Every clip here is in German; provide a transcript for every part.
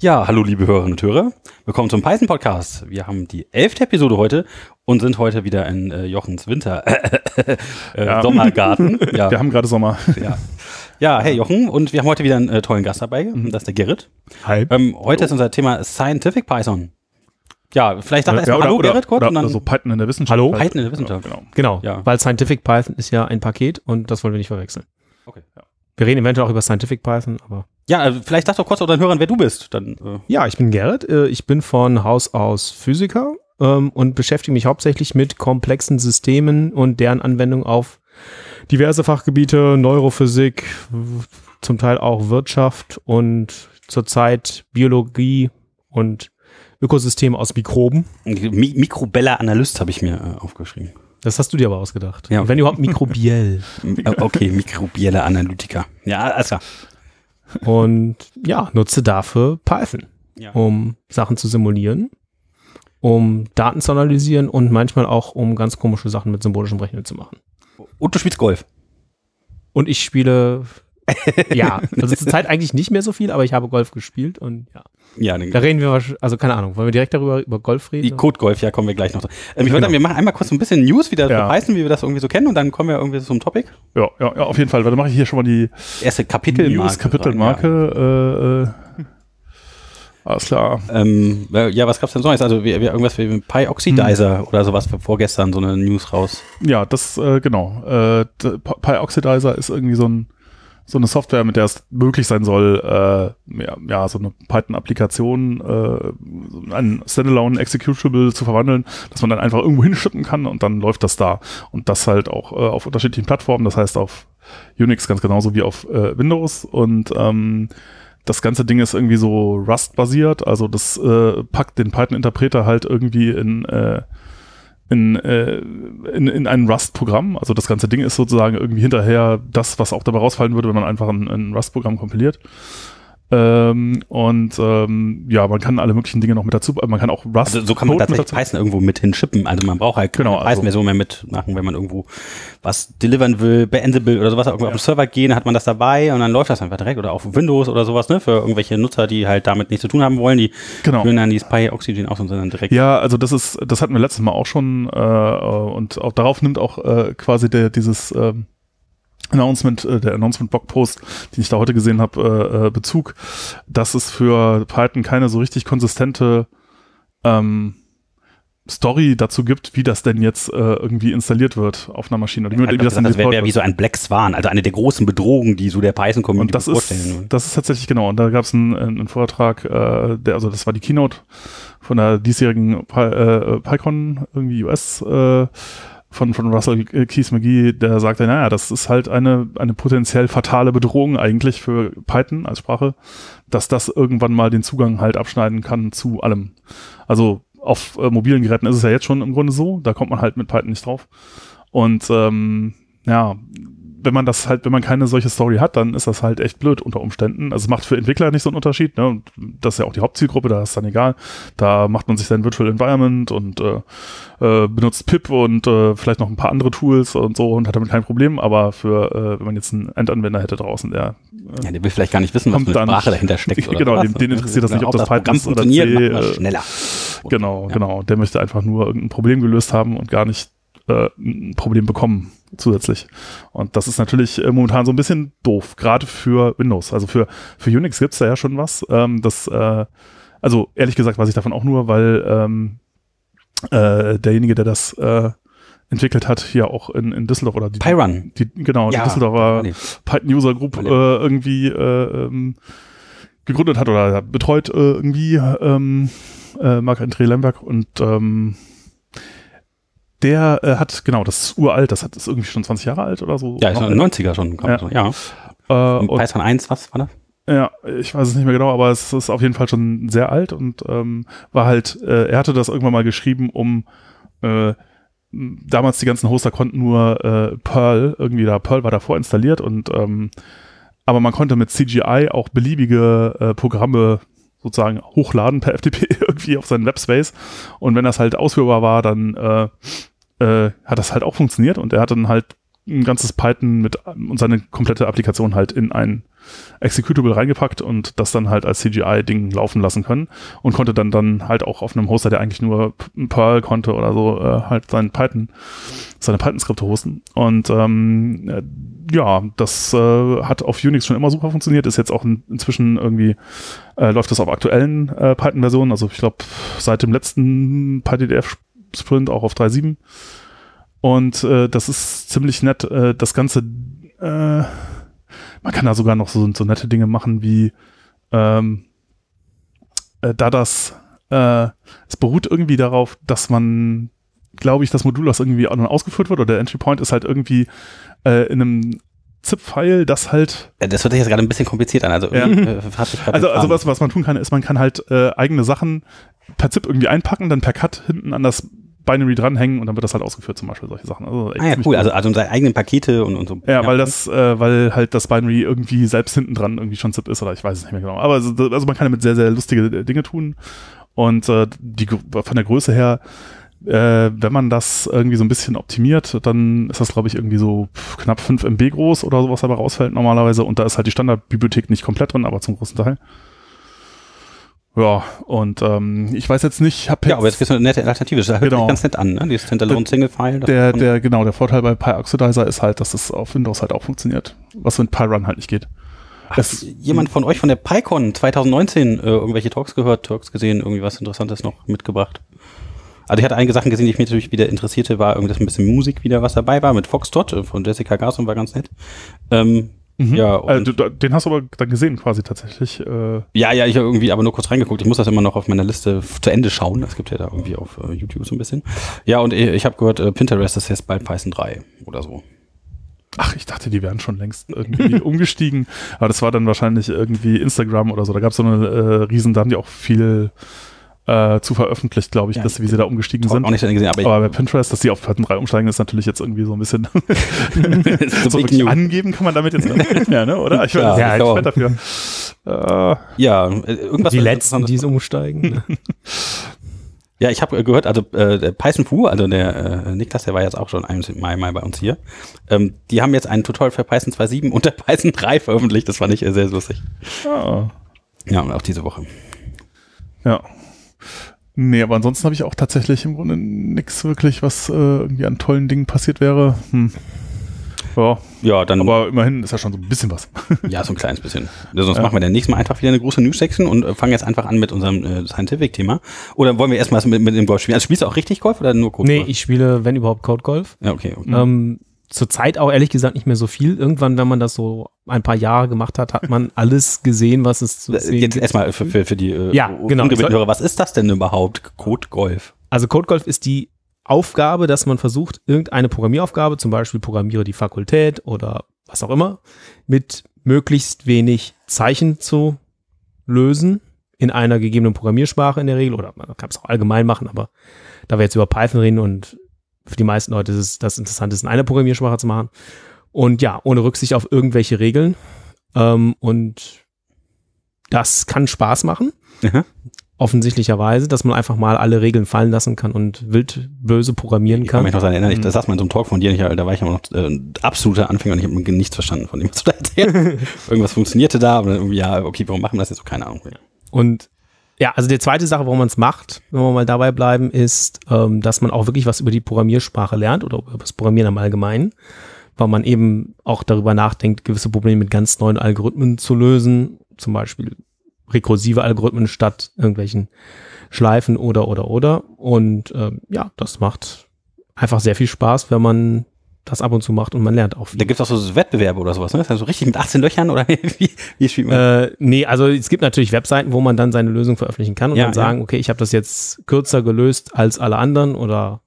Ja, hallo liebe Hörerinnen und Hörer. Willkommen zum Python Podcast. Wir haben die elfte Episode heute und sind heute wieder in äh, Jochens Winter äh, Ja. Sommergarten. Ja, Wir haben gerade Sommer. ja. ja, hey Jochen und wir haben heute wieder einen äh, tollen Gast dabei. Das ist der Gerrit. Hi. Ähm, heute ist unser Thema Scientific Python. Ja, vielleicht sag erstmal Hallo Gerrit kurz oder, und dann oder so Python in der Wissenschaft. Hallo? Python in der Wissenschaft. Genau. Genau, Ja. weil Scientific Python ist ja ein Paket und das wollen wir nicht verwechseln. Okay. Wir reden eventuell auch über Scientific Python, aber Ja, äh, vielleicht sag doch kurz unseren Hörern, wer du bist. Dann, äh, ja, ich bin Gerrit, äh, ich bin von Haus aus Physiker ähm, und beschäftige mich hauptsächlich mit komplexen Systemen und deren Anwendung auf diverse Fachgebiete, Neurophysik, zum Teil auch Wirtschaft und zurzeit Biologie und Ökosysteme aus Mikroben. Mi Mikrobella Analyst habe ich mir äh, aufgeschrieben. Das hast du dir aber ausgedacht. Ja. Und Wenn überhaupt mikrobiell. Okay, mikrobielle Analytiker. Ja, alles klar. Und ja, nutze dafür Python. Ja. um Sachen zu simulieren, um Daten zu analysieren und manchmal auch um ganz komische Sachen mit symbolischem Rechnen zu machen. Und du spielst Golf. Und ich spiele, ja, also zurzeit eigentlich nicht mehr so viel, aber ich habe Golf gespielt und ja. Ja, den, Da reden wir, wahrsch- also keine Ahnung, wollen wir direkt darüber über Golf reden? Die Code Golf, ja, kommen wir gleich noch. Ähm, ich würde Genau. sagen, wir machen einmal kurz so ein bisschen News, wie das Ja. ja. Python, wie wir das irgendwie so kennen, und dann kommen wir irgendwie zum Topic. Ja, ja, ja, auf jeden Fall. Weil dann mache ich hier schon mal die Erste Kapitelmarke. News-Kapitelmarke. Äh, äh, alles klar. Ja, ähm, äh, ja was gab's denn so Neues? Also wir, wir irgendwas wie Pi-Oxidizer oder sowas für vorgestern, so eine News raus. Ja, das, äh, genau. Äh, Pi- PyOxidizer ist irgendwie so ein so eine Software, mit der es möglich sein soll, äh, ja, ja, so eine Python-Applikation, äh, ein Standalone-Executable zu verwandeln, dass man dann einfach irgendwo hinschippen kann und dann läuft das da. Und das halt auch äh, auf unterschiedlichen Plattformen, das heißt auf Unix ganz genauso wie auf äh, Windows und ähm, das ganze Ding ist irgendwie so Rust-basiert, also das äh, packt den Python-Interpreter halt irgendwie in äh, in, äh, in, in ein Rust-Programm. Also das ganze Ding ist sozusagen irgendwie hinterher das, was auch dabei rausfallen würde, wenn man einfach ein, ein Rust-Programm kompiliert. Ähm, und ähm, ja, man kann alle möglichen Dinge noch mit dazu, man kann auch Rust. Also so kann man Code tatsächlich Python irgendwo mit hinschippen. Also man braucht halt Genau, also- Python-Version mehr mitmachen, wenn man irgendwo was delivern will, beendable oder sowas, irgendwo auf den Server gehen, hat man das dabei und dann läuft das einfach direkt oder auf Windows oder sowas, ne, für irgendwelche Nutzer, die halt damit nichts zu tun haben wollen, die Genau. dann dieses Pi-Oxygen aus und sind dann direkt Ja, also das ist, das hatten wir letztes Mal auch schon äh, und auch darauf nimmt auch äh, quasi der dieses ähm, Announcement, äh, der Announcement-Blogpost, den ich da heute gesehen habe, äh, äh, Bezug, dass es für Python keine so richtig konsistente ähm, Story dazu gibt, wie das denn jetzt äh, irgendwie installiert wird auf einer Maschine. Oder wie, wie das gesagt, das wäre wär wie so ein Black Swan, also eine der großen Bedrohungen, die so der Python-Community das vorstellen ist, das ist tatsächlich genau. Und da gab es einen, einen Vortrag, äh, der, also das war die Keynote von der diesjährigen Py, äh, PyCon irgendwie US äh, von, von Russell Keith McGee, der sagte, naja, das ist halt eine, eine potenziell fatale Bedrohung eigentlich für Python als Sprache, dass das irgendwann mal den Zugang halt abschneiden kann zu allem. Also auf äh, mobilen Geräten ist es ja jetzt schon im Grunde so, da kommt man halt mit Python nicht drauf. Und ähm, ja, wenn man das halt, wenn man keine solche Story hat, dann ist das halt echt blöd unter Umständen. Also es macht für Entwickler nicht so einen Unterschied, ne? Und das ist ja auch die Hauptzielgruppe, da ist dann egal. Da macht man sich sein Virtual Environment und äh, äh, benutzt PIP und äh, vielleicht noch ein paar andere Tools und so und hat damit kein Problem. Aber für, äh, wenn man jetzt einen Endanwender hätte draußen, der Ja, der will vielleicht gar nicht wissen, was für eine Sprache dahinter steckt. Oder Genau, sowas. den- den interessiert das nicht, ob das Python ist oder C, äh, schneller. Genau, genau. Der möchte einfach nur irgendein Problem gelöst haben und gar nicht äh, ein Problem bekommen zusätzlich. Und das ist natürlich äh, momentan so ein bisschen doof, gerade für Windows. Also für, für Unix gibt's da ja schon was. Ähm, das, äh, also ehrlich gesagt weiß ich davon auch nur, weil ähm, äh, derjenige, der das äh, entwickelt hat, hier auch in, in Düsseldorf oder die, Pyrun. die genau, Ja, die Düsseldorfer nee. Python User Group äh, irgendwie äh, ähm, gegründet hat oder betreut äh, irgendwie ähm, äh, Marc-André Lemberg und ähm, der äh, hat, genau, das ist uralt, das hat ist irgendwie schon 20 Jahre alt oder so. Ja, ist in den 90er schon. Ja. Ja. äh, Und und, Python 1, was war das? ja, ich weiß es nicht mehr genau, aber es ist auf jeden Fall schon sehr alt und ähm, war halt, äh, er hatte das irgendwann mal geschrieben, um äh, damals die ganzen Hoster konnten nur äh, Perl, irgendwie da, Perl war davor installiert und ähm, aber man konnte mit CGI auch beliebige äh, Programme sozusagen hochladen per FTP irgendwie auf seinen Webspace und wenn das halt ausführbar war, dann äh, äh, hat das halt auch funktioniert und er hat dann halt ein ganzes Python mit und seine komplette Applikation halt in ein Executable reingepackt und das dann halt als CGI-Ding laufen lassen können und konnte dann dann halt auch auf einem Hoster, der eigentlich nur Perl konnte oder so, äh, halt seinen Python, seine Python-Skripte hosten. Und ähm, äh, ja, das äh, hat auf Unix schon immer super funktioniert, ist jetzt auch in, inzwischen irgendwie, äh, läuft das auf aktuellen äh, Python-Versionen, also ich glaube seit dem letzten PyDF-Sprint auch auf 3.7. Und äh, das ist ziemlich nett, äh, das Ganze äh, man kann da sogar noch so, so nette Dinge machen wie, ähm, äh, da das, äh, es beruht irgendwie darauf, dass man, glaube ich, das Modul, das irgendwie ausgeführt wird, oder der Entry Point ist halt irgendwie äh, in einem ZIP-File, das halt. Das wird jetzt gerade ein bisschen kompliziert an. Also, Ja. Also, also was, was man tun kann, ist, man kann halt äh, eigene Sachen per ZIP irgendwie einpacken, dann per Cut hinten an das Binary dranhängen und dann wird das halt ausgeführt, zum Beispiel solche Sachen. Also, Ah ja, cool. Also, also seine eigenen Pakete und, und so. Ja, weil das, äh, weil halt das Binary irgendwie selbst hinten dran irgendwie schon ZIP ist oder ich weiß es nicht mehr genau. Aber also, also man kann damit sehr, sehr lustige Dinge tun. Und äh, die von der Größe her, äh, wenn man das irgendwie so ein bisschen optimiert, dann ist das, glaube ich, irgendwie so knapp 5 MB groß oder sowas dabei rausfällt normalerweise. Und da ist halt die Standardbibliothek nicht komplett drin, aber zum großen Teil. Ja, und ähm, ich weiß jetzt nicht, hab Ja, aber jetzt gibt es eine nette Alternative. Das hört sich Genau. ganz nett an, ne? Dieses Standalone Single-File. das der, der, genau, der Vorteil bei PyOxidizer ist halt, dass es auf Windows halt auch funktioniert, was mit PyRun halt nicht geht. Hat jemand von euch von der PyCon 2019 äh, irgendwelche Talks gehört, Talks gesehen, irgendwie was Interessantes noch mitgebracht? Also ich hatte einige Sachen gesehen, die ich mich natürlich wieder interessierte, war irgendwas ein bisschen Musik wieder, was dabei war, mit Foxtrot äh, von Jessica Garson war ganz nett. Ähm, Ja, äh, und- du, du- den hast du aber dann gesehen quasi tatsächlich. Äh, ja, ja, ich habe irgendwie aber nur kurz reingeguckt. Ich muss das immer noch auf meiner Liste zu Ende schauen. Das gibt ja da irgendwie auf äh, YouTube so ein bisschen. Ja, und ich, ich habe gehört, äh, Pinterest ist jetzt bald Python 3 oder so. ach, ich dachte, die wären schon längst irgendwie umgestiegen. Aber das war dann wahrscheinlich irgendwie Instagram oder so. Da gab es so eine äh, Riesen, da haben die auch viel äh, zu veröffentlicht, glaube ich, Ja, dass wie sie da umgestiegen Auch sind. nicht gesehen, aber, Aber bei Pinterest, dass die auf Python 3 umsteigen, ist natürlich jetzt irgendwie so ein bisschen so so wirklich angeben kann man damit jetzt nicht mehr, ne? Oder? Ich Ja, weiß ich nicht, auch. ich dafür. Äh, Ja, äh, irgendwas Die letzten, die es umsteigen. ne? Ja, ich habe gehört, also äh, Python Fu, also der äh, Niklas, der war jetzt auch schon ein Mal, mal bei uns hier. Ähm, die haben jetzt ein Tutorial für Python 2.7 und der Python 3 veröffentlicht. Das fand ich äh, sehr lustig. ah, Ja, und auch diese Woche. ja. Nee, aber ansonsten habe ich auch tatsächlich im Grunde nichts wirklich, was äh, irgendwie an tollen Dingen passiert wäre. Hm. Ja, Ja, dann aber immerhin ist ja schon so ein bisschen was. ja so ein kleines bisschen. Sonst Ja. machen wir dann nächstes Mal einfach wieder eine große News-Section und äh, fangen jetzt einfach an mit unserem äh, Scientific-Thema. Oder wollen wir erstmal mit, mit dem Golf spielen? Also spielst du auch richtig Golf oder nur Code nee, Golf? ich spiele, wenn überhaupt, Code Golf. Ja, okay. okay. Ähm, Zurzeit auch ehrlich gesagt nicht mehr so viel. Irgendwann, wenn man das so ein paar Jahre gemacht hat, hat man alles gesehen, was es zu sehen Jetzt erstmal für, für, für die äh, Ja, genau. Hörer, was ist das denn überhaupt? Code Golf. Also Code Golf ist die Aufgabe, dass man versucht, irgendeine Programmieraufgabe, zum Beispiel programmiere die Fakultät oder was auch immer, mit möglichst wenig Zeichen zu lösen in einer gegebenen Programmiersprache in der Regel oder man kann es auch allgemein machen, aber da wir jetzt über Python reden und für die meisten Leute ist es das Interessante, es in einer Programmiersprache zu machen. Und ja, ohne Rücksicht auf irgendwelche Regeln. Ähm, und das kann Spaß machen Aha. offensichtlicherweise, dass man einfach mal alle Regeln fallen lassen kann und wild böse programmieren Ich kann kann. mich noch daran erinnern, ich, das saß mal in so einem Talk von dir, ich, da war ich aber noch äh, ein absoluter Anfänger und ich habe nichts verstanden von dem, was du da erzählt Irgendwas funktionierte da, aber irgendwie, ja, okay, warum machen wir das jetzt so? Keine Ahnung. Und ja, also die zweite Sache, warum man es macht, wenn wir mal dabei bleiben, ist, ähm, dass man auch wirklich was über die Programmiersprache lernt oder über das Programmieren im Allgemeinen, weil man eben auch darüber nachdenkt, gewisse Probleme mit ganz neuen Algorithmen zu lösen, zum Beispiel rekursive Algorithmen statt irgendwelchen Schleifen oder oder oder. Und ähm, ja, das macht einfach sehr viel Spaß, wenn man das ab und zu macht und man lernt auch viel. Da gibt es auch so Wettbewerbe oder sowas, ne? Das ist ja so richtig mit 18 Löchern oder wie, wie spielt man? Äh, nee, also es gibt natürlich Webseiten, wo man dann seine Lösung veröffentlichen kann und Ja, dann sagen, okay, ich habe das jetzt kürzer gelöst als alle anderen oder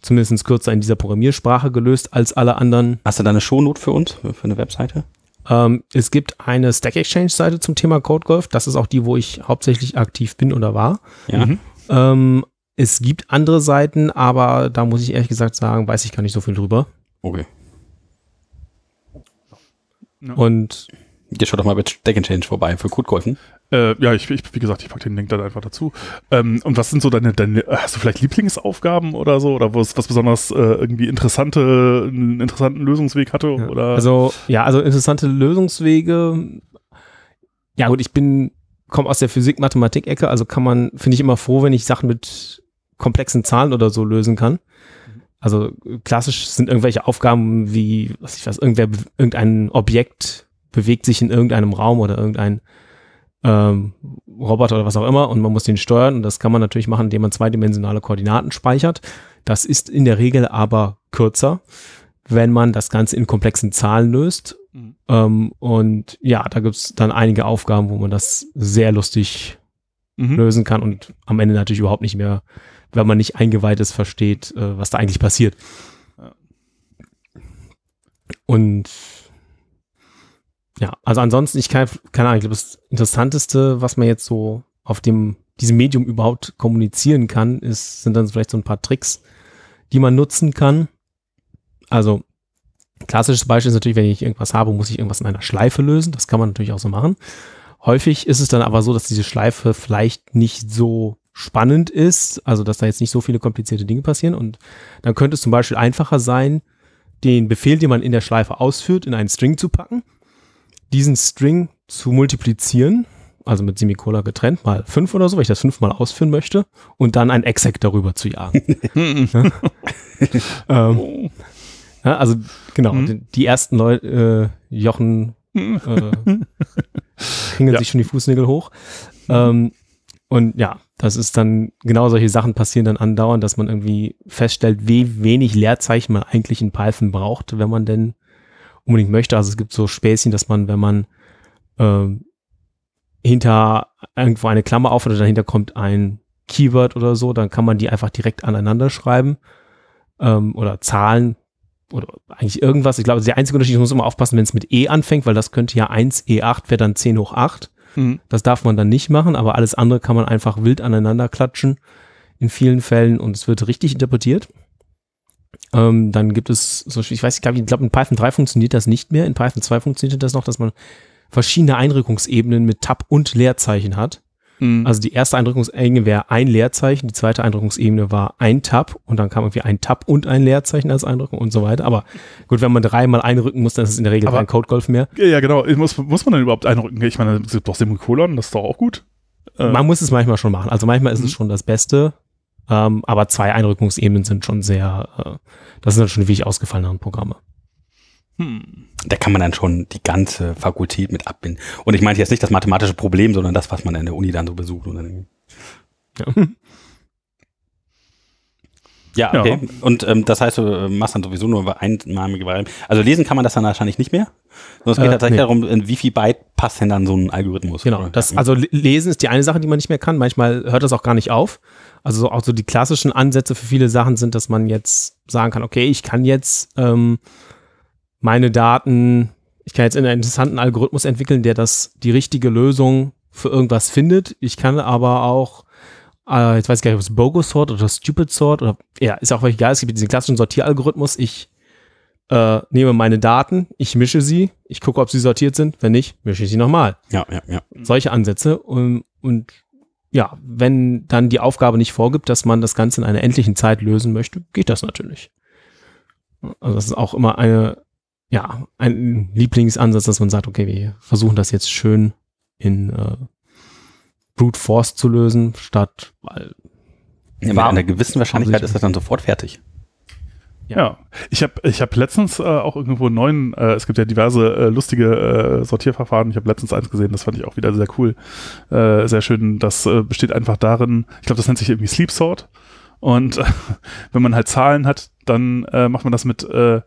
zumindest kürzer in dieser Programmiersprache gelöst als alle anderen. Hast du da eine Shownote für uns, für, eine Webseite? Ähm, es gibt eine Stack Exchange-Seite zum Thema Code Golf. Das ist auch die, wo ich hauptsächlich aktiv bin oder war. Ja. Mhm. Ähm, es gibt andere Seiten, aber da muss ich ehrlich gesagt sagen, weiß ich gar nicht so viel drüber. Okay. Und Geh schon doch mal bei Stack and Change vorbei für Codegolfen. Äh, ja, ich, ich, wie gesagt, ich packe den Link dann einfach dazu. Ähm, und was sind so deine, deine, hast du vielleicht Lieblingsaufgaben oder so? Oder was, was besonders äh, irgendwie interessante, einen interessanten Lösungsweg hatte? Ja. Oder? Also, ja, also interessante Lösungswege. Ja, gut, ich bin, komme aus der Physik-Mathematik-Ecke, also kann man, finde ich immer froh, wenn ich Sachen mit komplexen Zahlen oder so lösen kann. Also klassisch sind irgendwelche Aufgaben wie, was ich weiß, irgendwer, irgendein Objekt bewegt sich in irgendeinem Raum oder irgendein ähm, Roboter oder was auch immer und man muss den steuern und das kann man natürlich machen, indem man zweidimensionale Koordinaten speichert. Das ist in der Regel aber kürzer, wenn man das Ganze in komplexen Zahlen löst. Mhm. Ähm, und ja, da gibt's dann einige Aufgaben, wo man das sehr lustig Mhm. lösen kann und am Ende natürlich überhaupt nicht mehr, wenn man nicht eingeweiht ist, versteht, äh, was da eigentlich passiert. Und ja, also ansonsten, ich kann, keine Ahnung, ich glaube, das Interessanteste, was man jetzt so auf dem, diesem Medium überhaupt kommunizieren kann, ist, sind dann vielleicht so ein paar Tricks, die man nutzen kann. Also, klassisches Beispiel ist natürlich, wenn ich irgendwas habe, muss ich irgendwas in einer Schleife lösen. Das kann man natürlich auch so machen. Häufig ist es dann aber so, dass diese Schleife vielleicht nicht so spannend ist, also dass da jetzt nicht so viele komplizierte Dinge passieren und dann könnte es zum Beispiel einfacher sein, den Befehl, den man in der Schleife ausführt, in einen String zu packen, diesen String zu multiplizieren, also mit Semikolon getrennt, mal fünf oder so, weil ich das fünfmal ausführen möchte, und dann ein Exec darüber zu jagen. ähm, ja, also genau, Mhm. die, die ersten Leute, äh, Jochen äh, hängen Ja. sich schon die Fußnägel hoch. Ähm, und ja, das ist dann, genau solche Sachen passieren dann andauernd, dass man irgendwie feststellt, wie wenig Leerzeichen man eigentlich in Python braucht, wenn man denn unbedingt möchte. Also es gibt so Späßchen, dass man, wenn man ähm, hinter irgendwo eine Klammer auf oder dahinter kommt ein Keyword oder so, dann kann man die einfach direkt aneinander schreiben ähm, oder Zahlen oder eigentlich irgendwas. Ich glaube, der einzige Unterschied, ich muss immer aufpassen, wenn es mit E anfängt, weil das könnte ja 1 E8 wäre dann 10 hoch 8. Mhm. Das darf man dann nicht machen, aber alles andere kann man einfach wild aneinander klatschen in vielen Fällen und es wird richtig interpretiert. Ähm, dann gibt es, so, ich weiß, ich glaube, ich glaube, in Python 3 funktioniert das nicht mehr. In Python 2 funktioniert das noch, dass man verschiedene Einrückungsebenen mit Tab und Leerzeichen hat. Mhm. Also die erste Eindrückungsebene wäre ein Leerzeichen, die zweite Eindrückungsebene war ein Tab und dann kam irgendwie ein Tab und ein Leerzeichen als Eindrückung und so weiter. Aber gut, wenn man dreimal einrücken muss, dann ist es in der Regel Aber- kein Codegolf mehr. ja, genau. Muss, muss man dann überhaupt einrücken? Ich meine, es gibt doch Semikolon, das ist doch auch gut. Äh, Man muss es manchmal schon machen. Also manchmal ist Mhm. es schon das Beste, ähm, aber zwei Einrückungsebenen sind schon sehr, äh, das sind dann schon wirklich ausgefallenere Programme. Hm. Da kann man dann schon die ganze Fakultät mit abbinden. Und ich meine jetzt nicht das mathematische Problem, sondern das, was man in der Uni dann so besucht. Ja. ja, Ja. okay. Und ähm, das heißt, du äh, machst dann sowieso nur einnahmige Variablen. Also lesen kann man das dann wahrscheinlich nicht mehr. Sondern es geht Äh, tatsächlich nee. darum, in wie viel Byte passt denn dann so ein Algorithmus. Genau. Oder? Das, also le- lesen ist die eine Sache, die man nicht mehr kann. Manchmal hört das auch gar nicht auf. Also so- auch so die klassischen Ansätze für viele Sachen sind, dass man jetzt sagen kann, okay, ich kann jetzt ähm, meine Daten, ich kann jetzt einen interessanten Algorithmus entwickeln, der das die richtige Lösung für irgendwas findet. Ich kann aber auch, äh, jetzt weiß ich gar nicht, ob es Bogus Sort oder Stupid Sort oder ja, ist auch egal. Es gibt diesen klassischen Sortieralgorithmus. Ich äh, nehme meine Daten, ich mische sie, ich gucke, ob sie sortiert sind. Wenn nicht, mische ich sie nochmal ja, ja, ja. solche Ansätze. Und, und ja, wenn dann die Aufgabe nicht vorgibt, dass man das Ganze in einer endlichen Zeit lösen möchte, geht das natürlich. Also das ist auch immer eine, ja, ein Lieblingsansatz, dass man sagt, okay, wir versuchen das jetzt schön in äh, Brute Force zu lösen, statt, weil, ja mit War- einer gewissen Wahrscheinlichkeit ist das dann sofort fertig. Ja, ich habe ich hab letztens äh, auch irgendwo einen neuen, äh, es gibt ja diverse äh, lustige äh, Sortierverfahren. Ich habe letztens eins gesehen, das fand ich auch wieder sehr cool, äh, sehr schön. Das äh, besteht einfach darin, ich glaube, das nennt sich irgendwie Sleep Sort. Und äh, wenn man halt Zahlen hat, dann äh, macht man das mit äh,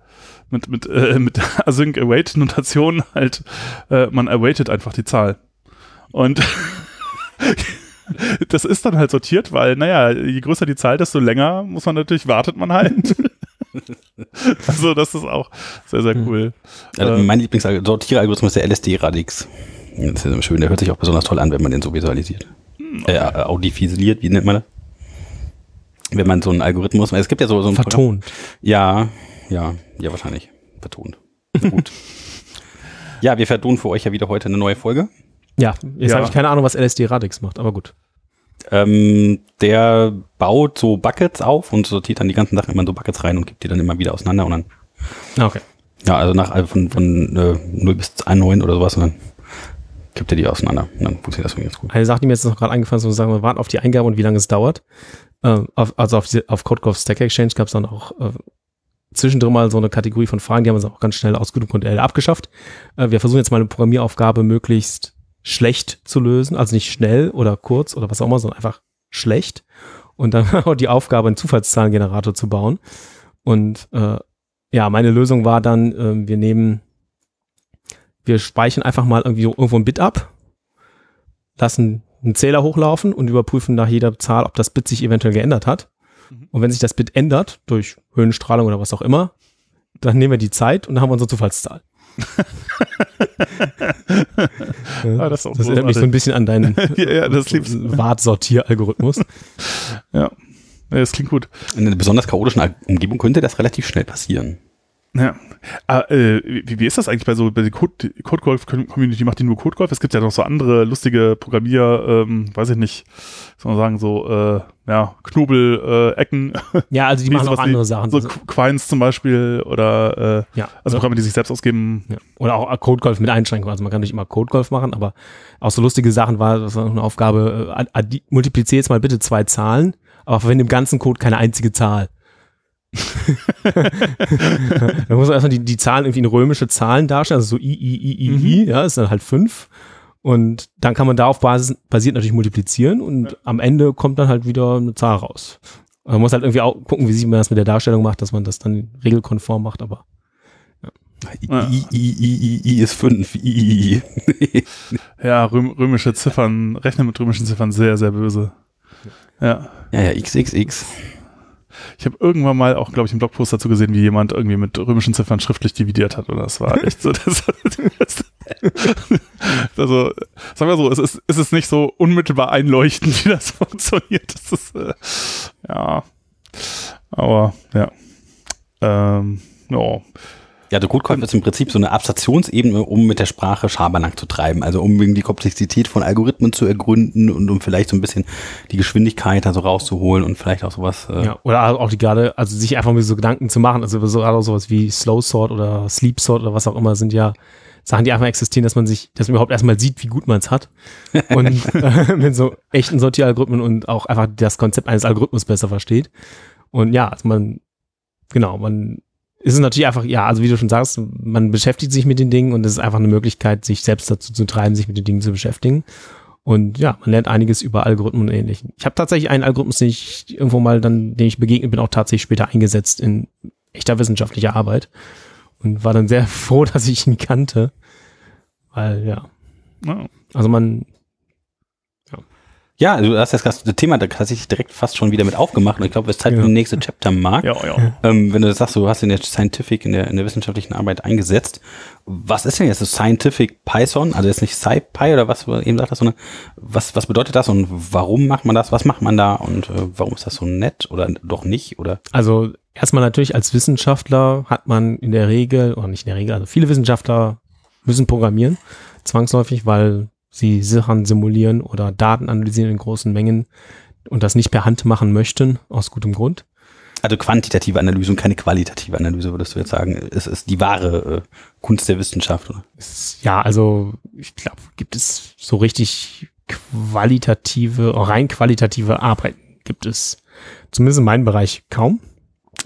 mit mit äh, mit Async Await Notation halt. Äh, man awaitet einfach die Zahl. Und das ist dann halt sortiert, weil, naja, je größer die Zahl, desto länger muss man natürlich, wartet man halt. also das ist auch sehr, sehr cool. Also Äh, mein Lieblingssortieralgorithmus ist der LSD-Radix. Das ist schön, der hört sich auch besonders toll an, wenn man den so visualisiert. Äh, audifisiliert, wie nennt man das? Wenn man so einen Algorithmus, es gibt ja so, so ein vertont. Ja, ja, ja, wahrscheinlich. Vertont. Gut. ja, wir vertonen für euch ja wieder heute eine neue Folge. Ja, jetzt Ja. habe ich keine Ahnung, was LSD Radix macht, aber gut. Ähm, der baut so Buckets auf und sortiert dann die ganzen Sachen immer in so Buckets rein und gibt die dann immer wieder auseinander und dann, Ah, okay. ja, also nach also von, von äh, 0 bis 1,9 oder sowas und dann gibt er die auseinander. Und dann funktioniert das irgendwie ganz gut. Eine Sache, die mir jetzt noch gerade eingefallen ist, wir sagen, wir warten auf die Eingabe und wie lange es dauert. Ähm, auf, also auf, auf CodeGov Stack Exchange gab es dann auch äh, zwischendrin mal so eine Kategorie von Fragen, die haben wir auch ganz schnell aus gutem Grund abgeschafft. Äh, wir versuchen jetzt mal eine Programmieraufgabe möglichst schlecht zu lösen, also nicht schnell oder kurz oder was auch immer, sondern einfach schlecht. Und dann auch die Aufgabe, einen Zufallszahlengenerator zu bauen. Und äh, ja, meine Lösung war dann, äh, wir nehmen, wir speichern einfach mal irgendwie irgendwo ein Bit ab, lassen einen Zähler hochlaufen und überprüfen nach jeder Zahl, ob das Bit sich eventuell geändert hat. Mhm. Und wenn sich das Bit ändert, durch Höhenstrahlung oder was auch immer, dann nehmen wir die Zeit und dann haben wir unsere Zufallszahl. Ah, das das erinnert mich so ein bisschen an deinen Ja, ja. Wart-Sortier-Algorithmus. Ja, Ja, das klingt gut. In einer besonders chaotischen Umgebung könnte das relativ schnell passieren. Ja. Ah, äh, wie, wie ist das eigentlich bei so bei der Code, Codegolf-Community? Macht die nur Codegolf? Es gibt ja noch so andere lustige Programmier, ähm, weiß ich nicht, soll man sagen, so äh, ja, Knobel-Ecken. Ja, also die machen auch andere Sachen. so Also, Qu- Quines zum Beispiel oder äh, ja, also Programme, die sich selbst ausgeben. Ja. Oder auch Codegolf mit Einschränkungen. Also man kann nicht immer Codegolf machen, aber auch so lustige Sachen war, das war eine Aufgabe, äh, multiplizier jetzt mal bitte zwei Zahlen, aber verwende im ganzen Code keine einzige Zahl. Da muss man erstmal die, die Zahlen irgendwie in römische Zahlen darstellen, also so I, I, I, I, I, ja, ist dann halt fünf. Und dann kann man darauf basis, basiert natürlich multiplizieren und am Ende kommt dann halt wieder eine Zahl raus. Man muss halt irgendwie auch gucken, wie sich man das mit der Darstellung macht, dass man das dann regelkonform macht, aber I, Ja. I, I, I, I ist 5. I. Ja, röm, römische Ziffern, rechnen mit römischen Ziffern sehr, sehr böse. Ja. Ja, ja, XXX. Ich habe irgendwann mal auch, glaube ich, einen Blogpost dazu gesehen, wie jemand irgendwie mit römischen Ziffern schriftlich dividiert hat. Und das war echt so. Das, das, also, sagen wir so, es ist, es ist nicht so unmittelbar einleuchtend, wie das funktioniert. Das ist, äh, ja. Aber, ja. Ähm, ja. Ja, der Codecall ist im Prinzip so eine Abstraktionsebene, um mit der Sprache Schabernack zu treiben. Also um die Komplexität von Algorithmen zu ergründen und um vielleicht so ein bisschen die Geschwindigkeit also rauszuholen und vielleicht auch sowas. Äh, Ja, oder auch die gerade, also sich einfach mal so Gedanken zu machen, also so gerade auch sowas wie Slow Sort oder Sleep Sort oder was auch immer sind ja Sachen, die einfach existieren, dass man sich, dass man überhaupt erstmal sieht, wie gut man es hat. Und äh, mit so echten Sortieralgorithmen und auch einfach das Konzept eines Algorithmus besser versteht. Und ja, also man, genau, man ist es natürlich einfach, ja, also wie du schon sagst, man beschäftigt sich mit den Dingen und es ist einfach eine Möglichkeit, sich selbst dazu zu treiben, sich mit den Dingen zu beschäftigen. Und ja, man lernt einiges über Algorithmen und ähnlichen. Ich habe tatsächlich einen Algorithmus, den ich irgendwo mal dann, dem ich begegnet bin, auch tatsächlich später eingesetzt in echter wissenschaftlicher Arbeit. Und war dann sehr froh, dass ich ihn kannte. Weil, ja, ja. also man, Ja, du hast das ganze Thema da tatsächlich direkt fast schon wieder mit aufgemacht und ich glaube, es ist Zeit Ja. für den nächsten Chapter, Mark. Ja, ja. Ähm, wenn du das sagst, du hast in der Scientific, in der, in der wissenschaftlichen Arbeit eingesetzt. Was ist denn jetzt das Scientific Python? Also jetzt nicht SciPy oder was du eben sagtest, sondern was, was bedeutet das und warum macht man das? Was macht man da und äh, warum ist das so nett oder doch nicht? Oder also erstmal natürlich als Wissenschaftler hat man in der Regel, oder nicht in der Regel, also viele Wissenschaftler müssen programmieren, zwangsläufig, weil sie Sachen simulieren oder Daten analysieren in großen Mengen und das nicht per Hand machen möchten, aus gutem Grund. also quantitative Analyse und keine qualitative Analyse, würdest du jetzt sagen, es ist die wahre äh, Kunst der Wissenschaft. Oder? Ja, also ich glaube, gibt es so richtig qualitative, rein qualitative Arbeiten gibt es zumindest in meinem Bereich kaum.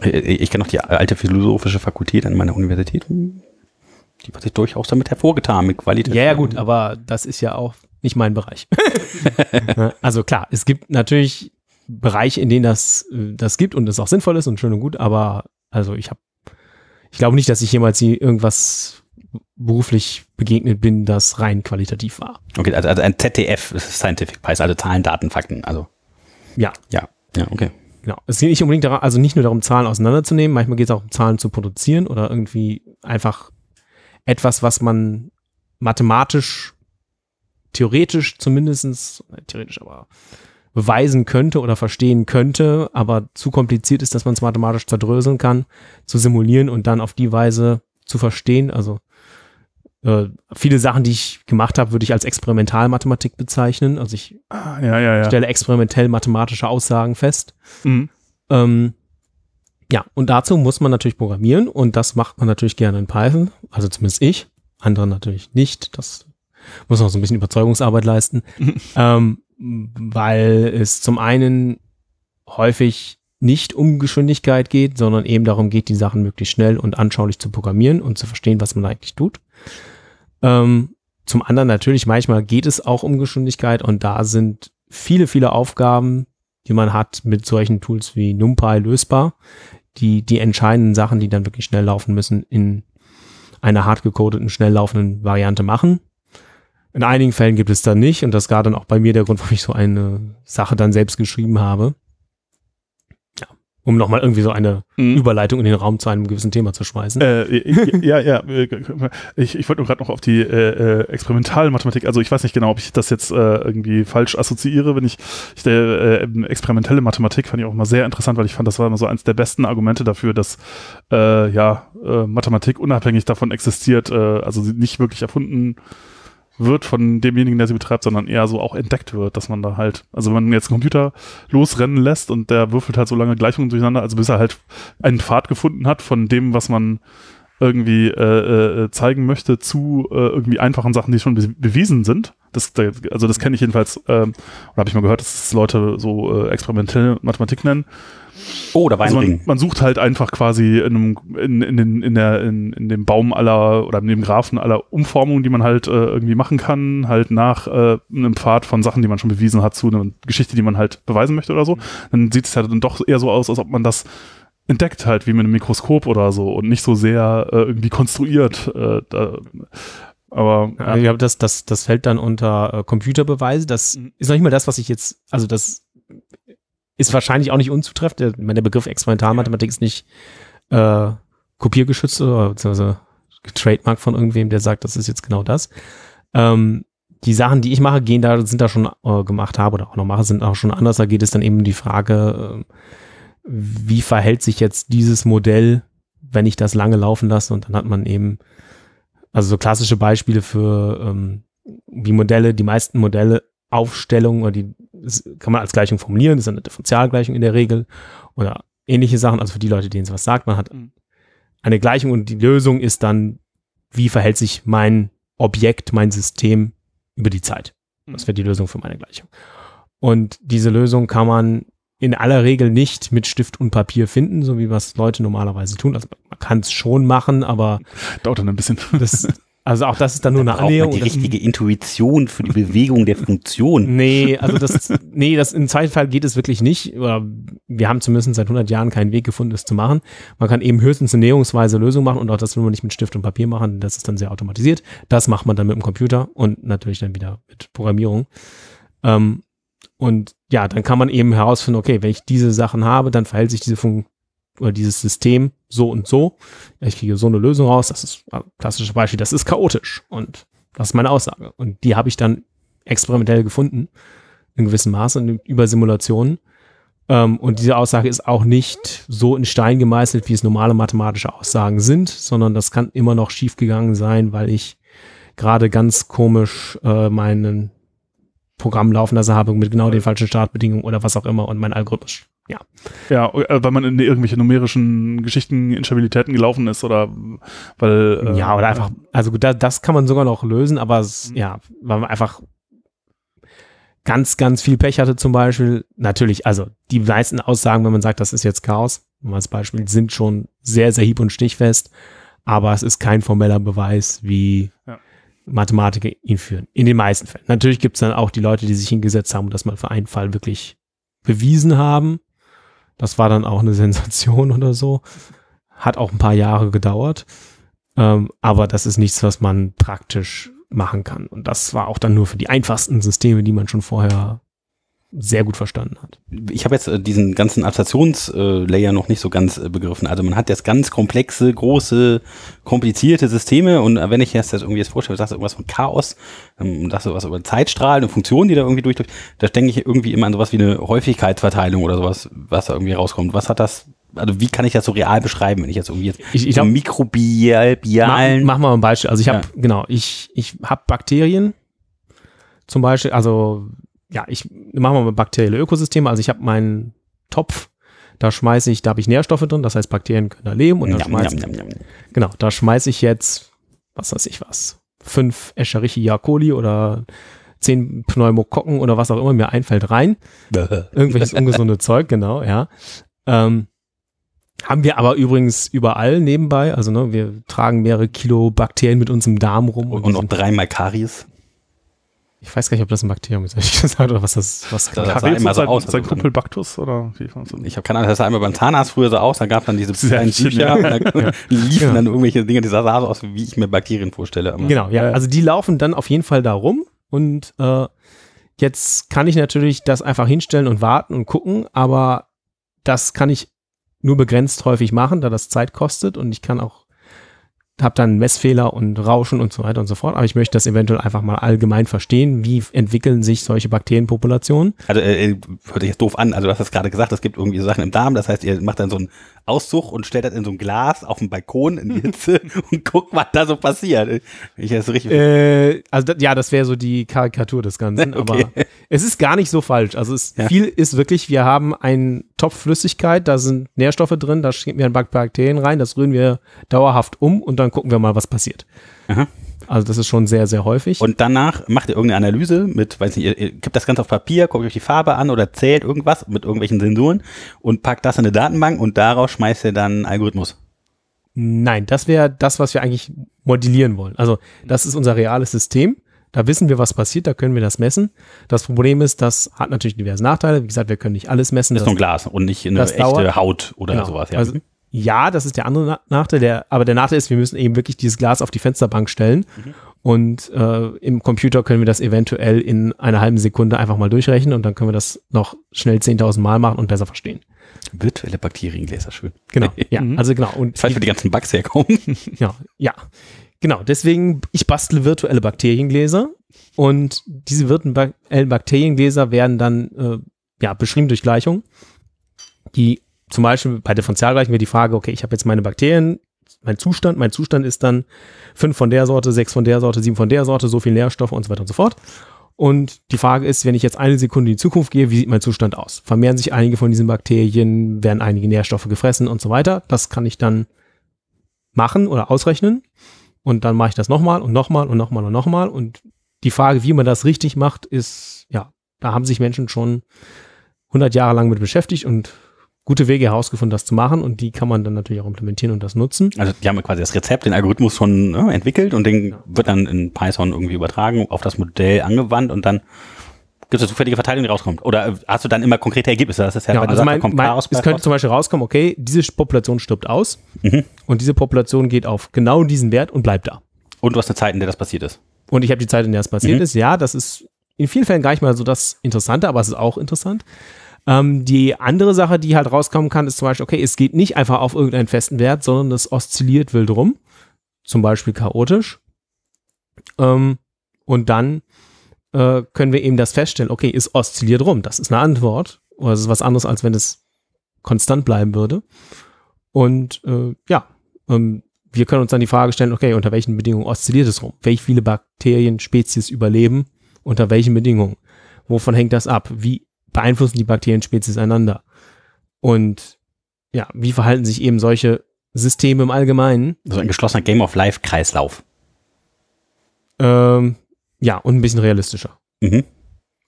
Äh, Ich kenne noch die alte philosophische Fakultät an meiner Universität. Die hat sich durchaus damit hervorgetan, mit Qualität. Ja, ja, gut, aber das ist ja auch nicht mein Bereich. Also klar, es gibt natürlich Bereiche, in denen das, äh, das gibt und das auch sinnvoll ist und schön und gut, aber also ich habe, ich glaube nicht, dass ich jemals irgendwas beruflich begegnet bin, das rein qualitativ war. Okay, also, also ein ZDF, Scientific Price, also Zahlen, Daten, Fakten. Also Ja, ja, ja, okay. genau. Es geht nicht unbedingt darum, also nicht nur darum, Zahlen auseinanderzunehmen, manchmal geht es auch um Zahlen zu produzieren oder irgendwie einfach etwas, was man mathematisch, theoretisch zumindestens, äh, theoretisch aber beweisen könnte oder verstehen könnte, aber zu kompliziert ist, dass man es mathematisch zerdröseln kann, zu simulieren und dann auf die Weise zu verstehen. Also äh, viele Sachen, die ich gemacht habe, würde ich als Experimentalmathematik bezeichnen. Also ich Ah, ja, ja, ja. stelle experimentell mathematische Aussagen fest. Mhm. Ähm, ja, und dazu muss man natürlich programmieren und das macht man natürlich gerne in Python, also zumindest ich, andere natürlich nicht. Das muss noch so ein bisschen Überzeugungsarbeit leisten, ähm, weil es zum einen häufig nicht um Geschwindigkeit geht, sondern eben darum geht, die Sachen möglichst schnell und anschaulich zu programmieren und zu verstehen, was man eigentlich tut. Ähm, zum anderen natürlich, manchmal geht es auch um Geschwindigkeit und da sind viele, viele Aufgaben, die man hat mit solchen Tools wie NumPy lösbar, die die entscheidenden Sachen, die dann wirklich schnell laufen müssen, in einer hart gecodeten, schnell laufenden Variante machen. In einigen Fällen gibt es dann nicht und das war dann auch bei mir der Grund, warum ich so eine Sache dann selbst geschrieben habe. Um nochmal irgendwie so eine Mhm. Überleitung in den Raum zu einem gewissen Thema zu schmeißen. Äh, ja, ja, äh, ich, ich wollte nur gerade noch auf die äh, äh, Experimentalmathematik, also ich weiß nicht genau, ob ich das jetzt äh, irgendwie falsch assoziiere, wenn ich, ich der äh, experimentelle Mathematik fand ich auch mal sehr interessant, weil ich fand, das war immer so eins der besten Argumente dafür, dass äh, ja, äh, Mathematik unabhängig davon existiert, äh, also nicht wirklich erfunden wird von demjenigen, der sie betreibt, sondern eher so auch entdeckt wird, dass man da halt, also wenn man jetzt einen Computer losrennen lässt und der würfelt halt so lange Gleichungen durcheinander, also bis er halt einen Pfad gefunden hat von dem, was man irgendwie äh, äh, zeigen möchte, zu äh, irgendwie einfachen Sachen, die schon be bewiesen sind. Das, da, also das kenne ich jedenfalls, ähm, oder habe ich mal gehört, dass es Leute so äh, experimentelle Mathematik nennen. Oh, da war ein Also man, man sucht halt einfach quasi in, einem, in, in, den, in, der, in, in dem Baum aller oder in dem Graphen aller Umformungen, die man halt äh, irgendwie machen kann, halt nach äh, einem Pfad von Sachen, die man schon bewiesen hat, zu einer Geschichte, die man halt beweisen möchte oder so. Dann sieht es ja dann doch eher so aus, als ob man das entdeckt halt, wie mit einem Mikroskop oder so und nicht so sehr äh, irgendwie konstruiert. Äh, da, aber Ja, ich glaube, das, das, das fällt dann unter äh, Computerbeweise. Das Mhm. ist noch nicht mal das, was ich jetzt, also das ist wahrscheinlich auch nicht unzutreffend. Der, der Begriff Experimentalmathematik ist nicht äh, kopiergeschützt oder beziehungsweise getrademarkt von irgendwem, der sagt, das ist jetzt genau das. Ähm, die Sachen, die ich mache, gehen da, sind da schon äh, gemacht habe oder auch noch mache, sind auch schon anders. Da geht es dann eben um die Frage, äh, wie verhält sich jetzt dieses Modell, wenn ich das lange laufen lasse und dann hat man eben also so klassische Beispiele für ähm, wie Modelle, die meisten Modelle Aufstellungen oder die kann man als Gleichung formulieren, das ist eine Differentialgleichung in der Regel oder ähnliche Sachen, also für die Leute, denen es was sagt, man hat Mhm. eine Gleichung und die Lösung ist dann, wie verhält sich mein Objekt, mein System über die Zeit. Das wäre die Lösung für meine Gleichung. Und diese Lösung kann man in aller Regel nicht mit Stift und Papier finden, so wie was Leute normalerweise tun. Also man kann es schon machen, aber dauert dann ein bisschen. das, also auch das ist dann nur eine Braucht man Annäherung. die richtige Intuition für die Bewegung der Funktion. Nee, also das, nee, das im zweiten Fall geht es wirklich nicht. Wir haben zumindest seit 100 Jahren keinen Weg gefunden, das zu machen. Man kann eben höchstens eine näherungsweise Lösung machen und auch das will man nicht mit Stift und Papier machen. Das ist dann sehr automatisiert. Das macht man dann mit dem Computer und natürlich dann wieder mit Programmierung. Ähm, und ja, dann kann man eben herausfinden, okay, wenn ich diese Sachen habe, dann verhält sich diese Funktion oder dieses System so und so. Ich kriege so eine Lösung raus. Das ist ein klassisches Beispiel. Das ist chaotisch und das ist meine Aussage. Und die habe ich dann experimentell gefunden in gewissem Maße über Simulationen. Ähm, und diese Aussage ist auch nicht so in Stein gemeißelt, wie es normale mathematische Aussagen sind, sondern das kann immer noch schiefgegangen sein, weil ich gerade ganz komisch äh, meinen Programm laufen lassen habe mit genau den falschen Startbedingungen oder was auch immer und mein Algorithmus. Ja. Ja, äh, weil man in irgendwelche numerischen Geschichten, Instabilitäten gelaufen ist oder weil äh, ja, oder einfach, also gut, da, das kann man sogar noch lösen, aber es, ja, weil man einfach ganz, ganz viel Pech hatte zum Beispiel. Natürlich, also die meisten Aussagen, wenn man sagt, das ist jetzt Chaos, als Beispiel, sind schon sehr, sehr hieb- und stichfest, aber es ist kein formeller Beweis, wie Ja. Mathematiker ihn führen. In den meisten Fällen. Natürlich gibt es dann auch die Leute, die sich hingesetzt haben und das mal für einen Fall wirklich bewiesen haben. Das war dann auch eine Sensation oder so. Hat auch ein paar Jahre gedauert. Ähm, aber das ist nichts, was man praktisch machen kann. Und das war auch dann nur für die einfachsten Systeme, die man schon vorher sehr gut verstanden hat. Ich habe jetzt äh, diesen ganzen Abstraktionslayer noch nicht so ganz äh, begriffen. Also man hat jetzt ganz komplexe, große, komplizierte Systeme und äh, wenn ich jetzt das irgendwie jetzt vorstelle, sagst du irgendwas von Chaos, ähm, sagst du was über Zeitstrahlen und Funktionen, die da irgendwie durchdrückt, da denke ich irgendwie immer an sowas wie eine Häufigkeitsverteilung oder sowas, was da irgendwie rauskommt. Was hat das also wie kann ich das so real beschreiben, wenn ich jetzt irgendwie jetzt Ich, ich so glaub, mikrobialen, mach, mach mal ein Beispiel. Also ich habe, Ja. genau, ich, ich habe Bakterien zum Beispiel, also ja, ich mache mal bakterielle Ökosysteme. Also ich habe meinen Topf, da schmeiße ich, da habe ich Nährstoffe drin, das heißt Bakterien können da leben und da schmeiße njam. Genau, da schmeiße ich jetzt, was weiß ich was, fünf Escherichia coli oder zehn Pneumokokken oder was auch immer mir einfällt rein. Irgendwelches ungesunde Zeug, genau, ja. Ähm, haben wir aber übrigens überall nebenbei. Also ne, wir tragen mehrere Kilo Bakterien mit uns im Darm rum. und, und noch sind- dreimal Karies. Ich weiß gar nicht, ob das ein Bakterium ist, ehrlich gesagt, oder was das, was Das sah immer so sein, aus, sein also Kumpel Baktus oder wie? Ich habe keine Ahnung, das sah einmal beim Zahnarzt früher so aus, da gab es dann diese kleinen Tücher ja. und dann liefen Ja. dann irgendwelche Dinge, die sah so aus, wie ich mir Bakterien vorstelle. Genau, ja. Also die laufen dann auf jeden Fall da rum und äh, jetzt kann ich natürlich das einfach hinstellen und warten und gucken, aber das kann ich nur begrenzt häufig machen, da das Zeit kostet und ich kann auch habe dann Messfehler und Rauschen und so weiter und so fort, aber ich möchte das eventuell einfach mal allgemein verstehen, wie entwickeln sich solche Bakterienpopulationen. Also äh, hört sich jetzt doof an, also du hast das gerade gesagt, es gibt irgendwie so Sachen im Darm, das heißt, ihr macht dann so einen Auszug und stellt das in so ein Glas auf dem Balkon in die Hitze und guckt, was da so passiert. Ich das richtig Äh, also ja, das wäre so die Karikatur des Ganzen, Okay. aber es ist gar nicht so falsch. Also es, Ja. viel ist wirklich, wir haben einen Topf Flüssigkeit, da sind Nährstoffe drin, da schicken wir ein Bak- Bakterien rein, das rühren wir dauerhaft um und dann gucken wir mal, was passiert. Aha. Also das ist schon sehr, sehr häufig. Und danach macht ihr irgendeine Analyse mit, weiß nicht, ihr, ihr kippt das Ganze auf Papier, guckt euch die Farbe an oder zählt irgendwas mit irgendwelchen Sensoren und packt das in eine Datenbank und daraus schmeißt ihr dann einen Algorithmus. Nein, das wäre das, was wir eigentlich modellieren wollen. Also das ist unser reales System. Da wissen wir, was passiert, da können wir das messen. Das Problem ist, das hat natürlich diverse Nachteile. Wie gesagt, wir können nicht alles messen. Das ist nur ein Glas und nicht eine echte dauert. Haut oder Genau. sowas. Ja. Also, ja, das ist der andere Na- Nachteil. Der, aber der Nachteil ist, wir müssen eben wirklich dieses Glas auf die Fensterbank stellen. Mhm. Und äh, im Computer können wir das eventuell in einer halben Sekunde einfach mal durchrechnen und dann können wir das noch schnell 10.000 Mal machen und besser verstehen. Virtuelle Bakteriengläser, schön. Genau. Ja, Mhm. also genau. Und Das heißt, für die ganzen Bugs herkommen. ja, ja. Genau. Deswegen, ich bastle virtuelle Bakteriengläser und diese virtuellen Bakteriengläser werden dann äh, ja, beschrieben durch Gleichungen, die zum Beispiel bei Differentialgleichung wäre die Frage, okay, ich habe jetzt meine Bakterien, mein Zustand, mein Zustand ist dann fünf von der Sorte, sechs von der Sorte, sieben von der Sorte, so viel Nährstoffe und so weiter und so fort. Und die Frage ist, wenn ich jetzt eine Sekunde in die Zukunft gehe, wie sieht mein Zustand aus? Vermehren sich einige von diesen Bakterien, werden einige Nährstoffe gefressen und so weiter. Das kann ich dann machen oder ausrechnen. Und dann mache ich das nochmal und nochmal und nochmal und nochmal. Und die Frage, wie man das richtig macht, ist, ja, da haben sich Menschen schon 100 Jahre lang mit beschäftigt und gute Wege herausgefunden, das zu machen. Und die kann man dann natürlich auch implementieren und das nutzen. Also die haben quasi das Rezept, den Algorithmus schon ne, entwickelt und den wird dann in Python irgendwie übertragen, auf das Modell angewandt und dann gibt es eine zufällige Verteilung, die rauskommt. Oder äh, hast du dann immer konkrete Ergebnisse? Das ist ja, Genau, also sagst, mein, kommt mein, Chaos es könnte raus. zum Beispiel rauskommen, okay, diese Population stirbt aus Mhm. und diese Population geht auf genau diesen Wert und bleibt da. Und du hast eine Zeit, in der das passiert ist. Und ich habe die Zeit, in der es passiert Mhm. ist. Ja, das ist in vielen Fällen gar nicht mal so das Interessante, aber es ist auch interessant. Ähm, die andere Sache, die halt rauskommen kann, ist zum Beispiel, okay, es geht nicht einfach auf irgendeinen festen Wert, sondern es oszilliert wild rum. Zum Beispiel chaotisch. Ähm, und dann äh, können wir eben das feststellen, okay, es oszilliert rum. Das ist eine Antwort. Oder es ist was anderes, als wenn es konstant bleiben würde. Und äh, ja, ähm, wir können uns dann die Frage stellen, okay, unter welchen Bedingungen oszilliert es rum? Welche viele Bakterienspezies überleben? Unter welchen Bedingungen? Wovon hängt das ab? Wie beeinflussen die Bakterienspezies einander? Und ja, wie verhalten sich eben solche Systeme im Allgemeinen? So ein geschlossener Game of Life Kreislauf. Ähm, ja, und ein bisschen realistischer. Mhm.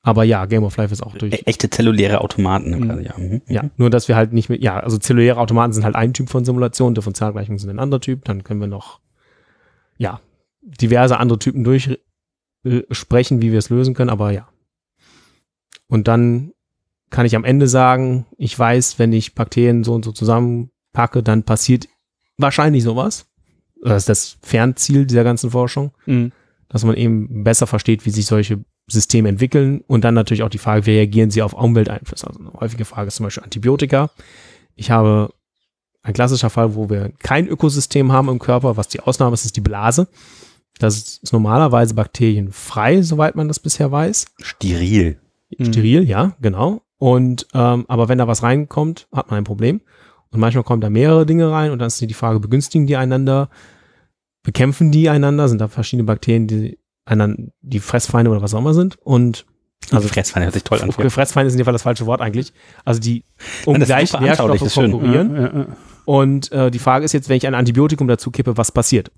Aber ja, Game of Life ist auch durch. E echte zelluläre Automaten. Mhm. Quasi, ja. Mhm. Ja, nur dass wir halt nicht mit, ja, also zelluläre Automaten sind halt ein Typ von Simulation, Differentialgleichungen sind ein anderer Typ, dann können wir noch, ja, diverse andere Typen durchsprechen, wie wir es lösen können, aber ja. Und dann kann ich am Ende sagen, ich weiß, wenn ich Bakterien so und so zusammenpacke, dann passiert wahrscheinlich sowas. Das ist das Fernziel dieser ganzen Forschung Mhm. dass man eben besser versteht, wie sich solche Systeme entwickeln und dann natürlich auch die Frage, wie reagieren sie auf Umwelteinflüsse. Also eine häufige Frage ist zum Beispiel Antibiotika. Ich habe ein klassischer Fall, wo wir kein Ökosystem haben im Körper, was die Ausnahme ist, ist die Blase. Das ist normalerweise bakterienfrei, soweit man das bisher weiß. Steril. Steril, ja, genau. Und ähm, aber wenn da was reinkommt, hat man ein Problem. Und manchmal kommen da mehrere Dinge rein und dann ist die Frage, begünstigen die einander? Bekämpfen die einander? Sind da verschiedene Bakterien, die einander, die Fressfeinde oder was auch immer sind? Und also Fressfeinde hört sich toll an. Fressfeinde ist in dem Fall das falsche Wort eigentlich. Also die um ist gleich Nährstoffe konkurrieren. Ja, ja, ja. Und äh, die Frage ist jetzt, wenn ich ein Antibiotikum dazu kippe, was passiert?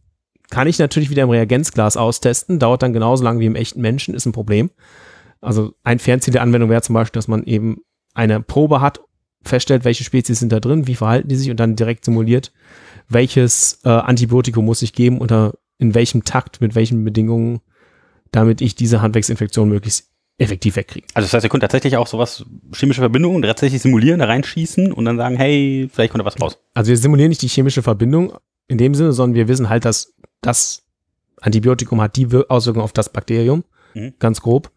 Kann ich natürlich wieder im Reagenzglas austesten, dauert dann genauso lange wie im echten Menschen, ist ein Problem. Also ein Fernziel der Anwendung wäre zum Beispiel, dass man eben eine Probe hat, feststellt, welche Spezies sind da drin, wie verhalten die sich und dann direkt simuliert, welches äh, Antibiotikum muss ich geben oder in welchem Takt, mit welchen Bedingungen, damit ich diese Handwerksinfektion möglichst effektiv wegkriege. Also das heißt, ihr könnt tatsächlich auch sowas, chemische Verbindungen tatsächlich simulieren, da reinschießen und dann sagen, hey, vielleicht kommt da was raus. Also wir simulieren nicht die chemische Verbindung in dem Sinne, sondern wir wissen halt, dass das Antibiotikum hat die Wir- Auswirkung auf das Bakterium, Mhm. ganz grob.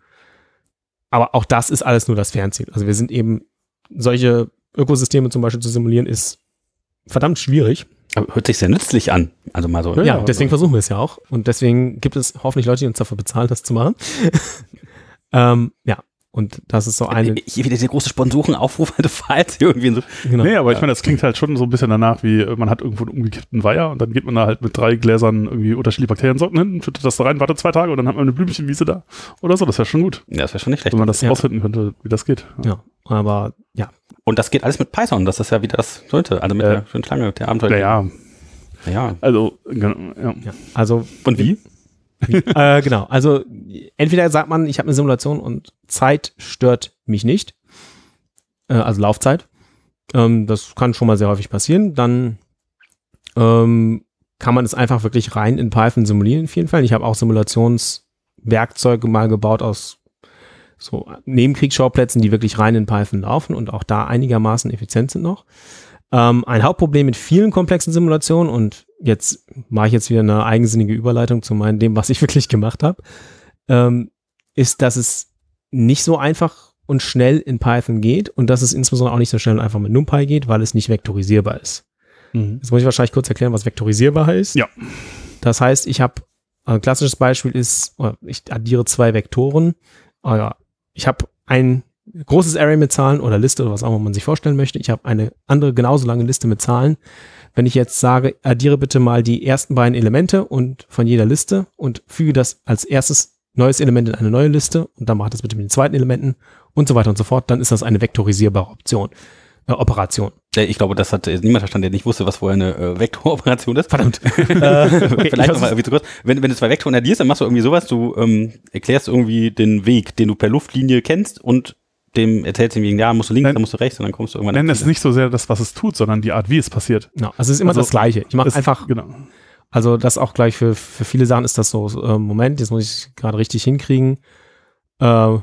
Aber auch das ist alles nur das Fernziel. Also wir sind eben, solche Ökosysteme zum Beispiel zu simulieren, ist verdammt schwierig. Aber hört sich sehr nützlich an. Also mal so. Ja, Ja, also- deswegen versuchen wir es ja auch. Und deswegen gibt es hoffentlich Leute, die uns dafür bezahlen, das zu machen. ähm, ja, und das ist so eine, Hier wieder der große Sponsorenaufruf, also falls ihr irgendwie so. genau. Nee, aber ich meine, das klingt halt schon so ein bisschen danach, wie äh, man hat irgendwo einen umgekippten Weiher und dann geht man da halt mit drei Gläsern irgendwie unterschiedliche Bakteriensorten hin, schüttet das da rein, wartet zwei Tage und dann hat man eine Blümchenwiese da oder so. Das wäre schon gut, Ja, das wäre schon nicht schlecht. wenn man das Ja. rausfinden könnte, wie das geht. ja, aber ja, Und das geht alles mit Python, das ist ja wieder das sollte. Also mit Äh, der schönen Schlange, der Abenteuer. Naja, Ja. also, genau, ja. ja. Also Und wie? äh, genau. Also entweder sagt man, ich habe eine Simulation und Zeit stört mich nicht, äh, also Laufzeit. Ähm, das kann schon mal sehr häufig passieren. Dann ähm, kann man es einfach wirklich rein in Python simulieren in vielen Fällen. Ich habe auch Simulationswerkzeuge mal gebaut aus so Nebenkriegsschauplätzen, die wirklich rein in Python laufen und auch da einigermaßen effizient sind noch. Ähm, ein Hauptproblem mit vielen komplexen Simulationen und jetzt mache ich jetzt wieder eine eigensinnige Überleitung zu meinem, dem, was ich wirklich gemacht habe, ähm, ist, dass es nicht so einfach und schnell in Python geht und dass es insbesondere auch nicht so schnell und einfach mit NumPy geht, weil es nicht vektorisierbar ist. Mhm. Jetzt muss ich wahrscheinlich kurz erklären, was vektorisierbar heißt. Ja. Das heißt, ich habe ein klassisches Beispiel ist, oder ich addiere zwei Vektoren. Ja, ich habe ein großes Array mit Zahlen oder Liste oder was auch immer man sich vorstellen möchte. Ich habe eine andere genauso lange Liste mit Zahlen. Wenn ich jetzt sage, addiere bitte mal die ersten beiden Elemente und von jeder Liste und füge das als erstes neues Element in eine neue Liste und dann macht das bitte mit den zweiten Elementen und so weiter und so fort, dann ist das eine vektorisierbare Option, äh, Operation. Ich glaube, das hat äh, niemand verstanden, der nicht wusste, was vorher eine äh, Vektoroperation ist. Verdammt. äh, okay, Vielleicht nochmal irgendwie zu kurz. Wenn, wenn du zwei Vektoren addierst, dann machst du irgendwie sowas, du ähm, erklärst irgendwie den Weg, den du per Luftlinie kennst und dem erzählst ihm, ja, musst du links, Nein. dann musst du rechts und dann kommst du irgendwann Nennen ans es Ziel. nicht so sehr das, was es tut, sondern die Art, wie es passiert. Genau, also es ist immer Also, das Gleiche. Ich mache Es- einfach, Genau. also das auch gleich für, für viele Sachen ist das so, so äh, Moment, jetzt muss ich gerade richtig hinkriegen. Äh,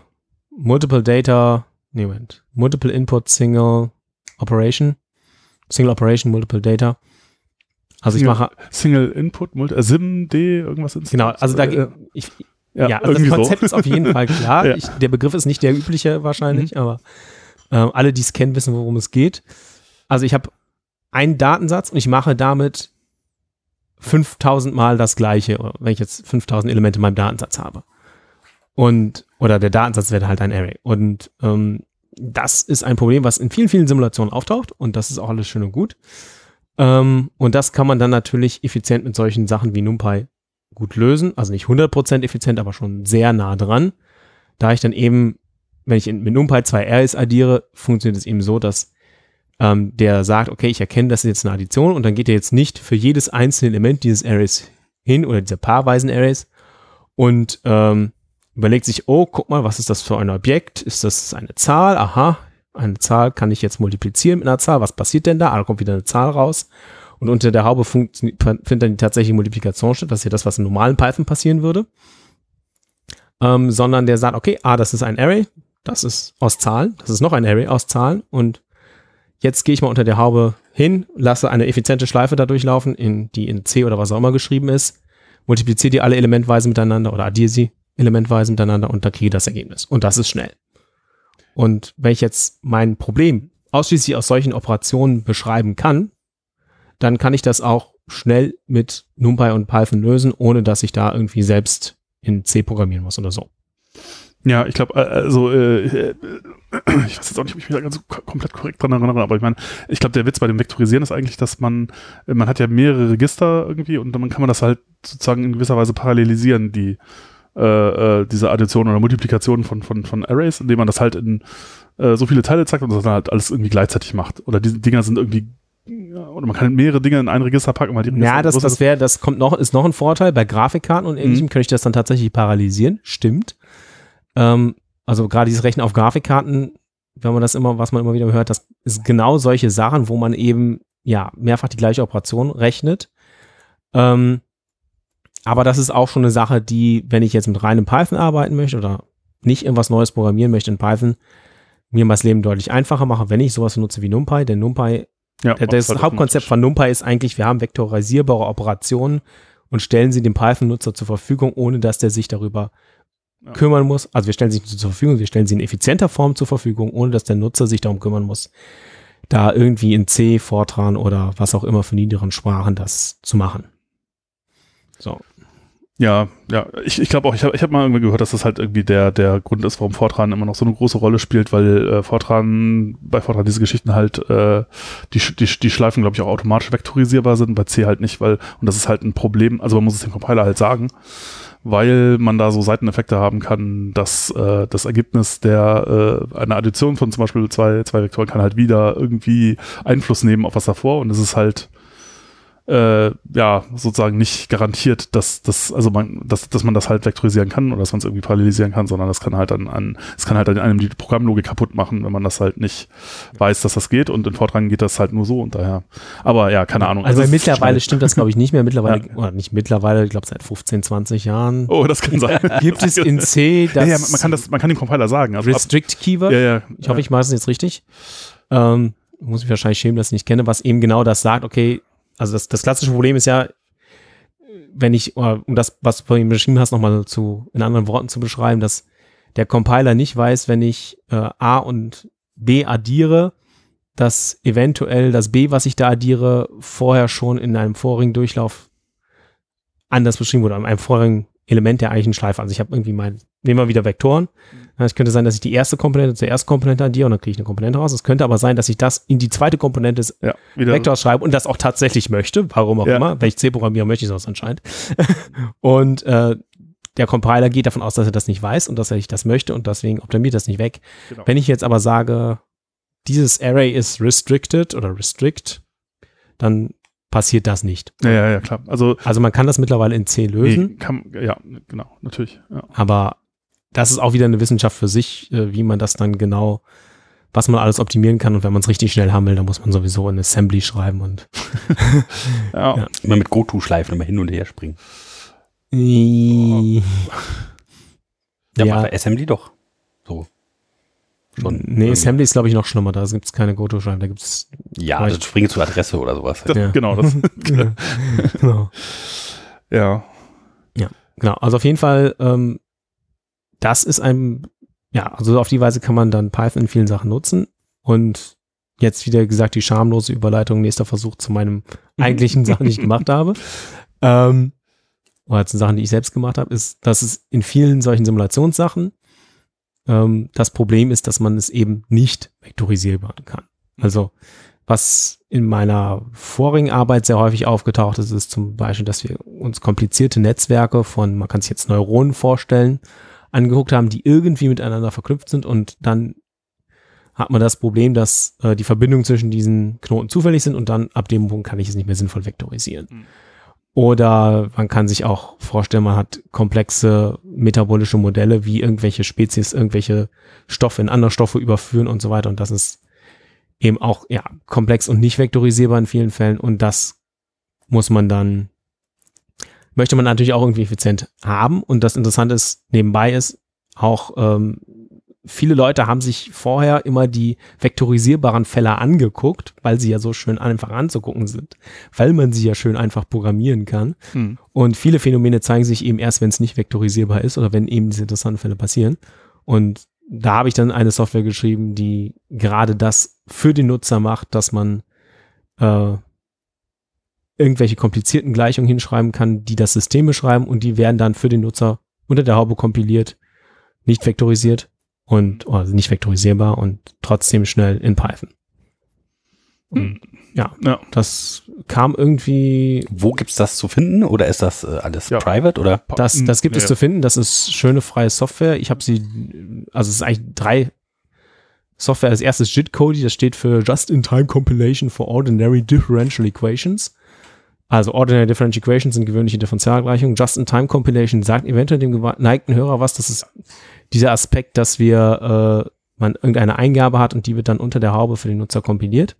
Multiple Data, nee, Moment, Multiple Input, Single Operation, Single Operation, Multiple Data. Also ich Single- mache, Single Input, Multi, äh, SIMD, irgendwas Instance. genau, also da, äh, ich, ja, ja, also das Konzept so. ist auf jeden Fall klar. Ja. ich, der Begriff ist nicht der übliche wahrscheinlich, Mhm. aber ähm, alle, die es kennen, wissen, worum es geht. Also ich habe einen Datensatz und ich mache damit 5000 Mal das gleiche, wenn ich jetzt 5000 Elemente in meinem Datensatz habe. Und, oder der Datensatz wäre halt ein Array. Und ähm, das ist ein Problem, was in vielen, vielen Simulationen auftaucht und das ist auch alles schön und gut. Ähm, und das kann man dann natürlich effizient mit solchen Sachen wie NumPy gut lösen. Also nicht 100% effizient, aber schon sehr nah dran. Da ich dann eben, wenn ich in, mit NumPy zwei Arrays addiere, funktioniert es eben so, dass ähm, der sagt, okay, ich erkenne, das ist jetzt eine Addition und dann geht er jetzt nicht für jedes einzelne Element dieses Arrays hin oder dieser paarweisen Arrays und ähm, überlegt sich, oh, guck mal, was ist das für ein Objekt? Ist das eine Zahl? Aha, eine Zahl kann ich jetzt multiplizieren mit einer Zahl. Was passiert denn da? Ah, da kommt wieder eine Zahl raus. Und unter der Haube findet dann die tatsächliche Multiplikation statt. Das ist ja das, was im normalen Python passieren würde. Ähm, sondern der sagt, okay, ah, das ist ein Array, das ist aus Zahlen, das ist noch ein Array aus Zahlen und jetzt gehe ich mal unter der Haube hin, lasse eine effiziente Schleife da durchlaufen, in, die in C oder was auch immer geschrieben ist, multipliziere die alle elementweise miteinander oder addiere sie elementweise miteinander und dann kriege ich das Ergebnis. Und das ist schnell. Und wenn ich jetzt mein Problem ausschließlich aus solchen Operationen beschreiben kann, dann kann ich das auch schnell mit NumPy und Python lösen, ohne dass ich da irgendwie selbst in C programmieren muss oder so. Ja, ich glaube, also äh, äh, ich weiß jetzt auch nicht, ob ich mich da ganz komplett korrekt dran erinnere, aber ich meine, ich glaube, der Witz bei dem Vektorisieren ist eigentlich, dass man, man hat ja mehrere Register irgendwie und dann kann man das halt sozusagen in gewisser Weise parallelisieren, die äh, äh, diese Addition oder Multiplikation von, von, von Arrays, indem man das halt in äh, so viele Teile zeigt und das dann halt alles irgendwie gleichzeitig macht. Oder diese Dinger sind irgendwie oder man kann mehrere Dinge in ein Register packen, weil die Register Ja, das, das wäre, das kommt noch, ist noch ein Vorteil. Bei Grafikkarten und ähnlichem mhm. könnte ich das dann tatsächlich parallelisieren. Stimmt. Ähm, also gerade dieses Rechnen auf Grafikkarten, wenn man das immer, was man immer wieder hört, das ist genau solche Sachen, wo man eben ja mehrfach die gleiche Operation rechnet. Ähm, aber das ist auch schon eine Sache, die, wenn ich jetzt mit reinem Python arbeiten möchte oder nicht irgendwas Neues programmieren möchte in Python, mir das Leben deutlich einfacher mache, wenn ich sowas nutze wie NumPy. Denn NumPy ja, das Hauptkonzept von NumPy ist eigentlich, wir haben vektorisierbare Operationen und stellen sie dem Python-Nutzer zur Verfügung, ohne dass der sich darüber ja. kümmern muss. Also wir stellen sie nicht zur Verfügung, wir stellen sie in effizienter Form zur Verfügung, ohne dass der Nutzer sich darum kümmern muss, da irgendwie in C, Fortran oder was auch immer für niederen Sprachen das zu machen. So. Ja, ja, ich, ich glaube auch, ich habe ich hab mal irgendwie gehört, dass das halt irgendwie der, der Grund ist, warum Fortran immer noch so eine große Rolle spielt, weil äh, Fortran, bei Fortran diese Geschichten halt, äh, die, die, die Schleifen, glaube ich, auch automatisch vektorisierbar sind, bei C halt nicht, weil, und das ist halt ein Problem, also man muss es dem Compiler halt sagen, weil man da so Seiteneffekte haben kann, dass äh, das Ergebnis der äh, einer Addition von zum Beispiel zwei, zwei Vektoren kann halt wieder irgendwie Einfluss nehmen auf was davor und es ist halt äh, ja, sozusagen nicht garantiert, dass, dass, also man, dass, dass man das halt vektorisieren kann oder dass man es irgendwie parallelisieren kann, sondern das kann halt dann an, es kann halt an einem die Programmlogik kaputt machen, wenn man das halt nicht weiß, dass das geht und in Fortran geht das halt nur so und daher. Aber ja, keine Ahnung. Also, also mittlerweile stimmt das, glaube ich, nicht mehr. Mittlerweile, ja. oder nicht mittlerweile, ich glaube seit 15, 20 Jahren. Oh, das kann sein. Gibt es in C das. Ja, ja, man kann das, man kann dem Compiler sagen. Also Restrict Keyword. Ja, ja. Ich hoffe, ich mache es jetzt richtig. Ähm, muss ich wahrscheinlich schämen, dass ich nicht kenne, was eben genau das sagt, okay, also das, das klassische Problem ist ja, wenn ich, um das, was du vorhin beschrieben hast, nochmal zu, in anderen Worten zu beschreiben, dass der Compiler nicht weiß, wenn ich äh, A und B addiere, dass eventuell das B, was ich da addiere, vorher schon in einem vorigen Durchlauf anders beschrieben wurde, an einem vorigen Element der eigentlichen Schleife. Also ich habe irgendwie mein, nehmen wir wieder Vektoren. Es könnte sein, dass ich die erste Komponente zur ersten Komponente addiere und dann kriege ich eine Komponente raus. Es könnte aber sein, dass ich das in die zweite Komponente des ja, Vektors schreibe und das auch tatsächlich möchte. Warum auch ja. immer. Wenn ich C programmiere, möchte ich sowas anscheinend. und äh, der Compiler geht davon aus, dass er das nicht weiß und dass er nicht das möchte und deswegen optimiert das nicht weg. Genau. Wenn ich jetzt aber sage, dieses Array ist restricted oder restrict, dann passiert das nicht. Ja, ja, ja, klar. Also, also man kann das mittlerweile in C lösen. Nee, kann, ja, genau, natürlich. Ja. Aber das ist auch wieder eine Wissenschaft für sich, äh, wie man das dann genau, was man alles optimieren kann. Und wenn man es richtig schnell haben will, dann muss man sowieso in Assembly schreiben und ja. ja. Immer mit GoTo-Schleifen immer hin und her springen. Ja, ja. macht Assembly doch. So schon. Nee, Assembly ist, glaube ich, noch schlimmer. Da gibt es keine Goto-Schreiben. Da gibt es. Ja, also springe zur Adresse oder sowas. Das, ja. Genau, das. genau. Ja. Ja, genau. Also auf jeden Fall, ähm, das ist ein, ja, also auf die Weise kann man dann Python in vielen Sachen nutzen. Und jetzt wieder gesagt, die schamlose Überleitung, nächster Versuch zu meinem eigentlichen Sachen, die ich gemacht habe. Ähm, oder zu Sachen, die ich selbst gemacht habe, ist, dass es in vielen solchen Simulationssachen ähm, das Problem ist, dass man es eben nicht vektorisierbar kann. Also was in meiner vorigen Arbeit sehr häufig aufgetaucht ist, ist zum Beispiel, dass wir uns komplizierte Netzwerke von, man kann sich jetzt Neuronen vorstellen, angeguckt haben, die irgendwie miteinander verknüpft sind und dann hat man das Problem, dass äh, die Verbindungen zwischen diesen Knoten zufällig sind und dann ab dem Punkt kann ich es nicht mehr sinnvoll vektorisieren. Mhm. Oder man kann sich auch vorstellen, man hat komplexe metabolische Modelle, wie irgendwelche Spezies irgendwelche Stoffe in andere Stoffe überführen und so weiter. Und das ist eben auch ja komplex und nicht vektorisierbar in vielen Fällen. Und das muss man dann, möchte man natürlich auch irgendwie effizient haben. Und das Interessante ist, nebenbei ist auch ähm, viele Leute haben sich vorher immer die vektorisierbaren Fälle angeguckt, weil sie ja so schön einfach anzugucken sind, weil man sie ja schön einfach programmieren kann. Hm. Und viele Phänomene zeigen sich eben erst, wenn es nicht vektorisierbar ist oder wenn eben diese interessanten Fälle passieren. Und da habe ich dann eine Software geschrieben, die gerade das für den Nutzer macht, dass man äh, irgendwelche komplizierten Gleichungen hinschreiben kann, die das System beschreiben und die werden dann für den Nutzer unter der Haube kompiliert, nicht vektorisiert und also nicht vektorisierbar und trotzdem schnell in Python. Mhm. Ja, Ja. das kam irgendwie, Wo gibt's das zu finden oder ist das äh, alles Ja. private oder? das, das gibt Ja, es zu finden, das ist schöne freie Software. Ich habe sie, also es ist eigentlich drei Software. Das erste ist JIT-Cody, das steht für Just-in-Time Compilation for Ordinary Differential Equations. Also Ordinary Differential Equations sind gewöhnliche Differentialgleichungen. Just-in-Time Compilation sagt eventuell dem geneigten Hörer was. Das ist dieser Aspekt, dass wir äh, man irgendeine Eingabe hat und die wird dann unter der Haube für den Nutzer kompiliert.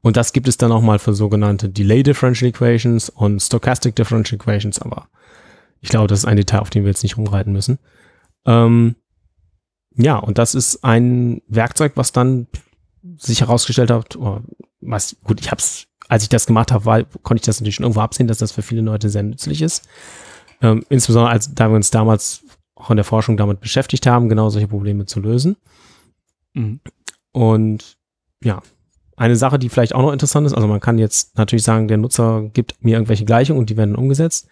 Und das gibt es dann auch mal für sogenannte Delay Differential Equations und Stochastic Differential Equations, aber ich glaube, das ist ein Detail, auf dem wir jetzt nicht rumreiten müssen. Ähm, ja, und das ist ein Werkzeug, was dann sich herausgestellt hat, oh, was, gut, ich hab's, als ich das gemacht habe, war, konnte ich das natürlich schon irgendwo absehen, dass das für viele Leute sehr nützlich ist. Ähm, insbesondere als, da wir uns damals auch in der Forschung damit beschäftigt haben, genau solche Probleme zu lösen. Mhm. Und ja, eine Sache, die vielleicht auch noch interessant ist, also man kann jetzt natürlich sagen, der Nutzer gibt mir irgendwelche Gleichungen und die werden umgesetzt.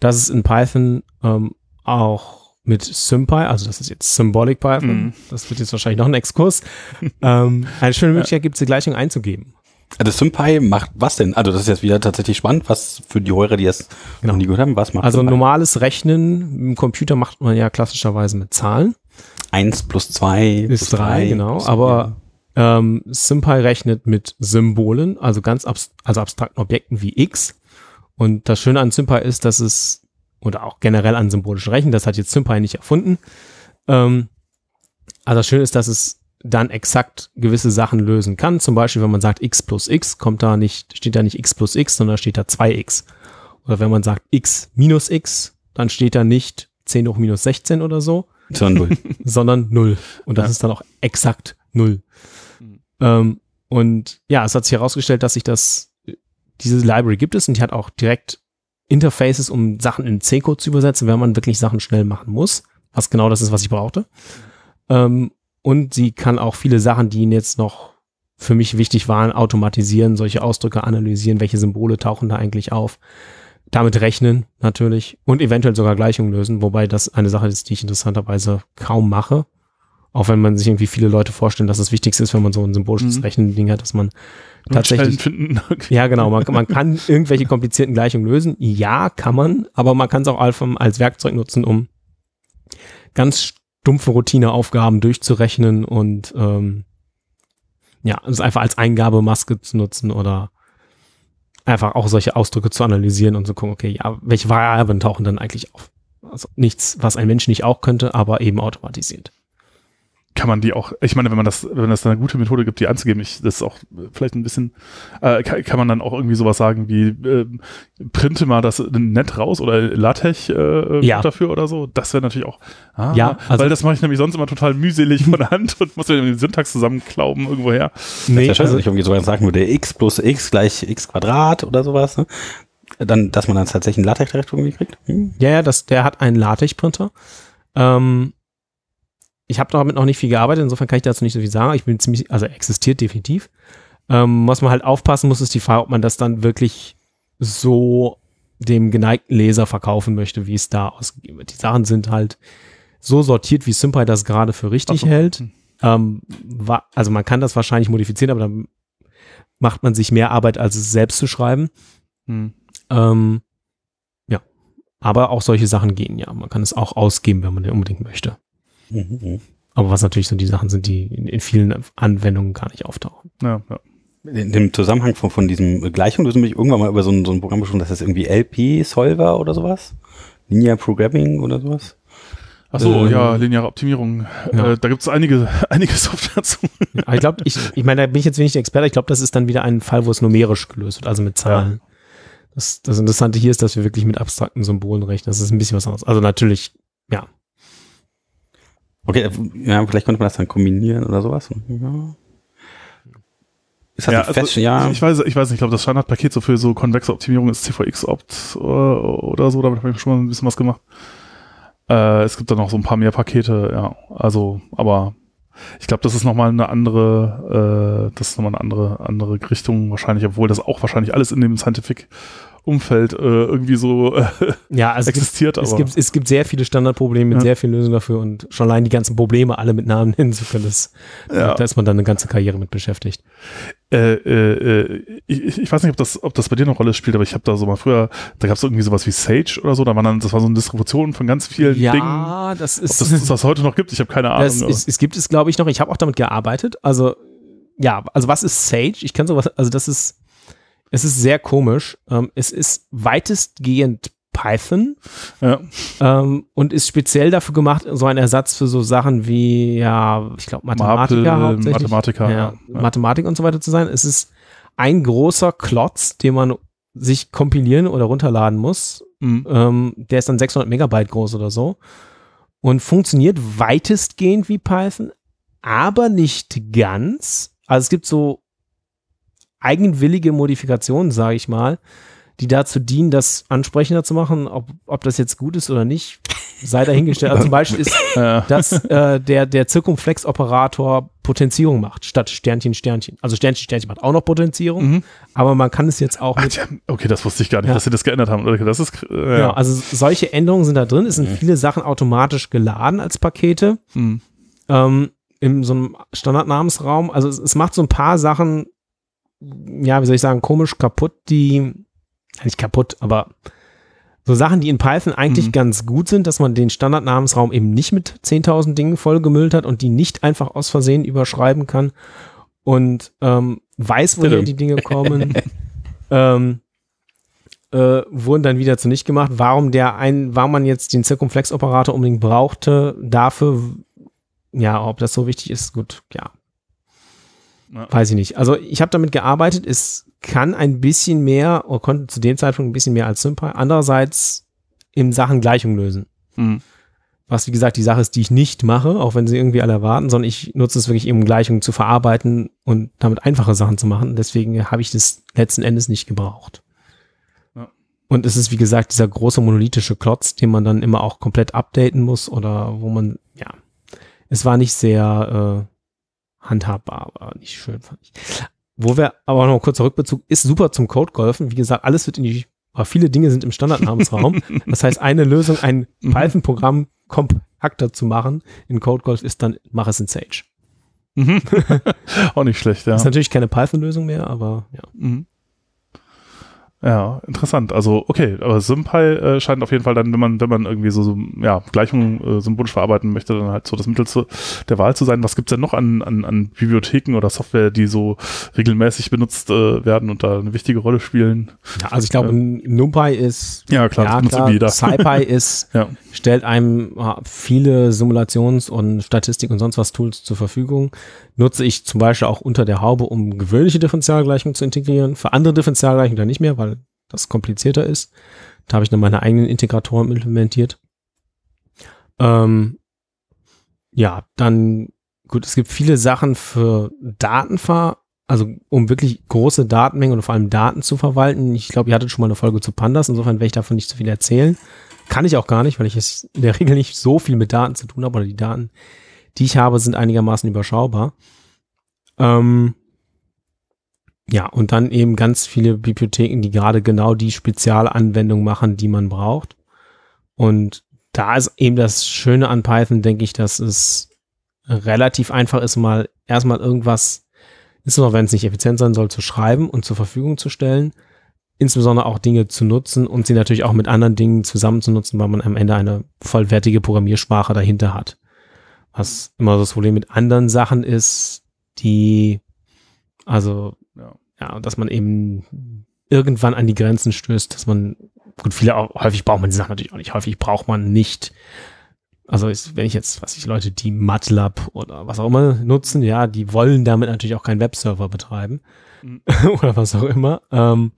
Das ist in Python ähm, auch mit SymPy, also das ist jetzt Symbolic Python, Mhm. das wird jetzt wahrscheinlich noch ein Exkurs, ähm, eine schöne Möglichkeit gibt, die Gleichung einzugeben. Also SymPy macht was denn? Also das ist jetzt wieder tatsächlich spannend, was für die Hörer, die das Genau. noch nie gehört haben, was macht Also SymPy? normales Rechnen im Computer macht man ja klassischerweise mit Zahlen. 1 plus 2 plus Ist drei, 3, genau. plus- Aber ähm, SymPy rechnet mit Symbolen, also ganz abs also abstrakten Objekten wie X. Und das Schöne an SymPy ist, dass es, oder auch generell an symbolischen Rechnen, das hat jetzt SymPy nicht erfunden. Ähm, also das Schöne ist, dass es dann exakt gewisse Sachen lösen kann. Zum Beispiel, wenn man sagt x plus x, kommt da nicht, steht da nicht x plus x, sondern steht da 2x. Oder wenn man sagt x minus x, dann steht da nicht 10 hoch minus 16 oder so, Sondern null. sondern null. Und das Ja. ist dann auch exakt null. Mhm. Ähm, und ja, es hat sich herausgestellt, dass sich das, diese Library gibt es und die hat auch direkt Interfaces, um Sachen in C-Code zu übersetzen, wenn man wirklich Sachen schnell machen muss. Was genau das ist, was ich brauchte. Ähm, und sie kann auch viele Sachen, die Ihnen jetzt noch für mich wichtig waren, automatisieren, solche Ausdrücke analysieren, welche Symbole tauchen da eigentlich auf. Damit rechnen natürlich und eventuell sogar Gleichungen lösen, wobei das eine Sache ist, die ich interessanterweise kaum mache. Auch wenn man sich irgendwie viele Leute vorstellen, dass das Wichtigste ist, wenn man so ein symbolisches Mhm. Rechnen-Ding hat, dass man tatsächlich finden. ja, genau. Man, man kann irgendwelche komplizierten Gleichungen lösen. Ja, kann man, aber man kann es auch als Werkzeug nutzen, um ganz stumpfe Routineaufgaben durchzurechnen und ähm, ja, es einfach als Eingabemaske zu nutzen oder einfach auch solche Ausdrücke zu analysieren und zu gucken, okay, ja, welche Variablen tauchen dann eigentlich auf? Also nichts, was ein Mensch nicht auch könnte, aber eben automatisiert. Kann man die auch, ich meine, wenn man das, wenn es da eine gute Methode gibt, die anzugeben, ich, das ist auch vielleicht ein bisschen, äh, kann, kann man dann auch irgendwie sowas sagen wie, äh, printe mal das nett raus oder LaTeX äh, Ja. dafür oder so. Das wäre natürlich auch, ah, Ja, also- weil das mache ich nämlich sonst immer total mühselig von der Hand und muss mir die Syntax zusammenklauben irgendwoher. Nee, ja schön, also, ich irgendwie sogar sagen würde, x plus x gleich x Quadrat oder sowas. Ne? Dann, dass man dann tatsächlich ein LaTeX direkt irgendwie kriegt. Hm? Ja, ja, das, der hat einen LaTeX-Printer. Ähm, ich habe damit noch nicht viel gearbeitet, insofern kann ich dazu nicht so viel sagen. Ich bin ziemlich, also er existiert definitiv. Ähm, was man halt aufpassen muss, ist die Frage, ob man das dann wirklich so dem geneigten Leser verkaufen möchte, wie es da ausgegeben wird. Die Sachen sind halt so sortiert, wie SymPy das gerade für richtig so. hält. Hm. Ähm, also man kann das wahrscheinlich modifizieren, aber dann macht man sich mehr Arbeit, als es selbst zu schreiben. Hm. Ähm, ja, aber auch solche Sachen gehen ja. Man kann es auch ausgeben, wenn man den unbedingt möchte. Mhm. Aber was natürlich so die Sachen sind, die in, vielen Anwendungen gar nicht auftauchen. Ja, ja. In dem Zusammenhang von, von diesem Gleichungslösen bin ich irgendwann mal über so ein, so ein Programm besprochen, das heißt irgendwie LP-Solver oder sowas. Linear Programming oder sowas. Ach so, Ähm, ja, lineare Optimierung. ja. Äh, da gibt es einige, einige Software zu. Aber ich glaube, ich, ich meine, da bin ich jetzt wenig der Experte. Ich glaube, das ist dann wieder ein Fall, wo es numerisch gelöst wird, also mit Zahlen. Das, das Interessante hier ist, dass wir wirklich mit abstrakten Symbolen rechnen. Das ist ein bisschen was anderes. Also natürlich, ja. Okay, äh, ja, vielleicht könnte man das dann kombinieren oder sowas. Ja. Ist das Ja, ein also Fest, ja. Ich, weiß, ich weiß nicht, ich glaube, das Standardpaket so für so konvexe Optimierung ist CVX-Opt oder, oder so, damit habe ich schon mal ein bisschen was gemacht. Äh, es gibt dann noch so ein paar mehr Pakete, ja. Also, aber ich glaube, das ist nochmal eine andere, äh, das ist nochmal eine andere, andere Richtung wahrscheinlich, obwohl das auch wahrscheinlich alles in dem Scientific Umfeld äh, irgendwie so äh, Ja, also es gibt, existiert. es, aber gibt, es gibt sehr viele Standardprobleme mit Ja. sehr vielen Lösungen dafür und schon allein die ganzen Probleme alle mit Namen nennen zu können, das, Ja. da ist man dann eine ganze Karriere mit beschäftigt. äh, äh, äh, ich, ich weiß nicht, ob das, ob das bei dir eine Rolle spielt, aber ich habe da so mal früher, da gab es irgendwie sowas wie Sage oder so, da waren dann, das war so eine Distribution von ganz vielen Dingen. Ja, das Ob ist, das, das das heute noch gibt, ich habe keine Ahnung. das ist, es gibt es, glaube ich, noch. Ich habe auch damit gearbeitet. Also, ja, also was ist Sage? Ich kann sowas, also das ist, es ist sehr komisch. Ähm, es ist weitestgehend Python ja. ähm, und ist speziell dafür gemacht, so ein Ersatz für so Sachen wie, ja, ich glaube, Mathematiker Maple, hauptsächlich. Mathematiker, ja, ja. Mathematik und so weiter zu sein. Es ist ein großer Klotz, den man sich kompilieren oder runterladen muss. Mhm. Ähm, der ist dann 600 Megabyte groß oder so und funktioniert weitestgehend wie Python, aber nicht ganz. Also es gibt so eigenwillige Modifikationen, sage ich mal, die dazu dienen, das ansprechender zu machen. Ob, ob das jetzt gut ist oder nicht, sei dahingestellt. Also zum Beispiel ist dass äh, der, der Zirkumflex-Operator Potenzierung macht, statt Sternchen, Sternchen. Also Sternchen, Sternchen macht auch noch Potenzierung, Mhm. aber man kann es jetzt auch Ach, okay, das wusste ich gar nicht, Ja. dass sie das geändert haben. Okay, Das ist, äh, Genau, ja. also solche Änderungen sind da drin. Es sind viele Sachen automatisch geladen als Pakete Mhm. ähm, in so einem Standardnamensraum. Also es, es macht so ein paar Sachen, ja, wie soll ich sagen, komisch kaputt, die, nicht kaputt, aber so Sachen, die in Python eigentlich Mhm. ganz gut sind, dass man den Standardnamensraum eben nicht mit 10.000 Dingen vollgemüllt hat und die nicht einfach aus Versehen überschreiben kann und ähm, weiß, woher die Dinge kommen. ähm, äh, wurden dann wieder zu nicht gemacht. Warum der ein, warum man jetzt den Zirkumflex-Operator unbedingt brauchte, dafür, ja, ob das so wichtig ist, gut, ja. Ja. Weiß ich nicht. Also ich habe damit gearbeitet, es kann ein bisschen mehr, oder konnte zu dem Zeitpunkt ein bisschen mehr als SymPy, andererseits in Sachen Gleichung lösen. Mhm. Was, wie gesagt, die Sache ist, die ich nicht mache, auch wenn sie irgendwie alle erwarten, sondern ich nutze es wirklich eben, um Gleichungen zu verarbeiten und damit einfache Sachen zu machen. Deswegen habe ich das letzten Endes nicht gebraucht. Ja. Und es ist, wie gesagt, dieser große monolithische Klotz, den man dann immer auch komplett updaten muss oder wo man, ja, es war nicht sehr äh, handhabbar, aber nicht schön, fand ich. Wo wir aber noch kurz Rückbezug, ist super zum Code-Golfen. Wie gesagt, alles wird in die, aber viele Dinge sind im Standardnamensraum. Das heißt, eine Lösung, ein Mhm. Python-Programm kompakter zu machen in CodeGolf ist dann, mach es in Sage. Mhm. Auch nicht schlecht, ja. Das ist natürlich keine Python-Lösung mehr, aber ja. Mhm. Ja, interessant. Also okay, aber SymPy äh, scheint auf jeden Fall dann, wenn man, wenn man irgendwie so, so ja, Gleichungen äh, symbolisch verarbeiten möchte, dann halt so das Mittel zu, der Wahl zu sein. Was gibt's denn noch an, an, an Bibliotheken oder Software, die so regelmäßig benutzt äh, werden und da eine wichtige Rolle spielen? ja also ich glaube, NumPy ist, Ja, klar, ja, klar, jeder. SciPy ist, Ja. stellt einem ja, viele Simulations- und Statistik und sonst was Tools zur Verfügung. Nutze ich zum Beispiel auch unter der Haube, um gewöhnliche Differentialgleichungen zu integrieren. Für andere Differentialgleichungen dann nicht mehr, weil das komplizierter ist. Da habe ich dann meine eigenen Integratoren implementiert. Ähm, ja, dann gut, es gibt viele Sachen für Datenver, also um wirklich große Datenmengen und vor allem Daten zu verwalten. Ich glaube, ihr hattet schon mal eine Folge zu Pandas, insofern werde ich davon nicht so viel erzählen. Kann ich auch gar nicht, weil ich es in der Regel nicht so viel mit Daten zu tun habe oder die Daten, die ich habe, sind einigermaßen überschaubar. Ähm, ja, und dann eben ganz viele Bibliotheken, die gerade genau die Spezialanwendung machen, die man braucht. Und da ist eben das Schöne an Python, denke ich, dass es relativ einfach ist, mal erstmal irgendwas, insbesondere wenn es nicht effizient sein soll, zu schreiben und zur Verfügung zu stellen. Insbesondere auch Dinge zu nutzen und sie natürlich auch mit anderen Dingen zusammen zu nutzen, weil man am Ende eine vollwertige Programmiersprache dahinter hat. Was immer das Problem mit anderen Sachen ist, die, also, Ja. ja, dass man eben irgendwann an die Grenzen stößt, dass man, gut, viele, auch, häufig braucht man die Sachen natürlich auch nicht, häufig braucht man nicht, also ist, wenn ich jetzt, was ich, Leute, die MATLAB oder was auch immer nutzen, ja, die wollen damit natürlich auch keinen Webserver betreiben Mhm. oder was auch immer, ähm,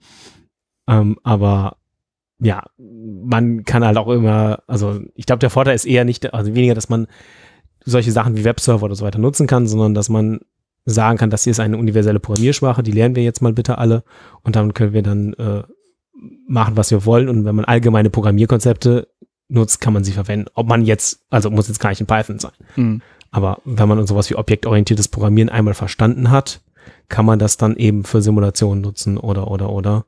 ähm, aber ja, man kann halt auch immer, also ich glaube, der Vorteil ist eher nicht, also weniger, dass man solche Sachen wie Webserver oder so weiter nutzen kann, sondern dass man sagen kann, das hier ist eine universelle Programmiersprache, die lernen wir jetzt mal bitte alle und damit können wir dann äh, machen, was wir wollen. Und wenn man allgemeine Programmierkonzepte nutzt, kann man sie verwenden. Ob man jetzt, also muss jetzt gar nicht in Python sein. Mhm. Aber wenn man sowas wie objektorientiertes Programmieren einmal verstanden hat, kann man das dann eben für Simulationen nutzen oder, oder, oder.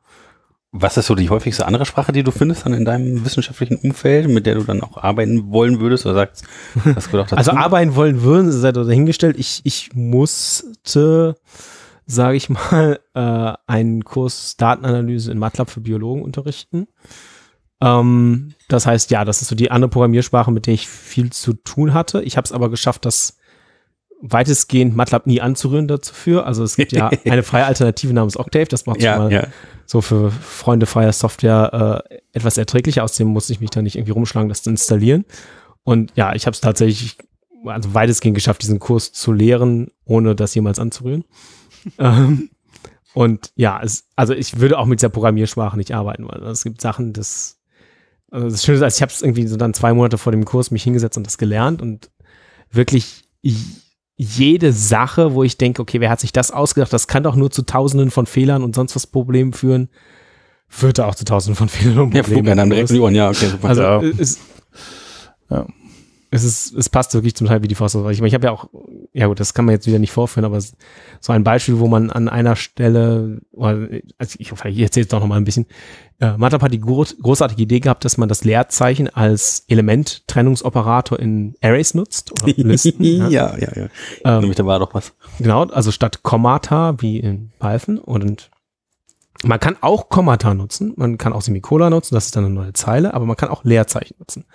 Was ist so die häufigste andere Sprache, die du findest dann in deinem wissenschaftlichen Umfeld, mit der du dann auch arbeiten wollen würdest oder sagst, das gehört auch dazu? Also arbeiten wollen würden, sei doch dahingestellt. Ich, ich musste, sage ich mal, äh, einen Kurs Datenanalyse in MATLAB für Biologen unterrichten. Ähm, das heißt, ja, das ist so die andere Programmiersprache, mit der ich viel zu tun hatte. Ich habe es aber geschafft, das weitestgehend MATLAB nie anzurühren dafür. Also es gibt ja eine freie Alternative namens Octave, das macht ja, mal ja. so für Freunde freier Software äh, etwas erträglicher. Außerdem musste ich mich da nicht irgendwie rumschlagen, das zu installieren. Und ja, ich habe es tatsächlich also weitestgehend geschafft, diesen Kurs zu lehren, ohne das jemals anzurühren. ähm, und ja, es, also ich würde auch mit dieser Programmiersprache nicht arbeiten, weil es gibt Sachen, das, also das Schöne ist, also ich habe es irgendwie so dann zwei Monate vor dem Kurs mich hingesetzt und das gelernt und wirklich jede Sache, wo ich denke, okay, wer hat sich das ausgedacht? Das kann doch nur zu Tausenden von Fehlern und sonst was Problemen führen. Führte auch zu Tausenden von Fehlern und Ja, Problemen. flog dann direkt in die Ohren, ja, okay, super. Also Ja. es, Ja. es ist, es passt wirklich zum Teil wie die Faust. Ich meine, ich habe ja auch, ja gut, das kann man jetzt wieder nicht vorführen, aber so ein Beispiel, wo man an einer Stelle, oder, also ich, ich erzähle es doch noch mal ein bisschen. Äh, MATLAB hat die groß, großartige Idee gehabt, dass man das Leerzeichen als Elementtrennungsoperator in Arrays nutzt oder Listen. ja, ja. ja, ja. Ähm, Nämlich, da war doch was. Genau, also statt Kommata wie in Python und man kann auch Kommata nutzen, man kann auch Semikolon nutzen, das ist dann eine neue Zeile, aber man kann auch Leerzeichen nutzen.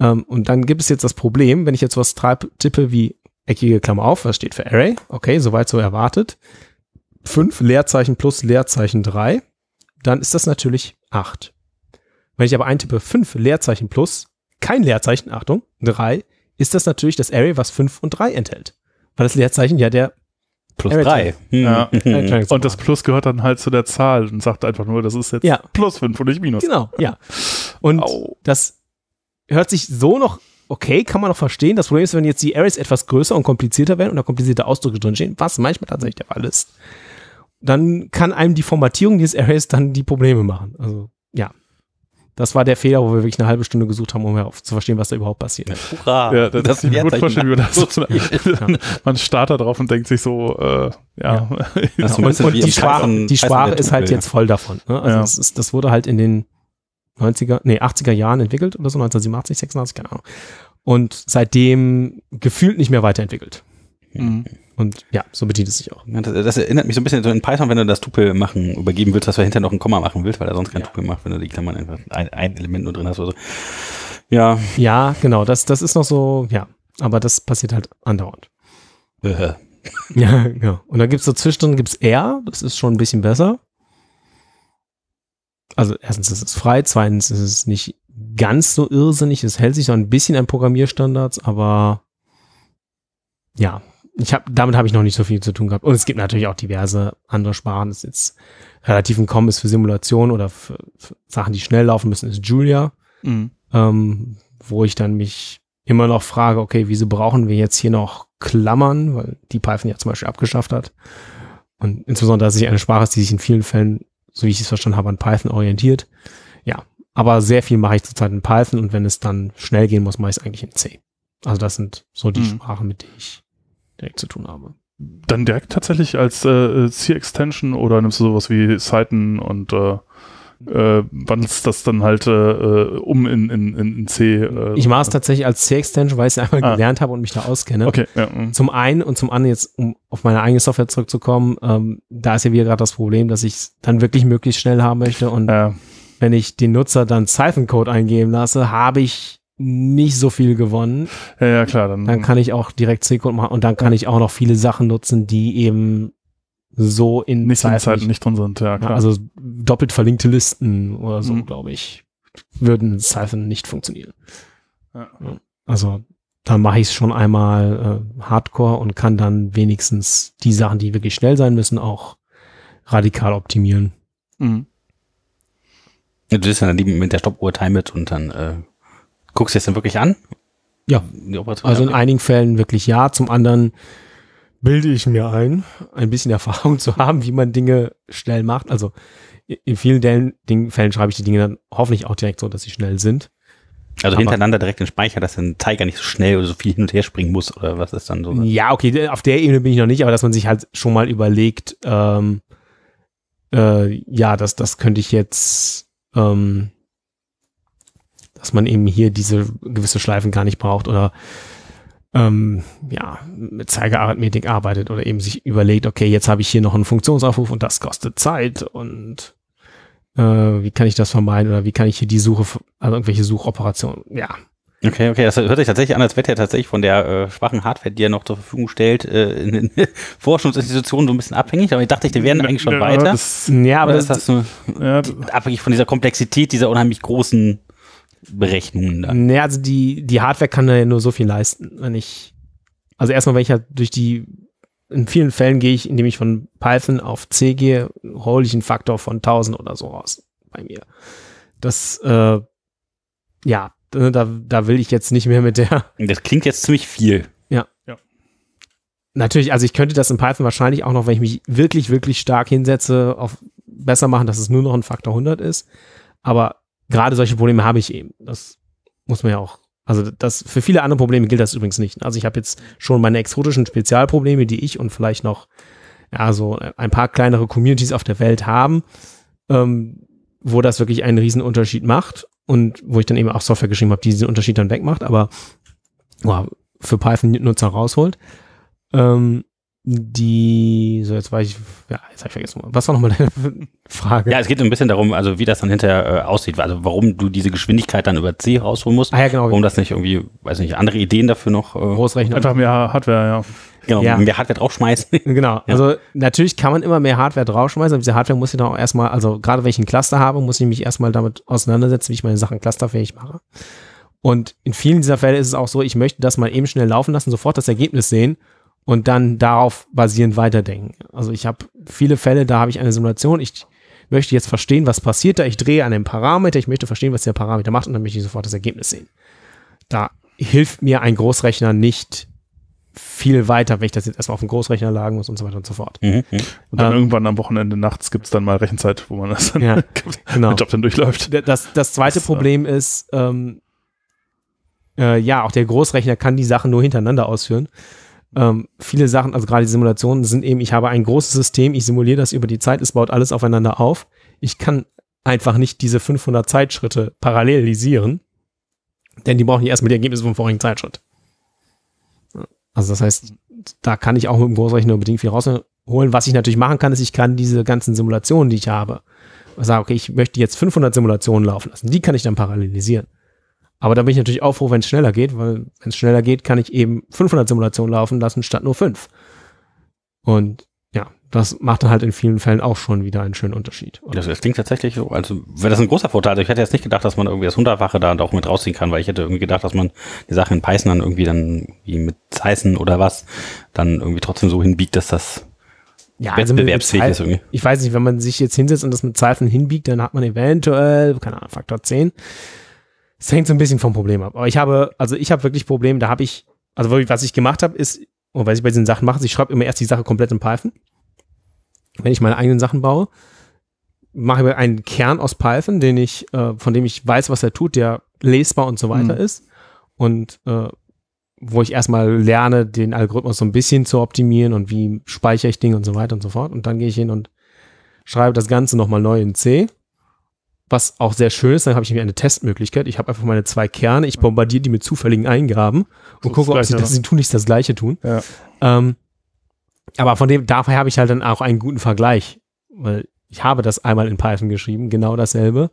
Ähm, und dann gibt es jetzt das Problem, wenn ich jetzt was tippe wie eckige Klammer auf, was steht für Array, okay, soweit so erwartet, fünf Leerzeichen plus Leerzeichen drei, dann ist das natürlich acht. Wenn ich aber eintippe fünf Leerzeichen plus kein Leerzeichen, Achtung, drei, ist das natürlich das Array, was fünf und drei enthält. Weil das Leerzeichen ja der Plus Array drei. Ja. Hm. Und das Plus gehört dann halt zu der Zahl und sagt einfach nur, das ist jetzt Ja. plus 5 und nicht minus. Genau, ja. Und Au. das hört sich so noch okay, kann man noch verstehen. Das Problem ist, wenn jetzt die Arrays etwas größer und komplizierter werden und da komplizierte Ausdrücke drinstehen, was manchmal tatsächlich der Fall ist, dann kann einem die Formatierung dieses Arrays dann die Probleme machen. Also, ja. Das war der Fehler, wo wir wirklich eine halbe Stunde gesucht haben, um zu verstehen, was da überhaupt passiert. Hurra. Ja, das, ich mir gut vorstellen, wie man das so man startet drauf und denkt sich so, äh, ja. Das ist so ein Und, und die Sprache, die Sprache ist halt jetzt voll davon. Ne? Also Ja. das, ist, das wurde halt in den 90er, nee, 80er Jahren entwickelt oder so, 1987, 86, keine Ahnung. Und seitdem gefühlt nicht mehr weiterentwickelt. Mhm. Und ja, so bedient es sich auch. Ja, das, das erinnert mich so ein bisschen so in Python, wenn du das Tupel machen, übergeben willst, dass du hinterher noch ein Komma machen willst, weil er sonst kein Ja. Tupel macht, wenn du die Klammern einfach ein, ein Element nur drin hast oder so. Ja. Ja, genau, das, das ist noch so, ja, aber das passiert halt andauernd. Äh. Ja, genau. Und dann gibt's so zwischendrin gibt's R, das ist schon ein bisschen besser. Also erstens ist es frei, zweitens ist es nicht ganz so irrsinnig, es hält sich so ein bisschen an Programmierstandards, aber ja, ich hab, damit habe ich noch nicht so viel zu tun gehabt. Und es gibt natürlich auch diverse andere Sprachen. Das ist jetzt relativ ein Common ist für Simulation oder für, für Sachen, die schnell laufen müssen, ist Julia Mhm. ähm, wo ich dann mich immer noch frage, okay, wieso brauchen wir jetzt hier noch Klammern, weil die Python ja zum Beispiel abgeschafft hat. Und insbesondere, dass es eine Sprache ist, die sich in vielen Fällen, so wie ich es verstanden habe, an Python orientiert. Ja, aber sehr viel mache ich zurzeit in Python und wenn es dann schnell gehen muss, mache ich es eigentlich in C. Also das sind so die Mhm. Sprachen, mit denen ich direkt zu tun habe. Dann direkt tatsächlich als äh, C-Extension oder nimmst du sowas wie Cyten und äh, äh, wandelst das dann halt äh, um in, in, in C? Äh, Ich mache es tatsächlich als C-Extension, weil ich es einmal Ah. gelernt habe und mich da auskenne. Okay, ja. mhm. Zum einen und zum anderen jetzt, um auf meine eigene Software zurückzukommen, ähm, da ist ja wieder gerade das Problem, dass ich es dann wirklich möglichst schnell haben möchte und Äh, wenn ich den Nutzer dann Cypher-Code eingeben lasse, habe ich nicht so viel gewonnen. ja, ja, klar. Dann, Dann kann ich auch direkt C-Code machen und dann kann ich auch noch viele Sachen nutzen, die eben so in nicht in Cypher Zeiten nicht drin sind, ja, ja, klar. also doppelt verlinkte Listen oder so, Mhm. glaube ich, würden in Cypher nicht funktionieren. Ja. Also da mache ich es schon einmal äh, Hardcore und kann dann wenigstens die Sachen, die wirklich schnell sein müssen, auch radikal optimieren. Mhm. Du bist dann lieber mit der Stoppuhr timet und dann äh, guckst du es dann wirklich an? Ja. Also in einigen Fällen wirklich ja, zum anderen bilde ich mir ein, ein bisschen Erfahrung zu haben, wie man Dinge schnell macht. Also in vielen Dellen- Ding- Fällen schreibe ich die Dinge dann hoffentlich auch direkt so, dass sie schnell sind. Also aber- hintereinander direkt in den Speicher, dass ein Tiger nicht so schnell oder so viel hin und her springen muss oder was ist dann so? Ja, okay, auf der Ebene bin ich noch nicht, aber dass man sich halt schon mal überlegt, ähm, äh, ja, das, das könnte ich jetzt, ähm, dass man eben hier diese gewisse Schleifen gar nicht braucht oder ähm, ja, mit Zeigerarithmetik arbeitet oder eben sich überlegt, okay, jetzt habe ich hier noch einen Funktionsaufruf und das kostet Zeit und äh, wie kann ich das vermeiden oder wie kann ich hier die Suche, also irgendwelche Suchoperationen, ja. Okay, okay, das hört sich tatsächlich an, als wäre er tatsächlich von der äh, schwachen Hardware, die er noch zur Verfügung stellt, äh, in den Forschungsinstitutionen so ein bisschen abhängig. Aber ich dachte, die wären eigentlich schon Ja, weiter. Das, Ja, aber Oder das, ist das so ja, das- abhängig von dieser Komplexität dieser unheimlich großen Berechnungen dann? Nee, also die, die Hardware kann da ja nur so viel leisten. Wenn ich, also erstmal, wenn ich halt durch die, in vielen Fällen gehe ich, indem ich von Python auf C gehe, hole ich einen Faktor von 1000 oder so raus bei mir. Das, äh, ja, da, da will ich jetzt nicht mehr mit der, Das klingt jetzt ziemlich viel. natürlich, also ich könnte das in Python wahrscheinlich auch noch, wenn ich mich wirklich, wirklich stark hinsetze, auf besser machen, dass es nur noch ein Faktor 100 ist. Aber gerade solche Probleme habe ich eben. Das muss man ja auch. Also das für viele andere Probleme gilt das übrigens nicht. Also ich habe jetzt schon meine exotischen Spezialprobleme, die ich und vielleicht noch ja so ein paar kleinere Communities auf der Welt haben, ähm, wo das wirklich einen riesen Unterschied macht und wo ich dann eben auch Software geschrieben habe, die diesen Unterschied dann wegmacht, aber ja, für Python-Nutzer rausholt. Ähm, die, so jetzt war ich, ja, jetzt habe ich vergessen. Was war nochmal deine Frage? Ja, es geht ein bisschen darum, also wie das dann hinterher äh, aussieht, also warum du diese Geschwindigkeit dann über C rausholen musst. ah ja, genau. Warum das nicht irgendwie, weiß nicht, andere Ideen dafür noch, äh, Großrechner. einfach mehr Hardware, ja. genau, Ja. mehr Hardware draufschmeißen. Genau. Also natürlich kann man immer mehr Hardware draufschmeißen, aber diese Hardware muss ich dann auch erstmal, also gerade wenn ich einen Cluster habe, muss ich mich erstmal damit auseinandersetzen, wie ich meine Sachen clusterfähig mache. Und in vielen dieser Fälle ist es auch so, ich möchte das mal eben schnell laufen lassen, sofort das Ergebnis sehen und dann darauf basierend weiterdenken. Also ich habe viele Fälle, da habe ich eine Simulation, ich möchte jetzt verstehen, was passiert da, ich drehe an einem Parameter, ich möchte verstehen, was der Parameter macht und dann möchte ich sofort das Ergebnis sehen. Da hilft mir ein Großrechner nicht viel weiter, wenn ich das jetzt erstmal auf den Großrechner lagen muss und so weiter und so fort. Mhm, mhm. Und dann Ähm. irgendwann am Wochenende nachts gibt's dann mal Rechenzeit, wo man das dann Ja, genau. den Job dann durchläuft. Das, das zweite Das, äh, Problem ist, ähm, äh, ja, auch der Großrechner kann die Sachen nur hintereinander ausführen. Ähm, viele Sachen, also gerade die Simulationen, sind eben, ich habe ein großes System, ich simuliere das über die Zeit, es baut alles aufeinander auf. Ich kann einfach nicht diese 500 Zeitschritte parallelisieren, denn die brauchen ja erstmal die Ergebnisse vom vorigen Zeitschritt. Also das heißt, da kann ich auch mit dem Großrechner unbedingt viel rausholen. Was ich natürlich machen kann, ist, ich kann diese ganzen Simulationen, die ich habe, sage, okay, ich möchte jetzt 500 Simulationen laufen lassen. Die kann ich dann parallelisieren. Aber da bin ich natürlich auch froh, wenn es schneller geht, weil wenn es schneller geht, kann ich eben 500 Simulationen laufen lassen statt nur 5. Und ja, das macht dann halt in vielen Fällen auch schon wieder einen schönen Unterschied. Das, das klingt tatsächlich so, also wäre das ein großer Vorteil. Also ich hätte jetzt nicht gedacht, dass man irgendwie das Hundertfache da auch mit rausziehen kann, weil ich hätte irgendwie gedacht, dass man die Sache in Python dann irgendwie dann wie mit Zeissen oder was dann irgendwie trotzdem so hinbiegt, dass das ja, wettbewerbsfähig mit ist irgendwie. Ich weiß nicht, wenn man sich jetzt hinsetzt und das mit Zeichen hinbiegt, dann hat man eventuell, keine Ahnung, Faktor 10. Es hängt so ein bisschen vom Problem ab. Aber ich habe, also ich habe wirklich Probleme, da habe ich, also was ich gemacht habe, ist, und was ich bei diesen Sachen mache, ich schreibe immer erst die Sache komplett in Python. Wenn ich meine eigenen Sachen baue, mache ich mir einen Kern aus Python, den ich, äh, von dem ich weiß, was er tut, der lesbar und so weiter Mhm. ist. Und äh, wo ich erstmal lerne, den Algorithmus so ein bisschen zu optimieren und wie speichere ich Dinge und so weiter und so fort. Und dann gehe ich hin und schreibe das Ganze nochmal neu in C. Was auch sehr schön ist, dann habe ich mir eine Testmöglichkeit. Ich habe einfach meine zwei Kerne, ich bombardiere die mit zufälligen Eingaben und gucke, ob sie, das, sie tun nicht das Gleiche tun. Ja. Ähm, aber von dem, dafür habe ich halt dann auch einen guten Vergleich, weil ich habe das einmal in Python geschrieben, genau dasselbe.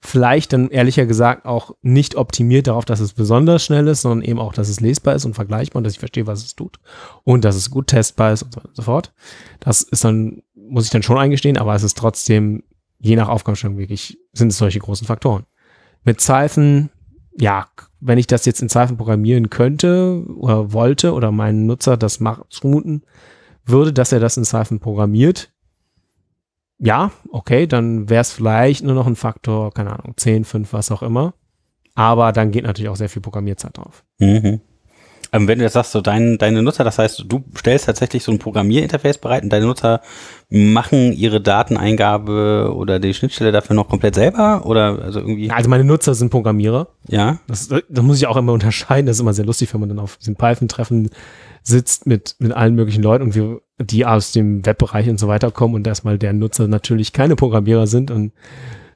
Vielleicht dann ehrlicher gesagt auch nicht optimiert darauf, dass es besonders schnell ist, sondern eben auch, dass es lesbar ist und vergleichbar und dass ich verstehe, was es tut und dass es gut testbar ist und so weiter und so fort. Das ist dann, muss ich dann schon eingestehen, aber es ist trotzdem, je nach Aufgabenstellung wirklich, sind es solche großen Faktoren. Mit Python, ja, wenn ich das jetzt in Python programmieren könnte oder wollte oder meinen Nutzer das mach- zumuten würde, dass er das in Python programmiert, ja, okay, dann wäre es vielleicht nur noch ein Faktor, keine Ahnung, 10, 5, was auch immer. Aber dann geht natürlich auch sehr viel Programmierzeit drauf. Mhm. Ähm, wenn du jetzt sagst, so dein, deine Nutzer, das heißt, du stellst tatsächlich so ein Programmierinterface bereit und deine Nutzer machen ihre Dateneingabe oder die Schnittstelle dafür noch komplett selber oder also irgendwie, Also meine Nutzer sind Programmierer. ja? Das, das muss ich auch immer unterscheiden. Das ist immer sehr lustig, wenn man dann auf diesem Python-Treffen sitzt mit, mit allen möglichen Leuten und wir die aus dem Webbereich und so weiter kommen und erstmal der Nutzer natürlich keine Programmierer sind und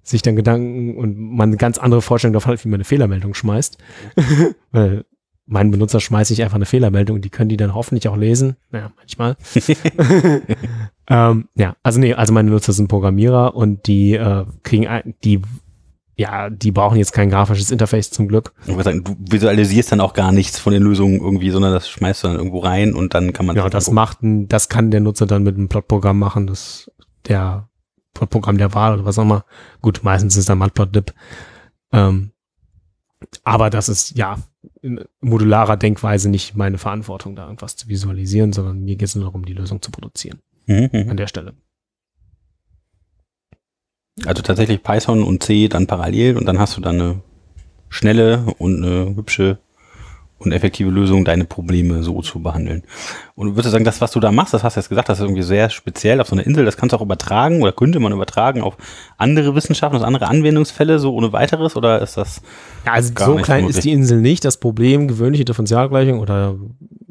sich dann Gedanken und man eine ganz andere Vorstellung davon hat, wie man eine Fehlermeldung schmeißt. Weil mein Benutzer schmeiße ich einfach eine Fehlermeldung, die können die dann hoffentlich auch lesen. Naja, manchmal. ähm, ja, also nee, also meine Nutzer sind Programmierer und die äh, kriegen ein, die ja, die brauchen jetzt kein grafisches Interface zum Glück. Ich würde sagen, du visualisierst dann auch gar nichts von den Lösungen irgendwie, sondern das schmeißt du dann irgendwo rein und dann kann man. Ja, das macht, ein, das kann der Nutzer dann mit einem Plotprogramm machen, das der Plotprogramm der Wahl oder was auch immer. Gut, meistens ist dann Matplotlib. Ähm, aber das ist ja in modularer Denkweise nicht meine Verantwortung, da irgendwas zu visualisieren, sondern mir geht es nur darum, die Lösung zu produzieren. Mhm. An der Stelle. Also tatsächlich Python und C dann parallel und dann hast du dann eine schnelle und eine hübsche und effektive Lösung, deine Probleme so zu behandeln. Und würdest du sagen, das, was du da machst, das hast du jetzt gesagt, das ist irgendwie sehr speziell auf so einer Insel, das kannst du auch übertragen oder könnte man übertragen auf andere Wissenschaften, auf andere Anwendungsfälle, so ohne weiteres, oder ist das? Ja, also so klein möglich? ist die Insel nicht. Das Problem, gewöhnliche Differentialgleichung oder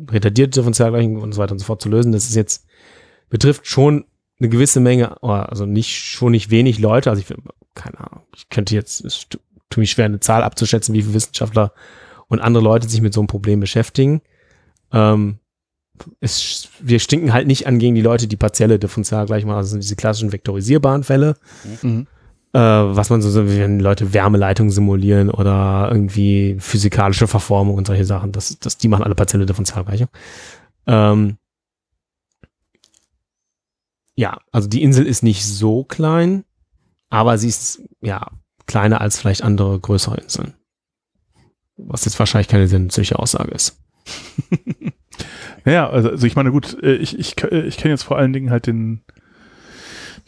retardierte Differentialgleichung und so weiter und so fort zu lösen, das ist jetzt, betrifft schon eine gewisse Menge, also nicht, schon nicht wenig Leute, also ich, keine Ahnung, ich könnte jetzt, es tut mir schwer, eine Zahl abzuschätzen, wie viele Wissenschaftler und andere Leute sich mit so einem Problem beschäftigen. Ähm, es, wir stinken halt nicht an gegen die Leute, die partielle Differentialgleichung machen, also diese klassischen vektorisierbaren Fälle. Mhm. Äh, was man so, wenn Leute Wärmeleitung simulieren oder irgendwie physikalische Verformung und solche Sachen, das, das, die machen alle partielle Differentialgleichung. Ähm, ja, also die Insel ist nicht so klein, aber sie ist ja kleiner als vielleicht andere größere Inseln. Was jetzt wahrscheinlich keine sinnliche Aussage ist. ja, also, also ich meine, gut, äh, ich, ich, ich kenne jetzt vor allen Dingen halt den,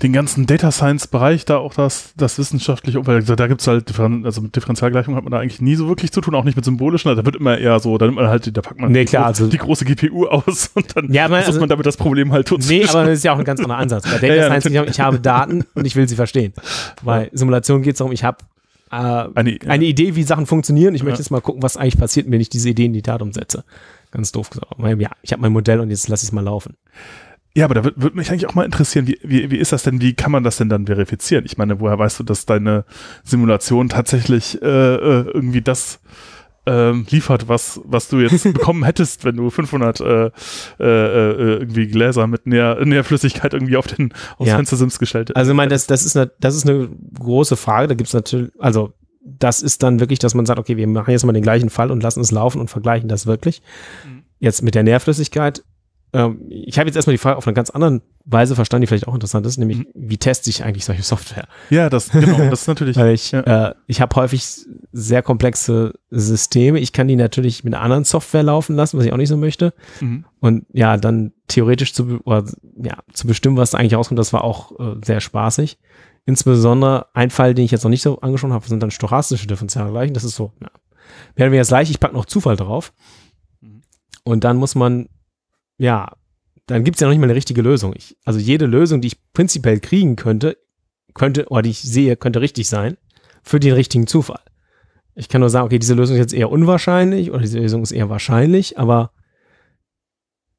den ganzen Data Science Bereich, da auch das, das wissenschaftliche Umfeld, da gibt's halt, Differen also mit Differentialgleichung hat man da eigentlich nie so wirklich zu tun, auch nicht mit symbolischen, da wird immer eher so, da nimmt man halt, da packt man nee, klar, die, also, die große GPU aus und dann ja, man, also, man damit das Problem halt tun. Nee, aber das ist ja auch ein ganz anderer Ansatz. Bei Data ja, Science, ich, ich habe Daten und ich will sie verstehen. Bei Simulation geht es darum, ich habe äh, eine, ja. eine, Idee, wie Sachen funktionieren. Ich möchte jetzt mal gucken, was eigentlich passiert, wenn ich diese Idee in die Tat umsetze. Ganz doof gesagt. Ja, ich habe mein Modell und jetzt lasse ich es mal laufen. Ja, aber da würde würd mich eigentlich auch mal interessieren, wie, wie, wie ist das denn, wie kann man das denn dann verifizieren? Ich meine, woher weißt du, dass deine Simulation tatsächlich äh, äh irgendwie das ähm, liefert, was, was du jetzt bekommen hättest, wenn du 500 äh, äh, äh, irgendwie Gläser mit Nähr, Nährflüssigkeit irgendwie auf den aufs ja. Fenstersims gestellt hättest. Also ich meine, das, das, ist eine, das ist eine große Frage. Da gibt's natürlich, also das ist dann wirklich, dass man sagt, okay, wir machen jetzt mal den gleichen Fall und lassen es laufen und vergleichen das wirklich. Mhm. Jetzt mit der Nährflüssigkeit ähm, ich habe jetzt erstmal die Frage auf eine ganz andere Weise verstanden, die vielleicht auch interessant ist, nämlich mhm. wie teste ich eigentlich solche Software? Ja, das genau, das ist natürlich. Weil ich, ja. äh, ich habe häufig sehr komplexe Systeme. Ich kann die natürlich mit einer anderen Software laufen lassen, was ich auch nicht so möchte. Mhm. Und ja, dann theoretisch zu, oder, ja, zu bestimmen, was eigentlich rauskommt, das war auch äh, sehr spaßig. Insbesondere ein Fall, den ich jetzt noch nicht so angeschaut habe, sind dann stochastische Differentialgleichen. Das ist so, ja, werden wir jetzt gleich, ich packe noch Zufall drauf. Mhm. Und dann muss man ja, dann gibt es ja noch nicht mal eine richtige Lösung. Ich, also jede Lösung, die ich prinzipiell kriegen könnte, könnte, oder die ich sehe, könnte richtig sein für den richtigen Zufall. Ich kann nur sagen, okay, diese Lösung ist jetzt eher unwahrscheinlich oder diese Lösung ist eher wahrscheinlich, aber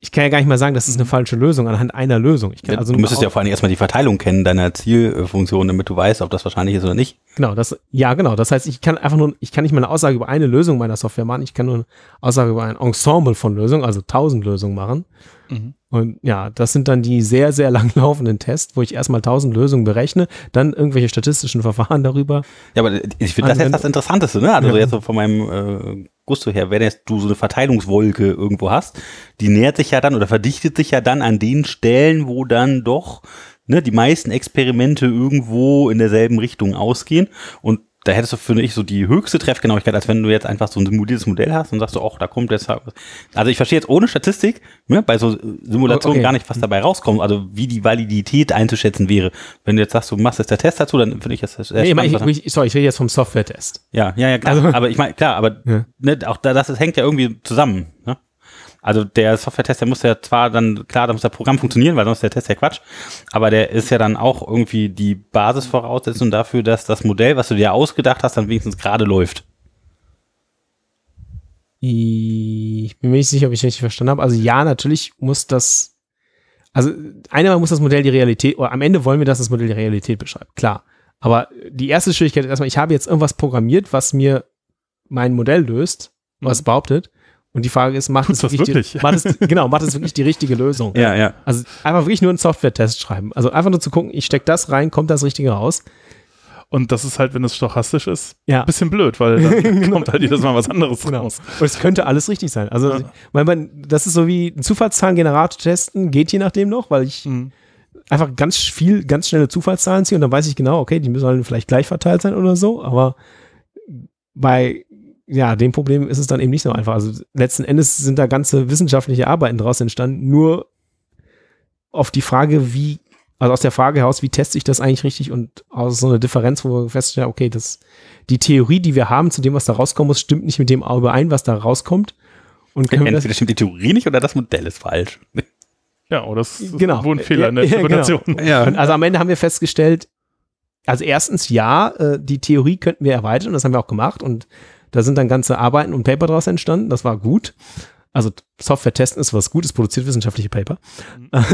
ich kann ja gar nicht mal sagen, das ist eine mhm. falsche Lösung anhand einer Lösung. Ich kann also du müsstest ja vor allem erstmal die Verteilung kennen deiner Zielfunktion, damit du weißt, ob das wahrscheinlich ist oder nicht. Genau, das, ja, genau. Das heißt, ich kann einfach nur, ich kann nicht mal eine Aussage über eine Lösung meiner Software machen. Ich kann nur eine Aussage über ein Ensemble von Lösungen, also tausend Lösungen machen. Mhm. Und ja, das sind dann die sehr, sehr langlaufenden Tests, wo ich erstmal tausend Lösungen berechne, dann irgendwelche statistischen Verfahren darüber. Ja, aber ich finde das jetzt das Interessanteste, ne? Also ja. jetzt so von meinem äh, Gusto her, wenn jetzt du so eine Verteilungswolke irgendwo hast, die nähert sich ja dann oder verdichtet sich ja dann an den Stellen, wo dann doch ne, die meisten Experimente irgendwo in derselben Richtung ausgehen. Und da hättest du, finde ich, so die höchste Treffgenauigkeit, als wenn du jetzt einfach so ein simuliertes Modell hast und sagst du, ach, da kommt jetzt. Also ich verstehe jetzt ohne Statistik, ne, bei so Simulationen okay. gar nicht, was dabei rauskommt, also wie die Validität einzuschätzen wäre. Wenn du jetzt sagst, du machst jetzt der Test dazu, dann finde ich das sehr nee, spannend. Ich, ich, sorry, ich rede jetzt vom Software-Test. Ja, ja, ja, klar. Also, aber ich meine, klar, aber ja. ne, auch da, das, das hängt ja irgendwie zusammen. Ne? Also der Software-Test, der muss ja zwar dann, klar, da muss das Programm funktionieren, weil sonst ist der Test ja Quatsch, aber der ist ja dann auch irgendwie die Basisvoraussetzung dafür, dass das Modell, was du dir ausgedacht hast, dann wenigstens gerade läuft. Ich bin mir nicht sicher, ob ich richtig verstanden habe. Also ja, natürlich muss das, also einmal muss das Modell die Realität, oder am Ende wollen wir, dass das Modell die Realität beschreibt, klar. Aber die erste Schwierigkeit ist erstmal, ich habe jetzt irgendwas programmiert, was mir mein Modell löst, was Mhm. behauptet. Und die Frage ist, macht es das wirklich, wirklich? Die, macht es, genau, macht es wirklich die richtige Lösung? Ja, ja. Also einfach wirklich nur einen Software-Test schreiben. Also einfach nur zu gucken, ich stecke das rein, kommt das Richtige raus? Und das ist halt, wenn es stochastisch ist, Ja. ein bisschen blöd, weil dann kommt halt jedes Mal was anderes Genau. raus. Und es könnte alles richtig sein. Also, Ja. weil man, das ist so wie ein Zufallszahlengenerator testen, geht je nachdem noch, weil ich Mhm. einfach ganz viel, ganz schnelle Zufallszahlen ziehe und dann weiß ich genau, okay, die sollen vielleicht gleich verteilt sein oder so, aber bei ja, dem Problem ist es dann eben nicht so einfach. Also letzten Endes sind da ganze wissenschaftliche Arbeiten daraus entstanden, nur auf die Frage, wie, also aus der Frage heraus, wie teste ich das eigentlich richtig und aus so einer Differenz, wo wir feststellen, okay, das, die Theorie, die wir haben zu dem, was da rauskommen muss, stimmt nicht mit dem überein, was da rauskommt. Und können wir das, Entweder stimmt die Theorie nicht oder das Modell ist falsch. Ja, oder es ist Genau. irgendwo ein Fehler in der Ja, ja, Interpretation. Ja. Und also am Ende haben wir festgestellt, also erstens, ja, äh, die Theorie könnten wir erweitern, das haben wir auch gemacht und da sind dann ganze Arbeiten und Paper daraus entstanden, das war gut. Also Software testen ist was Gutes, produziert wissenschaftliche Paper.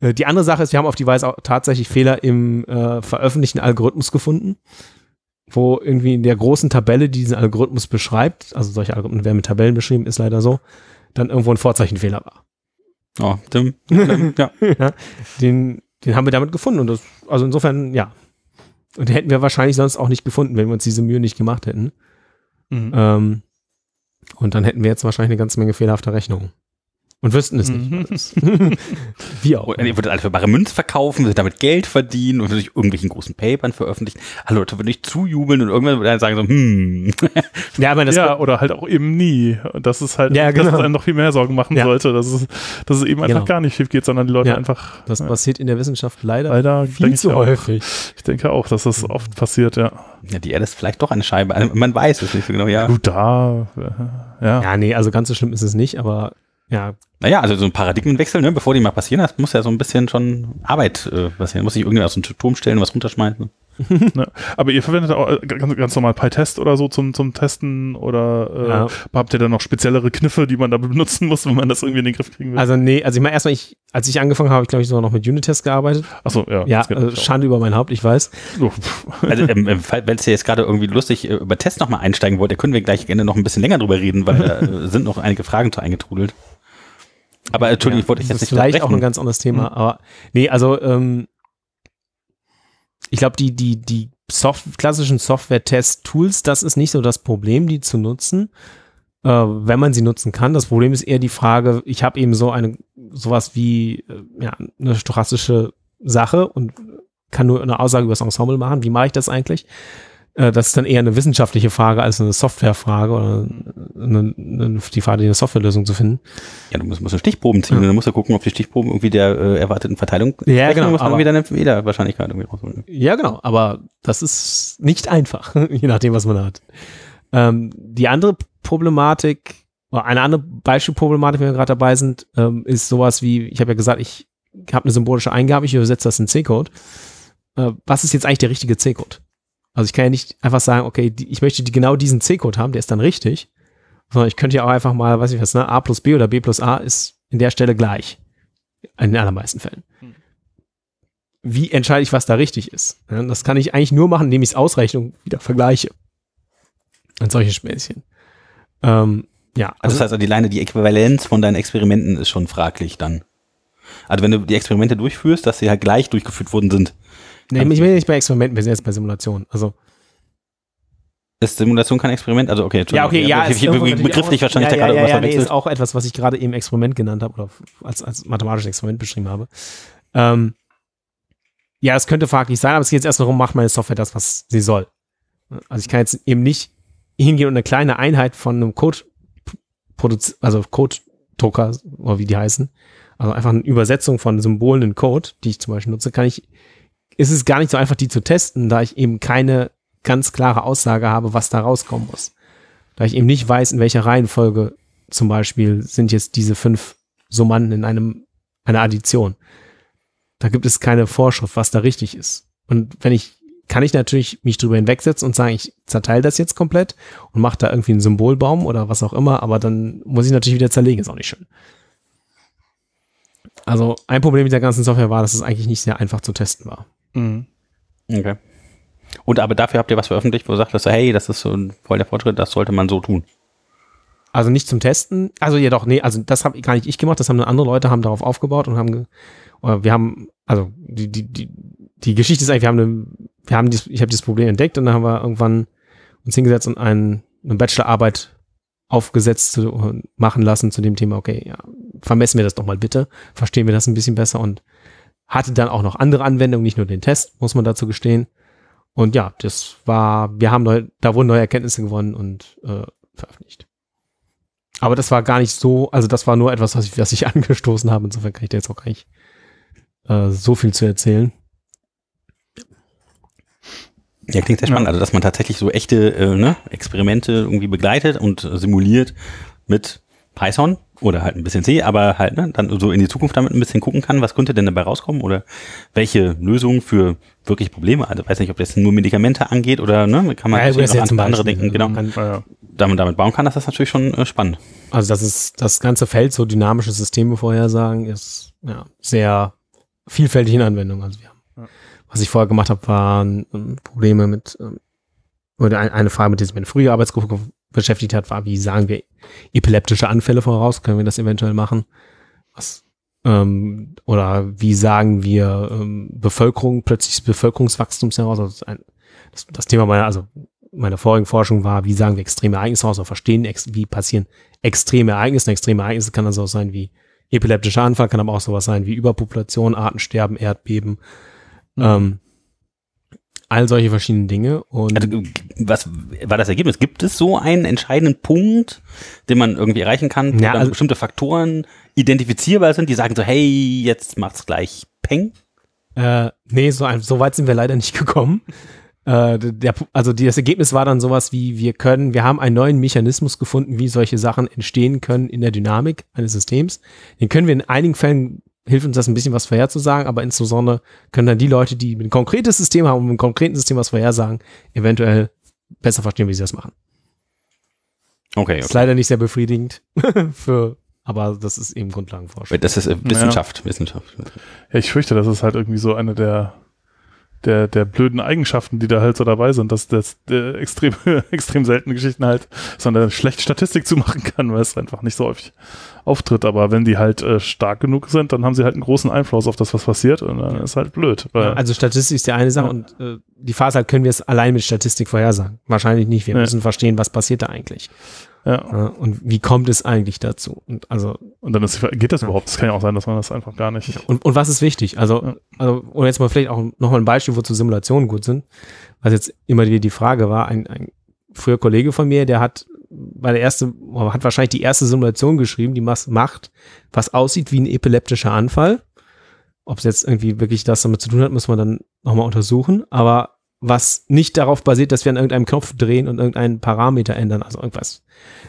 Äh, Die andere Sache ist, wir haben auf die Weise auch tatsächlich Fehler im äh, veröffentlichten Algorithmus gefunden, wo irgendwie in der großen Tabelle, die diesen Algorithmus beschreibt, also solche Algorithmen werden mit Tabellen beschrieben, ist leider so, dann irgendwo ein Vorzeichenfehler war. Oh, dim, dim, ja. ja, den, den haben wir damit gefunden. Und das, also insofern, ja. Und den hätten wir wahrscheinlich sonst auch nicht gefunden, wenn wir uns diese Mühe nicht gemacht hätten. Mhm. Ähm, und dann hätten wir jetzt wahrscheinlich eine ganze Menge fehlerhafter Rechnungen. Und wüssten es Mhm. nicht. Wie auch. Und ihr würdet alle für bare Münze verkaufen, würdet damit Geld verdienen und durch irgendwelchen großen Papern veröffentlichen. Alle Leute würden nicht zujubeln und irgendwann würden dann sagen so, hm, Ja, aber das ja, oder halt auch eben nie. Und das ist halt, Ja, dass genau. es einem noch viel mehr Sorgen machen Ja. sollte, dass es, dass es eben einfach Genau. gar nicht schief geht, sondern die Leute Ja. einfach. das ja, passiert in der Wissenschaft leider leider viel zu auch. häufig. Ich denke auch, dass das oft passiert, ja. ja, die Erde ist vielleicht doch eine Scheibe. Also, Man weiß es nicht so genau, ja. Gut, da, äh, ja. Ja, nee, also ganz so schlimm ist es nicht, aber ja, Naja, also so ein Paradigmenwechsel, ne, bevor die mal passieren, das muss ja so ein bisschen schon Arbeit äh, passieren. Muss sich irgendwer aus dem Turm stellen und was runterschmeißen. Ne? Aber ihr verwendet auch äh, ganz, ganz normal PyTest oder so zum, zum Testen oder äh, Ja. habt ihr da noch speziellere Kniffe, die man da benutzen muss, wenn man das irgendwie in den Griff kriegen will? also nee, also ich meine erstmal, ich, als ich angefangen habe, habe ich glaube ich sogar noch mit Unit-Tests gearbeitet. Achso, ja. Ja, also. Schande über mein Haupt, ich weiß. Oh. Also, ähm, ähm, wenn es jetzt gerade irgendwie lustig äh, über Tests nochmal einsteigen wollt, da können wir gleich gerne noch ein bisschen länger drüber reden, weil da äh, sind noch einige Fragen zu eingetrudelt. Aber Entschuldigung, ich wollte das jetzt ist nicht vielleicht auch ein ganz anderes Thema, Mhm. aber nee, also ähm, ich glaube, die, die, die Soft klassischen Software-Test-Tools, das ist nicht so das Problem, die zu nutzen, äh, wenn man sie nutzen kann. Das Problem ist eher die Frage, ich habe eben so eine, sowas wie äh, ja, eine stochastische Sache und kann nur eine Aussage über das Ensemble machen. Wie mache ich das eigentlich? Äh, das ist dann eher eine wissenschaftliche Frage als eine Softwarefrage oder eine, eine, die Frage, eine Softwarelösung zu finden. Ja, du musst, musst du Stichproben ziehen Ja. und dann musst du gucken, ob die Stichproben irgendwie der äh, erwarteten Verteilung Ja, genau, muss man aber- wieder eine Fehlerwahrscheinlichkeit irgendwie rausholen. Ja, genau, aber das ist nicht einfach, je nachdem, was man hat. Ähm, die andere Problematik, oder eine andere Beispielproblematik, wenn wir gerade dabei sind, ähm, ist sowas wie, ich habe ja gesagt, ich habe eine symbolische Eingabe, ich übersetze das in C-Code. Äh, was ist jetzt eigentlich der richtige C-Code? Also ich kann ja nicht einfach sagen, okay, die, ich möchte die, genau diesen C-Code haben, der ist dann richtig, sondern ich könnte ja auch einfach mal, weiß ich was, ne, A plus B oder B plus A ist in der Stelle gleich. In den allermeisten Fällen wie entscheide ich, was da richtig ist? Ja, das kann ich eigentlich nur machen, indem ich es ausrechne und wieder vergleiche. Und solche Späßchen. Ähm, ja, Also das heißt, also die Leine, die Äquivalenz von deinen Experimenten ist schon fraglich dann. Also wenn du die Experimente durchführst, dass sie halt gleich durchgeführt worden sind, nee, ich bin nicht bei Experimenten, wir sind jetzt bei Simulationen. Also, ist Simulation kein Experiment? Also okay, ja, okay, ja, ich, ich, begrifflich auch- wahrscheinlich ja, da gerade ja, irgendwas ja, nee, verwechselt. ist auch etwas, was ich gerade eben Experiment genannt habe oder als, als mathematisches Experiment beschrieben habe. Ähm, ja, es könnte fraglich sein, aber es geht jetzt erst darum, macht meine Software das, was sie soll. Also ich kann jetzt eben nicht hingehen und eine kleine Einheit von einem Code produzieren, also Code-Drucker, oder wie die heißen, also einfach eine Übersetzung von Symbolen in Code, die ich zum Beispiel nutze, kann ich, ist es gar nicht so einfach, die zu testen, da ich eben keine ganz klare Aussage habe, was da rauskommen muss. Da ich eben nicht weiß, in welcher Reihenfolge zum Beispiel sind jetzt diese fünf Summanden in einem, einer Addition. Da gibt es keine Vorschrift, was da richtig ist. Und wenn ich, kann ich natürlich mich drüber hinwegsetzen und sagen, ich zerteile das jetzt komplett und mache da irgendwie einen Symbolbaum oder was auch immer, aber dann muss ich natürlich wieder zerlegen, ist auch nicht schön. Also ein Problem mit der ganzen Software war, dass es eigentlich nicht sehr einfach zu testen war. Mhm. Okay. Und aber dafür habt ihr was veröffentlicht, wo ihr sagt, dass, hey, das ist so ein voll der Fortschritt, das sollte man so tun. Also nicht zum Testen. Also ja doch, nee, also das habe gar nicht ich gemacht, das haben andere Leute haben darauf aufgebaut und haben oder wir haben also die die die die Geschichte ist eigentlich wir haben eine, wir haben dies, ich habe dieses Problem entdeckt und dann haben wir irgendwann uns hingesetzt und ein, eine Bachelorarbeit aufgesetzt zu, und machen lassen zu dem Thema, okay, ja, vermessen wir das doch mal bitte, verstehen wir das ein bisschen besser und hatte dann auch noch andere Anwendungen, nicht nur den Test, muss man dazu gestehen. Und ja, das war, wir haben neu, da wurden neue Erkenntnisse gewonnen und äh, veröffentlicht. Aber das war gar nicht so, also das war nur etwas, was ich, was ich angestoßen habe. Insofern kann ich da jetzt auch gar nicht äh, so viel zu erzählen. Ja, klingt sehr spannend. Also, dass man tatsächlich so echte äh, ne, Experimente irgendwie begleitet und simuliert mit Python oder halt ein bisschen C, aber halt ne, dann so in die Zukunft damit ein bisschen gucken kann, was könnte denn dabei rauskommen oder welche Lösungen für wirklich Probleme, also weiß nicht, ob das nur Medikamente angeht oder ne, kann man Ja, ja zum an andere Beispiel, denken, also genau, man kann- Ja, damit, damit bauen kann, das ist natürlich schon äh, spannend. Also das ist das ganze Feld so dynamische Systeme vorhersagen ist ja sehr vielfältig in Anwendung. Also wir haben, Ja. was ich vorher gemacht habe, waren ähm, Probleme mit ähm, oder ein, eine Frage, mit der sich meine frühere Arbeitsgruppe beschäftigt hat, war, wie sagen wir epileptische Anfälle voraus? Können wir das eventuell machen? Was ähm, oder wie sagen wir ähm, Bevölkerung plötzlich des Bevölkerungswachstums heraus? Also ein, das, das Thema meiner, also meiner vorigen Forschung war, wie sagen wir extreme Ereignisse aus oder verstehen, wie passieren extreme Ereignisse. Extreme Ereignisse kann also auch sein wie epileptischer Anfall, kann aber auch sowas sein wie Überpopulation, Artensterben, Erdbeben, ähm, all solche verschiedenen Dinge. Und Also, was war das Ergebnis? Gibt es so einen entscheidenden Punkt, den man irgendwie erreichen kann, wo Ja, dann also- bestimmte Faktoren identifizierbar sind, die sagen so, hey, jetzt macht's gleich Peng? Äh, nee, so, so weit sind wir leider nicht gekommen. Äh, der, also die, das Ergebnis war dann sowas wie, wir können, wir haben einen neuen Mechanismus gefunden, wie solche Sachen entstehen können in der Dynamik eines Systems. Den können wir in einigen Fällen, hilft uns das ein bisschen was vorherzusagen, aber insbesondere können dann die Leute, die ein konkretes System haben und mit einem konkreten System was vorhersagen, eventuell besser verstehen, wie sie das machen. Okay, Ist okay. leider nicht sehr befriedigend für, aber das ist eben Grundlagenforschung. Das ist äh, Wissenschaft, Wissenschaft. Ja, ich fürchte, das ist halt irgendwie so eine der, der, der blöden Eigenschaften, die da halt so dabei sind, dass das der extrem, extrem seltene Geschichten halt so eine schlechte Statistik zu machen kann, weil es einfach nicht so häufig auftritt. Aber wenn die halt äh, stark genug sind, dann haben sie halt einen großen Einfluss auf das, was passiert und dann ist halt blöd. Ja, also Statistik ist ja eine Sache Ja. und äh, die Phase halt können wir es allein mit Statistik vorhersagen. Wahrscheinlich nicht. Wir Nee. müssen verstehen, was passiert da eigentlich. Ja. Und wie kommt es eigentlich dazu? Und also Und dann ist, geht das überhaupt? Das kann ja auch sein, dass man das einfach gar nicht. und, und was ist wichtig? Also, Ja. also oder jetzt mal vielleicht auch noch mal ein Beispiel, wozu Simulationen gut sind, was jetzt immer wieder die Frage war. Ein, ein früher Kollege von mir, der hat bei der erste, hat wahrscheinlich die erste Simulation geschrieben, die macht, was aussieht wie ein epileptischer Anfall. Ob es jetzt irgendwie wirklich das damit zu tun hat, muss man dann nochmal untersuchen. Aber was nicht darauf basiert, dass wir an irgendeinem Knopf drehen und irgendeinen Parameter ändern, also irgendwas,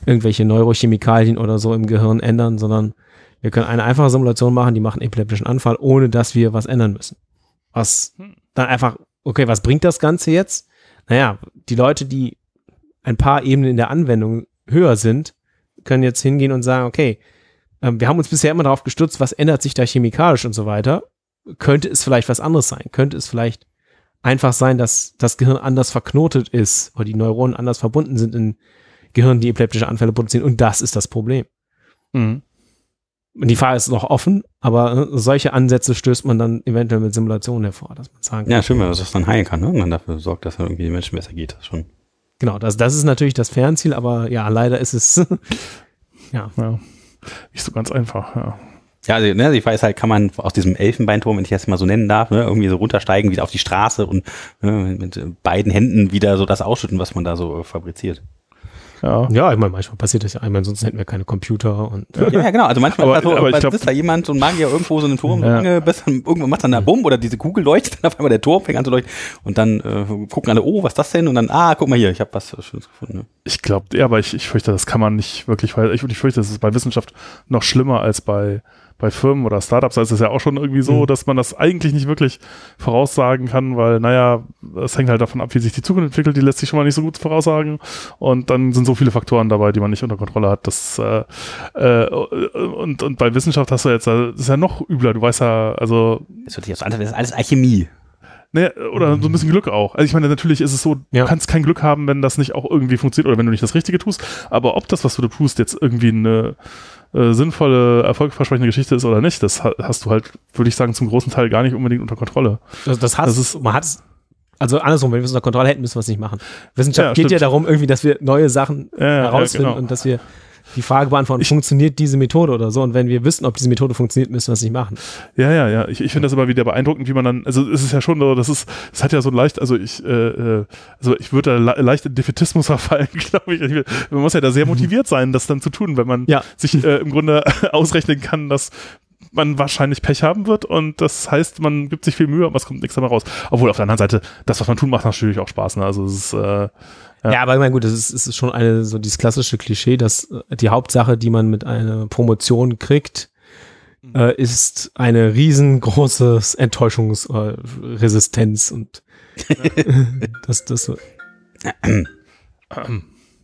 irgendwelche Neurochemikalien oder so im Gehirn ändern, sondern wir können eine einfache Simulation machen, die macht einen epileptischen Anfall, ohne dass wir was ändern müssen. Was Hm. dann einfach, okay, was bringt das Ganze jetzt? Naja, die Leute, die ein paar Ebenen in der Anwendung höher sind, können jetzt hingehen und sagen, okay, ähm, wir haben uns bisher immer darauf gestützt, was ändert sich da chemikalisch und so weiter. Könnte es vielleicht was anderes sein? Könnte es vielleicht einfach sein, dass das Gehirn anders verknotet ist oder die Neuronen anders verbunden sind in Gehirnen, die epileptische Anfälle produzieren und das ist das Problem. Mhm. Und die Frage ist noch offen, aber äh, solche Ansätze stößt man dann eventuell mit Simulationen hervor, dass man sagen kann, Ja, schön, wenn man das dann heilen kann, ne? Und dann dafür sorgt, dass es irgendwie den Menschen besser geht. Das schon. genau, das, das ist natürlich das Fernziel, aber ja, leider ist es, ja, Ja. Nicht so ganz einfach, ja. Ja, also, ne, ich weiß halt, kann man aus diesem Elfenbeinturm, wenn ich das mal so nennen darf, ne, irgendwie so runtersteigen, wieder auf die Straße und ne, mit äh, beiden Händen wieder so das ausschütten, was man da so äh, fabriziert. Ja. ja, ich meine, manchmal passiert das ja einmal, sonst hätten wir keine Computer und Ja, ja genau. Also manchmal Aber- ist da so, aber ich aber glaub- sitzt da jemand, ein Magier irgendwo so in einem Turm, Ja. lange, bis dann irgendwann macht dann da Bumm oder diese Kugel leuchtet, dann auf einmal der Turm fängt an zu leuchten und dann äh, gucken alle, oh, was ist das denn? Und dann, ah, guck mal hier, ich habe was äh, Schönes gefunden. Ne? Ich glaube, ja, aber ich, ich fürchte, das kann man nicht wirklich, weil ich, ich fürchte, das ist bei Wissenschaft noch schlimmer als bei, bei Firmen oder Startups ist es ja auch schon irgendwie so, Mhm. dass man das eigentlich nicht wirklich voraussagen kann, weil, naja, es hängt halt davon ab, wie sich die Zukunft entwickelt, die lässt sich schon mal nicht so gut voraussagen. Und dann sind so viele Faktoren dabei, die man nicht unter Kontrolle hat. Das, äh, äh, und, und bei Wissenschaft hast du jetzt, das ist ja noch übler. Du weißt ja, also Das sich jetzt alles Alchemie. Ne, oder so ein bisschen Glück auch. Also ich meine, natürlich ist es so, Ja. du kannst kein Glück haben, wenn das nicht auch irgendwie funktioniert oder wenn du nicht das Richtige tust. Aber ob das, was du da tust, jetzt irgendwie eine äh, sinnvolle, erfolgversprechende Geschichte ist oder nicht, das ha- hast du halt, würde ich sagen, zum großen Teil gar nicht unbedingt unter Kontrolle. Also das, hat, Das ist- man hat also andersrum, wenn wir es unter Kontrolle hätten, müssen wir es nicht machen. Wissenschaft Ja, geht ja stimmt. darum, irgendwie, dass wir neue Sachen Ja, ja, herausfinden ja, genau. und dass wir die Frage beantworten, Ich- funktioniert diese Methode oder so? Und wenn wir wissen, ob diese Methode funktioniert, müssen wir es nicht machen. Ja, ja, ja. Ich, ich finde das immer wieder beeindruckend, wie man dann, also es ist ja schon so, das ist, es hat ja so leicht, also ich, äh, äh, also ich würde da le leicht in Defetismus verfallen, glaube ich. Man muss ja da sehr motiviert sein, das dann zu tun, wenn man Ja. sich äh, im Grunde ausrechnen kann, dass man wahrscheinlich Pech haben wird und das heißt, man gibt sich viel Mühe, aber es kommt nichts dabei raus. Obwohl auf der anderen Seite, das, was man tut, macht natürlich auch Spaß. Ne? Also es ist, äh, Ja. Ja, aber ich meine, gut, das ist, ist schon eine, so dieses klassische Klischee, dass äh, die Hauptsache, die man mit einer Promotion kriegt, Mhm. äh, ist eine riesengroße Enttäuschungsresistenz und das, das, so-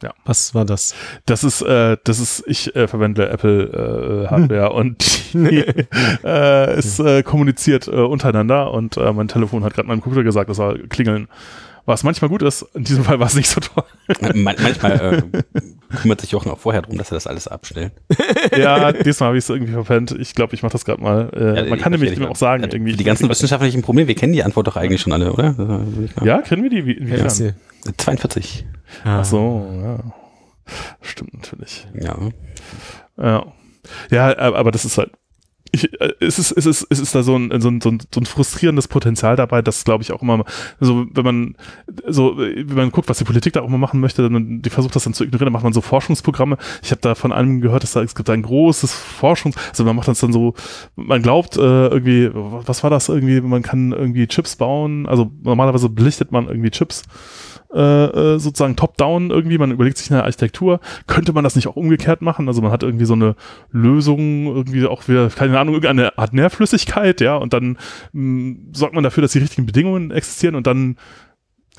ja. was war das? Das ist, äh, das ist, ich äh, verwende Apple äh, Hardware und die, äh, es äh, kommuniziert äh, untereinander und äh, mein Telefon hat gerade meinem Computer gesagt, das soll klingeln. Was manchmal gut ist, in diesem Fall war es nicht so toll. Man manchmal äh, kümmert sich Jochen auch vorher darum, dass er das alles abstellt. ja, diesmal habe ich es irgendwie verpennt. Ich glaube, ich mache das gerade mal. Äh, Ja, man kann nämlich auch sagen, mal. irgendwie. Die ganzen wissenschaftlichen Probleme, wir kennen die Antwort doch eigentlich schon alle, oder? Ja, kennen wir die? Wie? Was hier? 42. Ah. Ach so, ja. Stimmt natürlich. Ja. Ja. Ja, aber aber das ist halt. Ich, äh, es, ist, es, ist, es ist da so ein, so ein, so ein, so ein frustrierendes Potenzial dabei, das glaube ich auch immer, so wenn man so, wenn man guckt, was die Politik da auch immer machen möchte, dann die versucht das dann zu ignorieren, dann macht man so Forschungsprogramme. Ich habe da von einem gehört, dass da es gibt ein großes Forschungs, also man macht das dann so, man glaubt äh, irgendwie, was war das irgendwie, man kann irgendwie Chips bauen, also normalerweise belichtet man irgendwie Chips äh, äh, sozusagen top-down irgendwie, man überlegt sich eine Architektur, könnte man das nicht auch umgekehrt machen? Also man hat irgendwie so eine Lösung, irgendwie auch wieder, keine Ahnung, irgendeine Art Nährflüssigkeit, ja, und dann mh, sorgt man dafür, dass die richtigen Bedingungen existieren und dann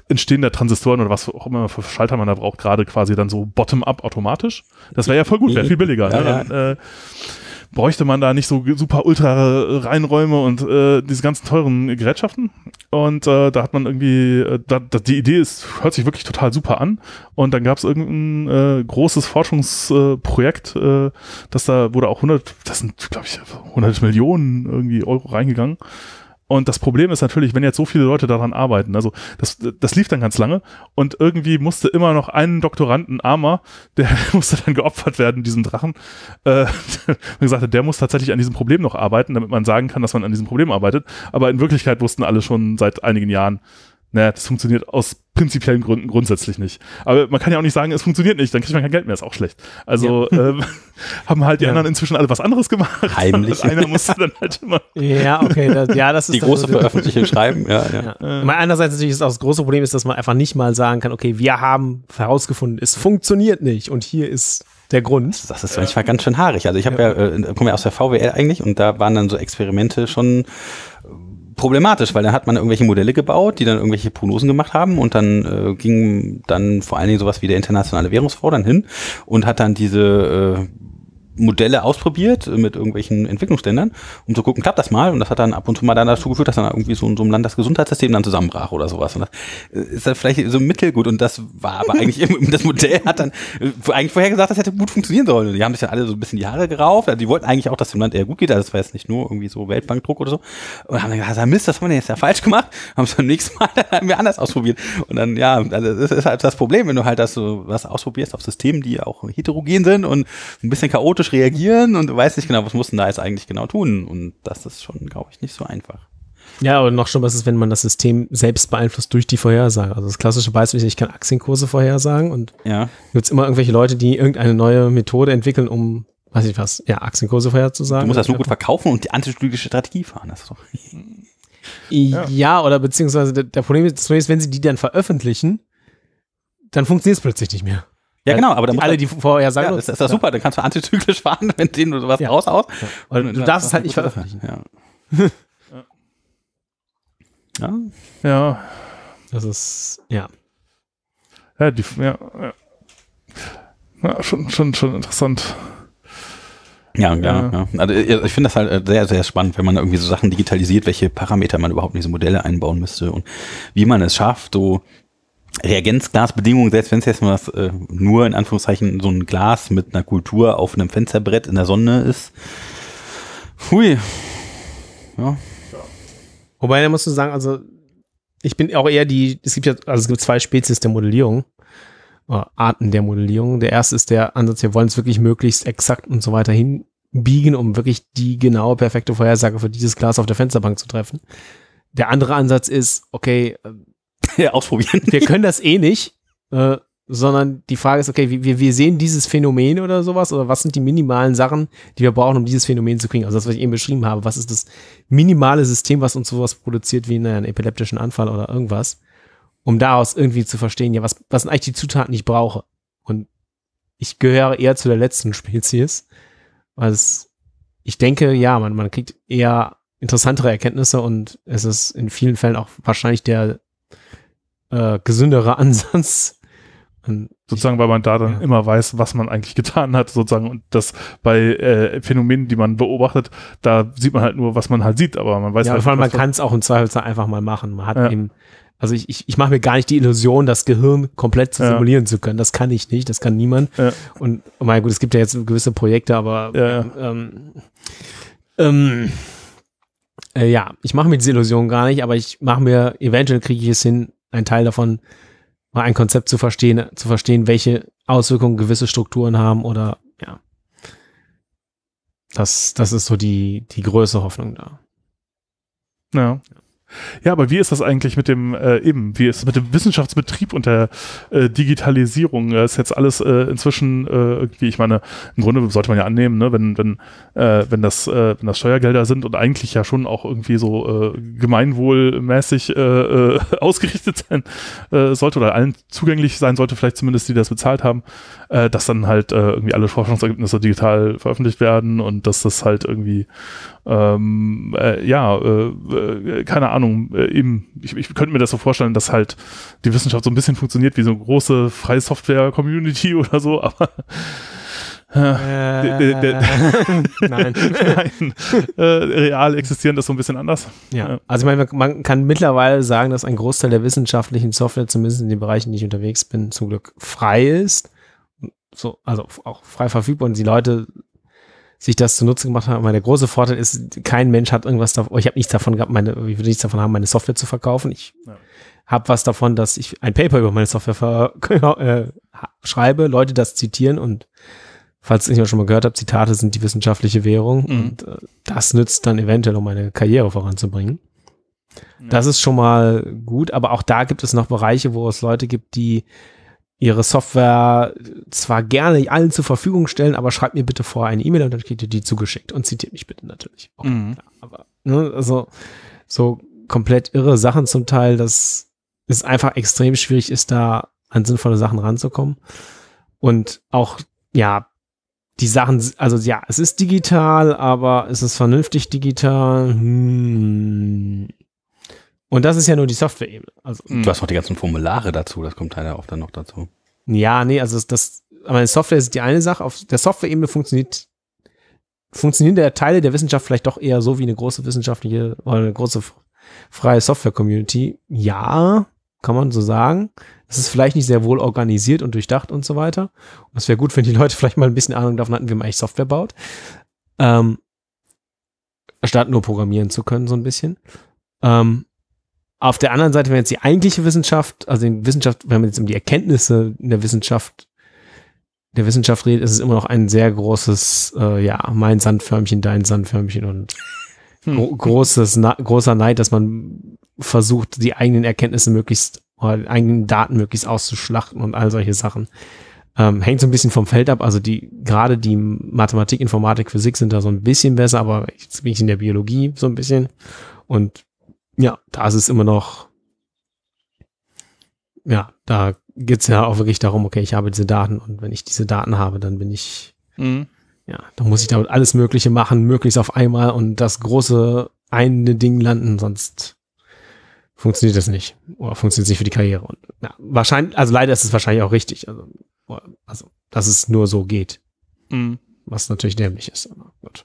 entstehen da Transistoren oder was auch immer für Schalter man da braucht, gerade quasi dann so bottom-up automatisch. Das wäre ja voll gut, wäre viel billiger. Ja, ne? ja. Dann, äh, bräuchte man da nicht so super ultra Reinräume und äh, diese ganzen teuren Gerätschaften. Und äh, da hat man irgendwie, äh, da, da, die Idee ist, hört sich wirklich total super an. Und dann gab es irgendein äh, großes Forschungsprojekt, äh, das da wurde auch 100, das sind glaube ich 100 Millionen irgendwie Euro reingegangen. Und das Problem ist natürlich, wenn jetzt so viele Leute daran arbeiten, also das, das lief dann ganz lange und irgendwie musste immer noch ein Doktoranden armer, der musste dann geopfert werden, diesem Drachen. Äh, man gesagt der muss tatsächlich an diesem Problem noch arbeiten, damit man sagen kann, dass man an diesem Problem arbeitet. Aber in Wirklichkeit wussten alle schon seit einigen Jahren, naja, das funktioniert aus prinzipiellen Gründen grundsätzlich nicht. Aber man kann ja auch nicht sagen, es funktioniert nicht, dann kriegt man kein Geld mehr, ist auch schlecht. Also ähm, haben halt die Ja. anderen inzwischen alle was anderes gemacht. Heimlich. Einer musste dann halt immer Ja, okay, das, ja, das ist Die große Veröffentlichung schreiben, ja, ja. Ja. Mal einerseits natürlich ist auch das große Problem ist, dass man einfach nicht mal sagen kann, okay, wir haben herausgefunden, es funktioniert nicht und hier ist der Grund. Das ist manchmal ganz schön haarig. Also ich habe ja, äh, komme ja aus der VWL eigentlich und da waren dann so Experimente schon problematisch, weil da hat man irgendwelche Modelle gebaut, die dann irgendwelche Prognosen gemacht haben und dann äh, ging dann vor allen Dingen sowas wie der internationale Währungsfonds dann hin und hat dann diese äh, Modelle ausprobiert äh, mit irgendwelchen Entwicklungsländern, um zu gucken, klappt das mal? Und das hat dann ab und zu mal dann dazu geführt, dass dann irgendwie so, in so einem Land das Gesundheitssystem dann zusammenbrach oder sowas. Und das äh, ist dann vielleicht so mittelgut. Und das war aber eigentlich, das Modell hat dann äh, eigentlich vorher gesagt, das hätte gut funktionieren sollen. Die haben sich dann alle so ein bisschen Haare gerauft. Also die wollten eigentlich auch, dass dem Land eher gut geht. Also das war jetzt nicht nur irgendwie so Weltbankdruck oder so. Und haben dann gesagt, "Ah, Mist, das haben wir jetzt ja falsch gemacht. Haben es beim nächsten Mal dann wir anders ausprobiert. Und dann, ja, also das ist halt das Problem, wenn du halt das so was ausprobierst auf Systemen, die auch heterogen sind und ein bisschen chaotisch reagieren und du weißt nicht genau, was musst du da jetzt eigentlich genau tun. Und das ist schon, glaube ich, nicht so einfach. Ja, und noch schon was ist, wenn man das System selbst beeinflusst durch die Vorhersage. Also das klassische Beispiel ist, ich kann Aktienkurse vorhersagen und Ja. gibt es immer irgendwelche Leute, die irgendeine neue Methode entwickeln, um, weiß ich was, ja, Aktienkurse vorherzusagen. Du musst das nur gut verkaufen und die antizyklische Strategie fahren. Das ist doch Ja, oder beziehungsweise der, der Problem ist, das Problem ist, wenn sie die dann veröffentlichen, dann funktioniert es plötzlich nicht mehr. Ja, genau, aber dann alle, die vorher sagen, ja, das ist doch super, dann kannst du antizyklisch fahren, wenn denen du sowas ja. raushaust. Ja. du darfst es halt nicht veröffentlichen. Ja. ja. Ja. Das ist, ja. Ja, die, ja, ja. ja schon, schon, schon interessant. Ja, ja, ja. Also ich finde das halt äh, sehr, sehr spannend, wenn man irgendwie so Sachen digitalisiert, welche Parameter man überhaupt in diese Modelle einbauen müsste und wie man es schafft, so Reagenzglasbedingungen, selbst wenn es jetzt mal äh, nur in Anführungszeichen so ein Glas mit einer Kultur auf einem Fensterbrett in der Sonne ist. Hui. Ja. Wobei, da musst du sagen, also ich bin auch eher die, es gibt ja, also es gibt zwei Spezies der Modellierung, Arten der Modellierung. Der erste ist der Ansatz, wir wollen es wirklich möglichst exakt und so weiter hinbiegen, um wirklich die genaue, perfekte Vorhersage für dieses Glas auf der Fensterbank zu treffen. Der andere Ansatz ist, okay, ja, ausprobieren. Wir können das eh nicht, äh, sondern die Frage ist, okay, wir, wir sehen dieses Phänomen oder sowas, oder was sind die minimalen Sachen, die wir brauchen, um dieses Phänomen zu kriegen? Also das, was ich eben beschrieben habe, was ist das minimale System, was uns sowas produziert wie naja, einen epileptischen Anfall oder irgendwas, um daraus irgendwie zu verstehen, ja, was, was sind eigentlich die Zutaten, die ich brauche? Und ich gehöre eher zu der letzten Spezies, weil es, ich denke, ja, man, man kriegt eher interessantere Erkenntnisse und es ist in vielen Fällen auch wahrscheinlich der äh, gesündere Ansatz. Und sozusagen, weil man da dann ja. immer weiß, was man eigentlich getan hat, sozusagen. Und das bei äh, Phänomenen, die man beobachtet, da sieht man halt nur, was man halt sieht, aber man weiß ja, halt vor allem, man kann es auch im Zweifelsfall einfach mal machen. Man hat ja. eben, also ich, ich, ich mache mir gar nicht die Illusion, das Gehirn komplett zu simulieren zu können. Das kann ich nicht, das kann niemand. Und oh mein gut, es gibt ja jetzt gewisse Projekte, aber ähm, ähm, äh, ja, ich mache mir diese Illusion gar nicht, aber ich mache mir, eventuell kriege ich es hin, ein Teil davon, mal ein Konzept zu verstehen, zu verstehen, welche Auswirkungen gewisse Strukturen haben oder ja. Das, das ist so die, die größte Hoffnung da. Ja. Ja, aber wie ist das eigentlich mit dem äh, eben, wie ist mit dem Wissenschaftsbetrieb und der äh, Digitalisierung? Das ist jetzt alles äh, inzwischen äh, irgendwie, ich meine, im Grunde sollte man ja annehmen, ne, wenn, wenn, äh, wenn das, äh, wenn das Steuergelder sind und eigentlich ja schon auch irgendwie so äh, gemeinwohlmäßig äh, äh, ausgerichtet sein äh, sollte oder allen zugänglich sein sollte, vielleicht zumindest die das bezahlt haben, äh, dass dann halt äh, irgendwie alle Forschungsergebnisse digital veröffentlicht werden und dass das halt irgendwie ähm, äh, ja, äh, äh, keine Ahnung, äh, eben, ich, ich könnte mir das so vorstellen, dass halt die Wissenschaft so ein bisschen funktioniert wie so eine große freie Software-Community oder so, aber äh, der, der, Nein. Nein. Äh, real existierend ist so ein bisschen anders. Ja. Also ich meine, man kann mittlerweile sagen, dass ein Großteil der wissenschaftlichen Software, zumindest in den Bereichen, die ich unterwegs bin, zum Glück frei ist. So, also auch frei verfügbar und die Leute sich das zunutze gemacht haben. Meine große Vorteil ist, kein Mensch hat irgendwas davon, ich habe nichts davon gehabt, meine, ich würde nichts davon haben, meine Software zu verkaufen. Ich ja. habe was davon, dass ich ein Paper über meine Software äh, schreibe, Leute das zitieren und falls ich mal schon mal gehört habe, Zitate sind die wissenschaftliche Währung mhm. und äh, das nützt dann eventuell, um meine Karriere voranzubringen. Ja. Das ist schon mal gut, aber auch da gibt es noch Bereiche, wo es Leute gibt, die ihre Software zwar gerne allen zur Verfügung stellen, aber schreibt mir bitte vorher eine E-Mail und dann kriegt ihr die zugeschickt und zitiert mich bitte natürlich. Okay, mhm. aber ne, also so komplett irre Sachen zum Teil, dass es einfach extrem schwierig ist, da an sinnvolle Sachen ranzukommen. Und auch, ja, die Sachen, also ja, es ist digital, aber ist es vernünftig digital? Hm, und das ist ja nur die Software-Ebene. Also, du hast noch die ganzen Formulare dazu, das kommt leider auch dann noch dazu. Ja, nee, also das, das aber Software ist die eine Sache. Auf der Software-Ebene funktioniert, funktionieren der Teile der Wissenschaft vielleicht doch eher so wie eine große wissenschaftliche oder eine große freie Software-Community. Ja, kann man so sagen. Es ist vielleicht nicht sehr wohl organisiert und durchdacht und so weiter. Und es wäre gut, wenn die Leute vielleicht mal ein bisschen Ahnung davon hatten, wie man eigentlich Software baut. Ähm, statt nur programmieren zu können, so ein bisschen. Ähm, auf der anderen Seite, wenn jetzt die eigentliche Wissenschaft, also in Wissenschaft, wenn man jetzt um die Erkenntnisse in der Wissenschaft, der Wissenschaft redet, ist es immer noch ein sehr großes, äh, ja, mein Sandförmchen, dein Sandförmchen und hm. gro großes, großer Neid, dass man versucht, die eigenen Erkenntnisse möglichst, oder die eigenen Daten möglichst auszuschlachten und all solche Sachen. Ähm, hängt so ein bisschen vom Feld ab. Also die, gerade die Mathematik, Informatik, Physik sind da so ein bisschen besser, aber jetzt bin ich in der Biologie so ein bisschen. Und ja, da ist es immer noch, ja, da geht's ja auch wirklich darum, okay, ich habe diese Daten und wenn ich diese Daten habe, dann bin ich, Mhm. ja, dann muss ich damit alles Mögliche machen, möglichst auf einmal und das große eine Ding landen, sonst funktioniert das nicht. Oder funktioniert es nicht für die Karriere. Und ja, wahrscheinlich, also leider ist es wahrscheinlich auch richtig. Also, also dass es nur so geht, Mhm. was natürlich dämlich ist. Aber gut.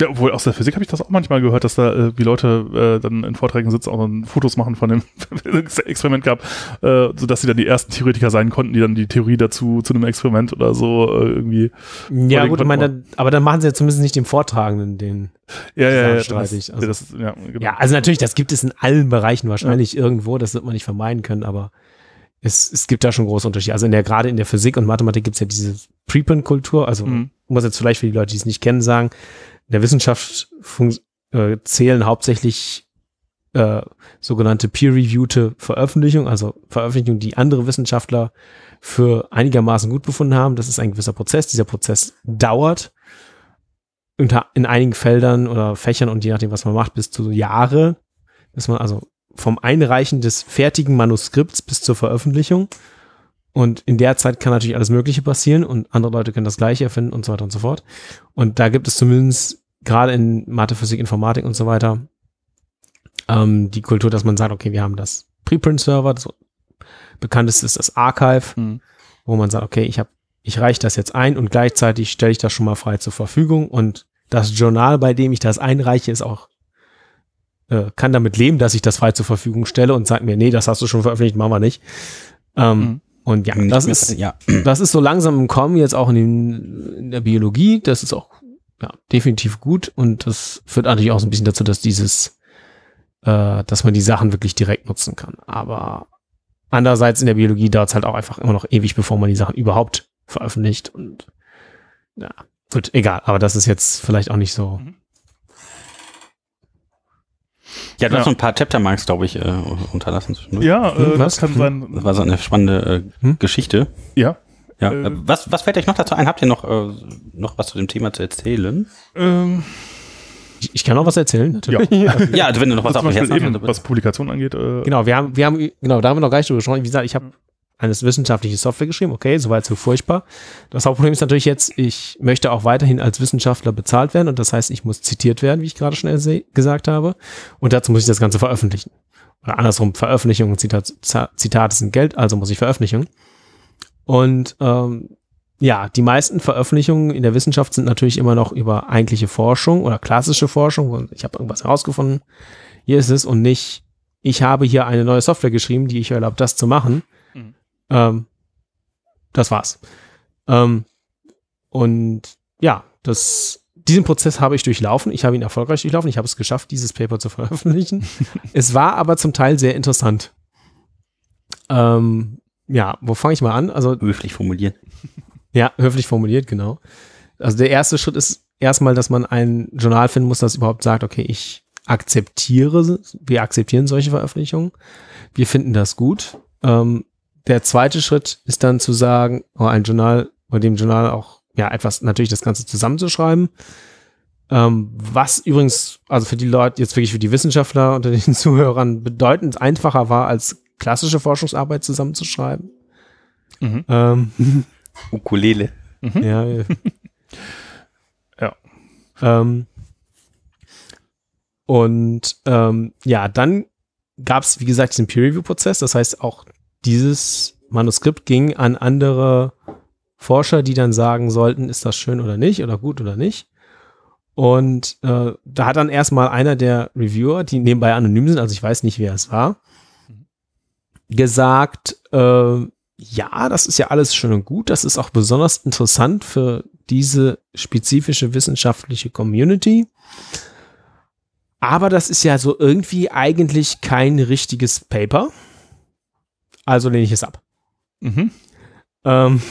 Ja, obwohl aus der Physik habe ich das auch manchmal gehört, dass da äh, wie Leute äh, dann in Vorträgen sitzen und dann Fotos machen von dem Experiment gab, äh, sodass sie dann die ersten Theoretiker sein konnten, die dann die Theorie dazu zu einem Experiment oder so äh, irgendwie. Ja, gut, ich meine, aber dann machen sie ja zumindest nicht dem Vortragenden den. Ja, ja, ja. Ist- also- das ist, ja, genau. Ja, also natürlich, das gibt es in allen Bereichen wahrscheinlich irgendwo, das wird man nicht vermeiden können, aber es, es gibt da schon große Unterschiede. Also in der, gerade in der Physik und Mathematik gibt es ja diese Preprint-Kultur, also Mhm. muss jetzt vielleicht für die Leute, die es nicht kennen, sagen, der Wissenschaft äh, zählen hauptsächlich äh, sogenannte peer-reviewte Veröffentlichungen, also Veröffentlichungen, die andere Wissenschaftler für einigermaßen gut befunden haben. Das ist ein gewisser Prozess. Dieser Prozess dauert in einigen Feldern oder Fächern und je nachdem, was man macht, bis zu Jahre, bis man also vom Einreichen des fertigen Manuskripts bis zur Veröffentlichung. Und in der Zeit kann natürlich alles Mögliche passieren und andere Leute können das Gleiche erfinden und so weiter und so fort. Und da gibt es zumindest gerade in Mathe, Physik, Informatik und so weiter ähm, die Kultur, dass man sagt, okay, wir haben das Preprint-Server, das bekannteste ist das Archive, Mhm. wo man sagt, okay, ich habe, ich reiche das jetzt ein und gleichzeitig stelle ich das schon mal frei zur Verfügung und das Journal, bei dem ich das einreiche, ist auch äh, kann damit leben, dass ich das frei zur Verfügung stelle und sagt mir, nee, das hast du schon veröffentlicht, machen wir nicht. Ähm, Mhm. Und ja, Nicht das mehr- ist, ja. das ist so langsam im Kommen, jetzt auch in, den, in der Biologie. Das ist auch ja, definitiv gut und das führt natürlich auch so ein bisschen dazu, dass dieses, äh, dass man die Sachen wirklich direkt nutzen kann. Aber andererseits in der Biologie dauert es halt auch einfach immer noch ewig, bevor man die Sachen überhaupt veröffentlicht und ja, gut, egal. Aber das ist jetzt vielleicht auch nicht so. Ja, du Ja. hast so ein paar Chaptermarks, glaube ich, äh, unterlassen. Ja, äh, Hm, was? das kann Hm. sein. Das war so eine spannende äh, Hm? Geschichte. Ja. Ja. Äh, Äh, was, was fällt euch noch dazu ein? Habt ihr noch, äh, noch was zu dem Thema zu erzählen? Ähm, Ich, ich kann noch was erzählen, natürlich. ja. Ja, also wenn du noch was zum auf dem Herzen hast. was Publikation angeht. Äh, Genau, wir haben, wir haben, genau, da haben wir noch gar nicht drüber gesprochen. Wie gesagt, ich habe eine wissenschaftliche Software geschrieben. Okay, soweit so furchtbar. Das Hauptproblem ist natürlich jetzt, ich möchte auch weiterhin als Wissenschaftler bezahlt werden und das heißt, ich muss zitiert werden, wie ich gerade schon gesagt habe. Und dazu muss ich das Ganze veröffentlichen. Oder andersrum, Veröffentlichung und Zitat, Zitate sind Geld, also muss ich veröffentlichen. Und ähm, ja, die meisten Veröffentlichungen in der Wissenschaft sind natürlich immer noch über eigentliche Forschung oder klassische Forschung. Ich habe irgendwas herausgefunden, hier ist es und nicht, ich habe hier eine neue Software geschrieben, die ich erlaubt, das zu machen. Ähm, das war's. Ähm, und ja, das, diesen Prozess habe ich durchlaufen. Ich habe ihn erfolgreich durchlaufen. Ich habe es geschafft, dieses Paper zu veröffentlichen. es war aber zum Teil sehr interessant. Ähm, ja, wo fange ich mal an? Also Höflich formulieren. ja, höflich formuliert, genau. Also der erste Schritt ist erstmal, dass man ein Journal finden muss, das überhaupt sagt, okay, ich akzeptiere, wir akzeptieren solche Veröffentlichungen, wir finden das gut. Ähm, der zweite Schritt ist dann zu sagen, oh, ein Journal, bei dem Journal auch, ja, etwas, natürlich das Ganze zusammenzuschreiben. Ähm, was übrigens, also für die Leute, jetzt wirklich für die Wissenschaftler unter den Zuhörern bedeutend einfacher war, als klassische Forschungsarbeit zusammenzuschreiben. Mhm. Ähm, Ukulele. Mhm. ja. ja. Ähm, und ähm, ja, dann gab es, wie gesagt, diesen Peer-Review-Prozess. Das heißt, auch dieses Manuskript ging an andere Forscher, die dann sagen sollten, ist das schön oder nicht oder gut oder nicht. Und äh, da hat dann erstmal einer der Reviewer, die nebenbei anonym sind, also ich weiß nicht, wer es war, gesagt, äh, ja, das ist ja alles schön und gut. Das ist auch besonders interessant für diese spezifische wissenschaftliche Community. Aber das ist ja so irgendwie eigentlich kein richtiges Paper. Also lehne ich es ab. Mhm. Ähm,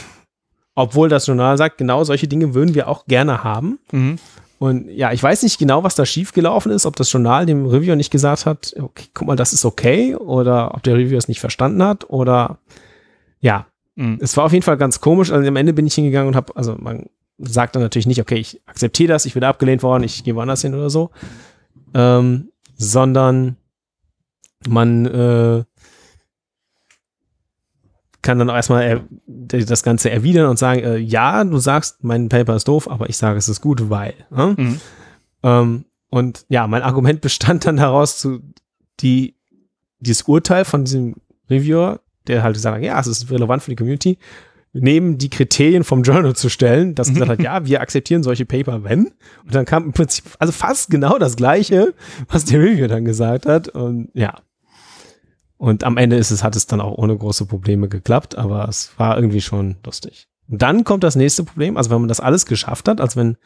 obwohl das Journal sagt, genau solche Dinge würden wir auch gerne haben. Mhm. Und ja, ich weiß nicht genau, was da schiefgelaufen ist, ob das Journal dem Reviewer nicht gesagt hat, okay, guck mal, das ist okay, oder ob der Reviewer es nicht verstanden hat, oder ja, Mhm. es war auf jeden Fall ganz komisch. Also am Ende bin ich hingegangen und habe, also man sagt dann natürlich nicht, okay, ich akzeptiere das, ich bin abgelehnt worden, ich gehe woanders hin oder so, ähm, sondern man äh, kann dann auch erstmal er, das Ganze erwidern und sagen, äh, ja, du sagst, mein Paper ist doof, aber ich sage, es ist gut, weil. Ne? Mhm. Ähm, und ja, mein Argument bestand dann daraus zu die, dieses Urteil von diesem Reviewer, der halt gesagt hat, ja, es ist relevant für die Community, neben die Kriterien vom Journal zu stellen, das gesagt hat, ja, wir akzeptieren solche Paper, wenn. Und dann kam im Prinzip, also fast genau das Gleiche, was der Reviewer dann gesagt hat. Und ja. Und am Ende ist es, hat es dann auch ohne große Probleme geklappt, aber es war irgendwie schon lustig. Und dann kommt das nächste Problem, also wenn man das alles geschafft hat, also wenn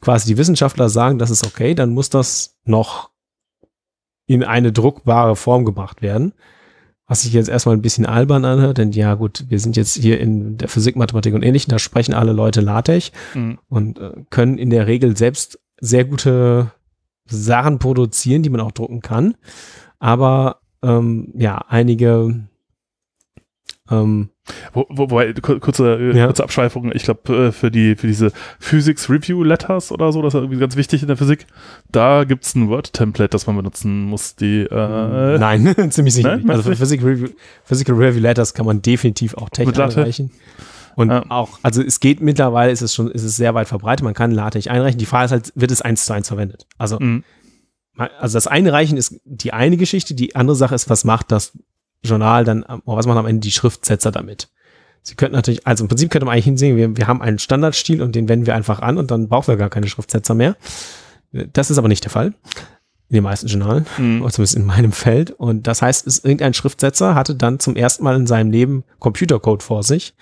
quasi die Wissenschaftler sagen, das ist okay, dann muss das noch in eine druckbare Form gebracht werden. Was sich jetzt erstmal ein bisschen albern anhört, denn ja gut, wir sind jetzt hier in der Physik, Mathematik und Ähnlichem, da sprechen alle Leute LaTeX Mhm. und äh, können in der Regel selbst sehr gute Sachen produzieren, die man auch drucken kann. Aber ähm, ja, einige ähm, Wo, wo, wobei, kur- kurze, äh, Ja. kurze Abschweifung, ich glaube, äh, für die, für diese Physics Review Letters oder so, das ist irgendwie ganz wichtig in der Physik, da gibt's ein Word-Template, das man benutzen muss, die, äh, Nein, ziemlich sicher nicht. Also für Physical Review, Physical Review Letters kann man definitiv auch Tech einreichen. Und Ja. auch, also es geht mittlerweile, ist es schon, ist es sehr weit verbreitet, man kann LaTeX einreichen. Die Frage ist halt, wird es eins zu eins verwendet? Also, Mhm. Also das Einreichen ist die eine Geschichte, die andere Sache ist, was macht das Journal dann, oder was machen am Ende die Schriftsetzer damit? Sie könnten natürlich, also im Prinzip könnte man eigentlich hinsehen, wir, wir haben einen Standardstil und den wenden wir einfach an und dann brauchen wir gar keine Schriftsetzer mehr. Das ist aber nicht der Fall. In den meisten Journalen Mhm. oder zumindest in meinem Feld. Und das heißt, es, irgendein Schriftsetzer hatte dann zum ersten Mal in seinem Leben Computercode vor sich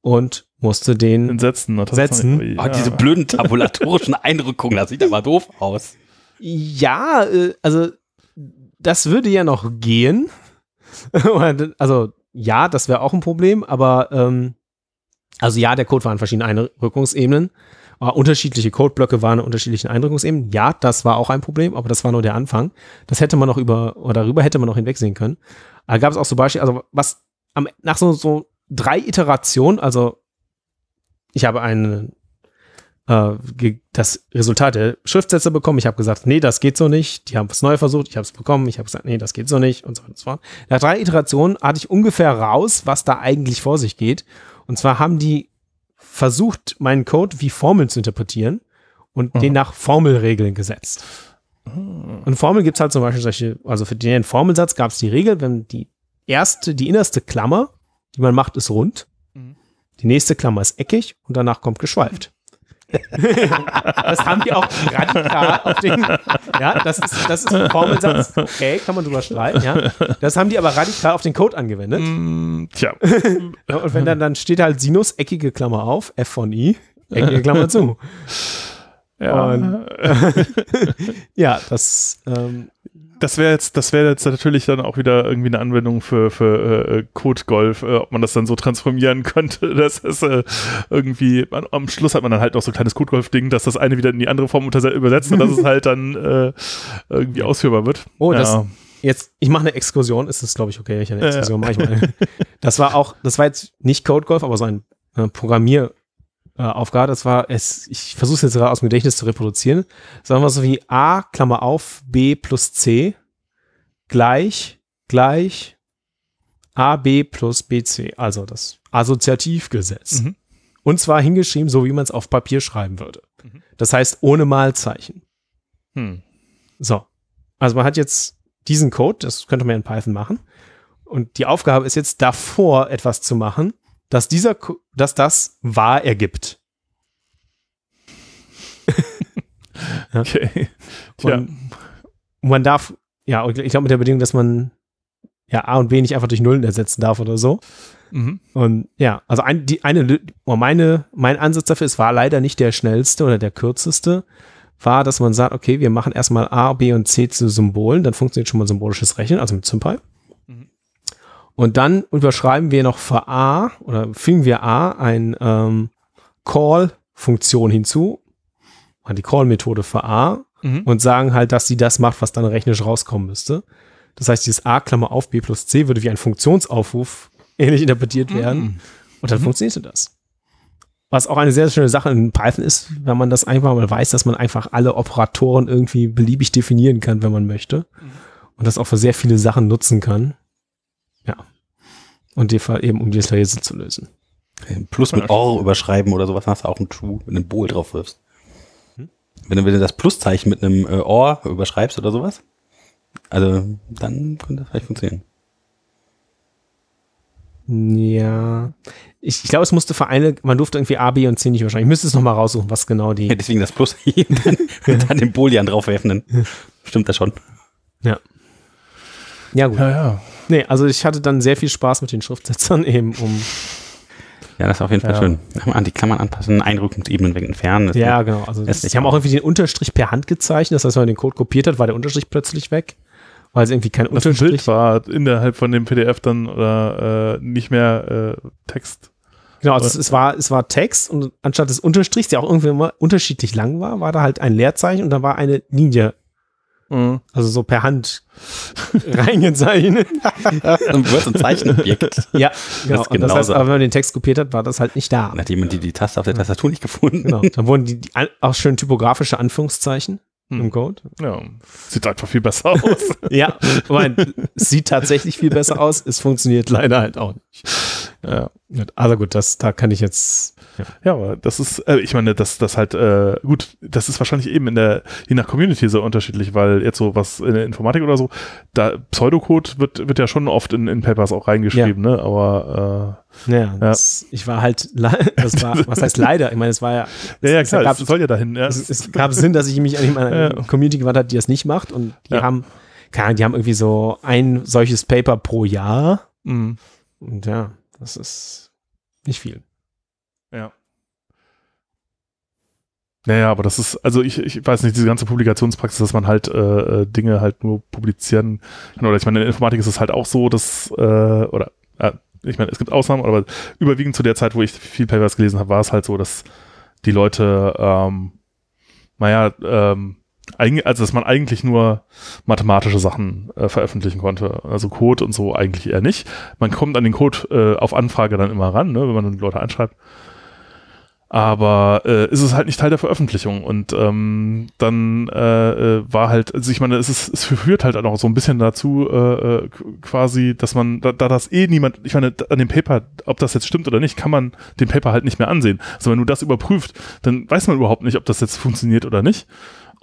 und musste den. Setzen. ist- Oh, diese blöden tabulatorischen Eindrückungen, das sieht aber doof aus. Ja, äh, also das würde ja noch gehen. also ja, das wäre auch ein Problem, aber ähm, also ja, der Code war an verschiedenen Einrückungsebenen. Aber unterschiedliche Codeblöcke waren an unterschiedlichen Einrückungsebenen. Ja, das war auch ein Problem, aber das war nur der Anfang. Das hätte man noch über, oder darüber hätte man noch hinwegsehen können. Da gab es auch so Beispiele, also was am, nach so, so drei Iterationen, also ich habe eine, äh, das Resultat der Schriftsätze bekommen. Ich habe gesagt, nee, das geht so nicht. Die haben es neu versucht. Ich habe es bekommen. Ich habe gesagt, nee, das geht so nicht und so weiter und so fort. Nach drei Iterationen hatte ich ungefähr raus, was da eigentlich vor sich geht. Und zwar haben die versucht, meinen Code wie Formeln zu interpretieren und den nach Formelregeln gesetzt. Und Formeln gibt's halt zum Beispiel solche, also für den Formelsatz gab's die Regel, wenn die erste, die innerste Klammer, die man macht, ist rund, Mhm. die nächste Klammer ist eckig und danach kommt geschweift. das haben die auch radikal auf den, ja, das ist, das ist ein Formelsatz, okay, kann man drüber streiten, ja. Das haben die aber radikal auf den Code angewendet. Mm, Tja, Ja, und wenn dann, dann steht halt Sinus, eckige Klammer auf, F von I, eckige Klammer zu. ja. Und- Ja, das, ähm, Das wäre jetzt, das wäre jetzt natürlich dann auch wieder irgendwie eine Anwendung für, für äh, Code Golf, äh, ob man das dann so transformieren könnte, dass es äh, irgendwie, am, am Schluss hat man dann halt noch so ein kleines Code Golf Ding, dass das eine wieder in die andere Form übersetzt und dass es halt dann äh, irgendwie ausführbar wird. Oh, ja. das- jetzt, ich mache eine Exkursion, ist das, glaube ich, okay, ich eine Ja, Exkursion mache. Ich meine, das war auch, das war jetzt nicht Code Golf, aber so ein äh, Programmier, äh, Aufgabe, das war es, ich versuche es jetzt gerade aus dem Gedächtnis zu reproduzieren. Sagen wir so wie A, Klammer auf, B plus C gleich, gleich AB plus BC, also das Assoziativgesetz. Mhm. Und zwar hingeschrieben, so wie man es auf Papier schreiben würde. Mhm. Das heißt, ohne Malzeichen. Hm. So. Also man hat jetzt diesen Code, das könnte man in Python machen. Und die Aufgabe ist jetzt davor etwas zu machen, dass dieser, dass das wahr ergibt. Okay. Tja. Und man darf, ja, und ich glaube mit der Bedingung, dass man ja A und B nicht einfach durch Nullen ersetzen darf oder so. Mhm. Und ja, also ein, die, eine, oh, meine, mein Ansatz dafür, es war leider nicht der schnellste oder der kürzeste, war, dass man sagt, okay, wir machen erstmal A, B und C zu Symbolen, dann funktioniert schon mal symbolisches Rechnen, also mit SymPy. Mhm. Und dann überschreiben wir noch für A oder fügen wir A ein ähm, Call-Funktion hinzu, die Call-Methode für A Mhm. und sagen halt, dass sie das macht, was dann rechnerisch rauskommen müsste. Das heißt, dieses A, Klammer auf, B plus C würde wie ein Funktionsaufruf ähnlich interpretiert werden. Mhm. Und dann funktionierte das. Was auch eine sehr schöne Sache in Python ist, wenn man das einfach mal weiß, dass man einfach alle Operatoren irgendwie beliebig definieren kann, wenn man möchte. Und das auch für sehr viele Sachen nutzen kann. Ja. Und die Fall eben, um dieses Rätsel zu lösen. Plus mit Or überschreiben oder sowas, hast du auch ein True, wenn du ein Bool drauf wirfst. Wenn du, wenn du das Pluszeichen mit einem äh, Or überschreibst oder sowas, also dann könnte das vielleicht funktionieren. Ja. Ich, ich glaube, es musste Vereine, man durfte irgendwie A, B und C nicht wahrscheinlich. Ich müsste es nochmal raussuchen, was genau Ja, die. deswegen das Plus dann, dann den Boolean draufwerfen, stimmt das schon. Ja. Ja, gut. Ja, ja. Nee, also ich hatte dann sehr viel Spaß mit den Schriftsetzern eben, um. Ja, das ist auf jeden Fall Ja. schön. An die Klammern anpassen, Einrückungsebenen weg entfernen. Das Ja, genau. Also Es- ich habe auch irgendwie den Unterstrich per Hand gezeichnet. Das heißt, wenn man den Code kopiert hat, war der Unterstrich plötzlich weg. Weil es irgendwie kein Das Unterstrich Bild war innerhalb von dem PDF dann oder äh, nicht mehr äh, Text. Genau, also es, es, war, es war Text und anstatt des Unterstrichs, der auch irgendwie immer unterschiedlich lang war, war da halt ein Leerzeichen und da war eine Linie. Also so per Hand reingezeichnet. ein Word- und Zeichenobjekt. ja, genau. ist und das heißt, aber wenn man den Text kopiert hat, war das halt nicht da. Hat jemand die, die Taste auf der Tastatur nicht gefunden. Genau. Dann wurden die, die auch schön typografische Anführungszeichen Hm. im Code. Ja, sieht einfach viel besser aus. Ja, ich meine, es sieht tatsächlich viel besser aus. Es funktioniert leider halt auch nicht. Ja. Also gut, das, da kann ich jetzt. ja, aber das ist, äh, ich meine, das, das halt, äh, gut, das ist wahrscheinlich eben in der, je nach Community so unterschiedlich, weil jetzt so was in der Informatik oder so, da Pseudocode wird, wird ja schon oft in, in Papers auch reingeschrieben, ne? Aber Ja, das, ich war halt, das war, was heißt leider? Ich meine, es war ja, äh, ja, ja, es, klar, es, es gab, soll ja dahin, ja. es, es gab Sinn, dass ich mich an eine Ja. Community gewandt habe, die das nicht macht und die Ja. haben, keine Ahnung, die haben irgendwie so ein solches Paper pro Jahr Mhm. und ja, das ist nicht viel. Ja. Naja, aber das ist, also ich, ich weiß nicht, diese ganze Publikationspraxis, dass man halt äh, äh, Dinge halt nur publizieren kann. Oder ich meine, in der Informatik ist es halt auch so, dass, äh, oder äh, ich meine, es gibt Ausnahmen, aber überwiegend zu der Zeit, wo ich viel Papers gelesen habe, war es halt so, dass die Leute, ähm, naja, ähm, also dass man eigentlich nur mathematische Sachen äh, veröffentlichen konnte. Also Code und so eigentlich eher nicht. Man kommt an den Code äh, auf Anfrage dann immer ran, ne, wenn man Leute anschreibt. Aber äh, ist es halt nicht Teil der Veröffentlichung und ähm, dann äh, äh, war halt, also ich meine, es, ist, es führt halt auch so ein bisschen dazu, äh, äh, quasi, dass man, da, da das eh niemand, ich meine, an dem Paper, ob das jetzt stimmt oder nicht, kann man den Paper halt nicht mehr ansehen. Also wenn du das überprüft, dann weiß man überhaupt nicht, ob das jetzt funktioniert oder nicht.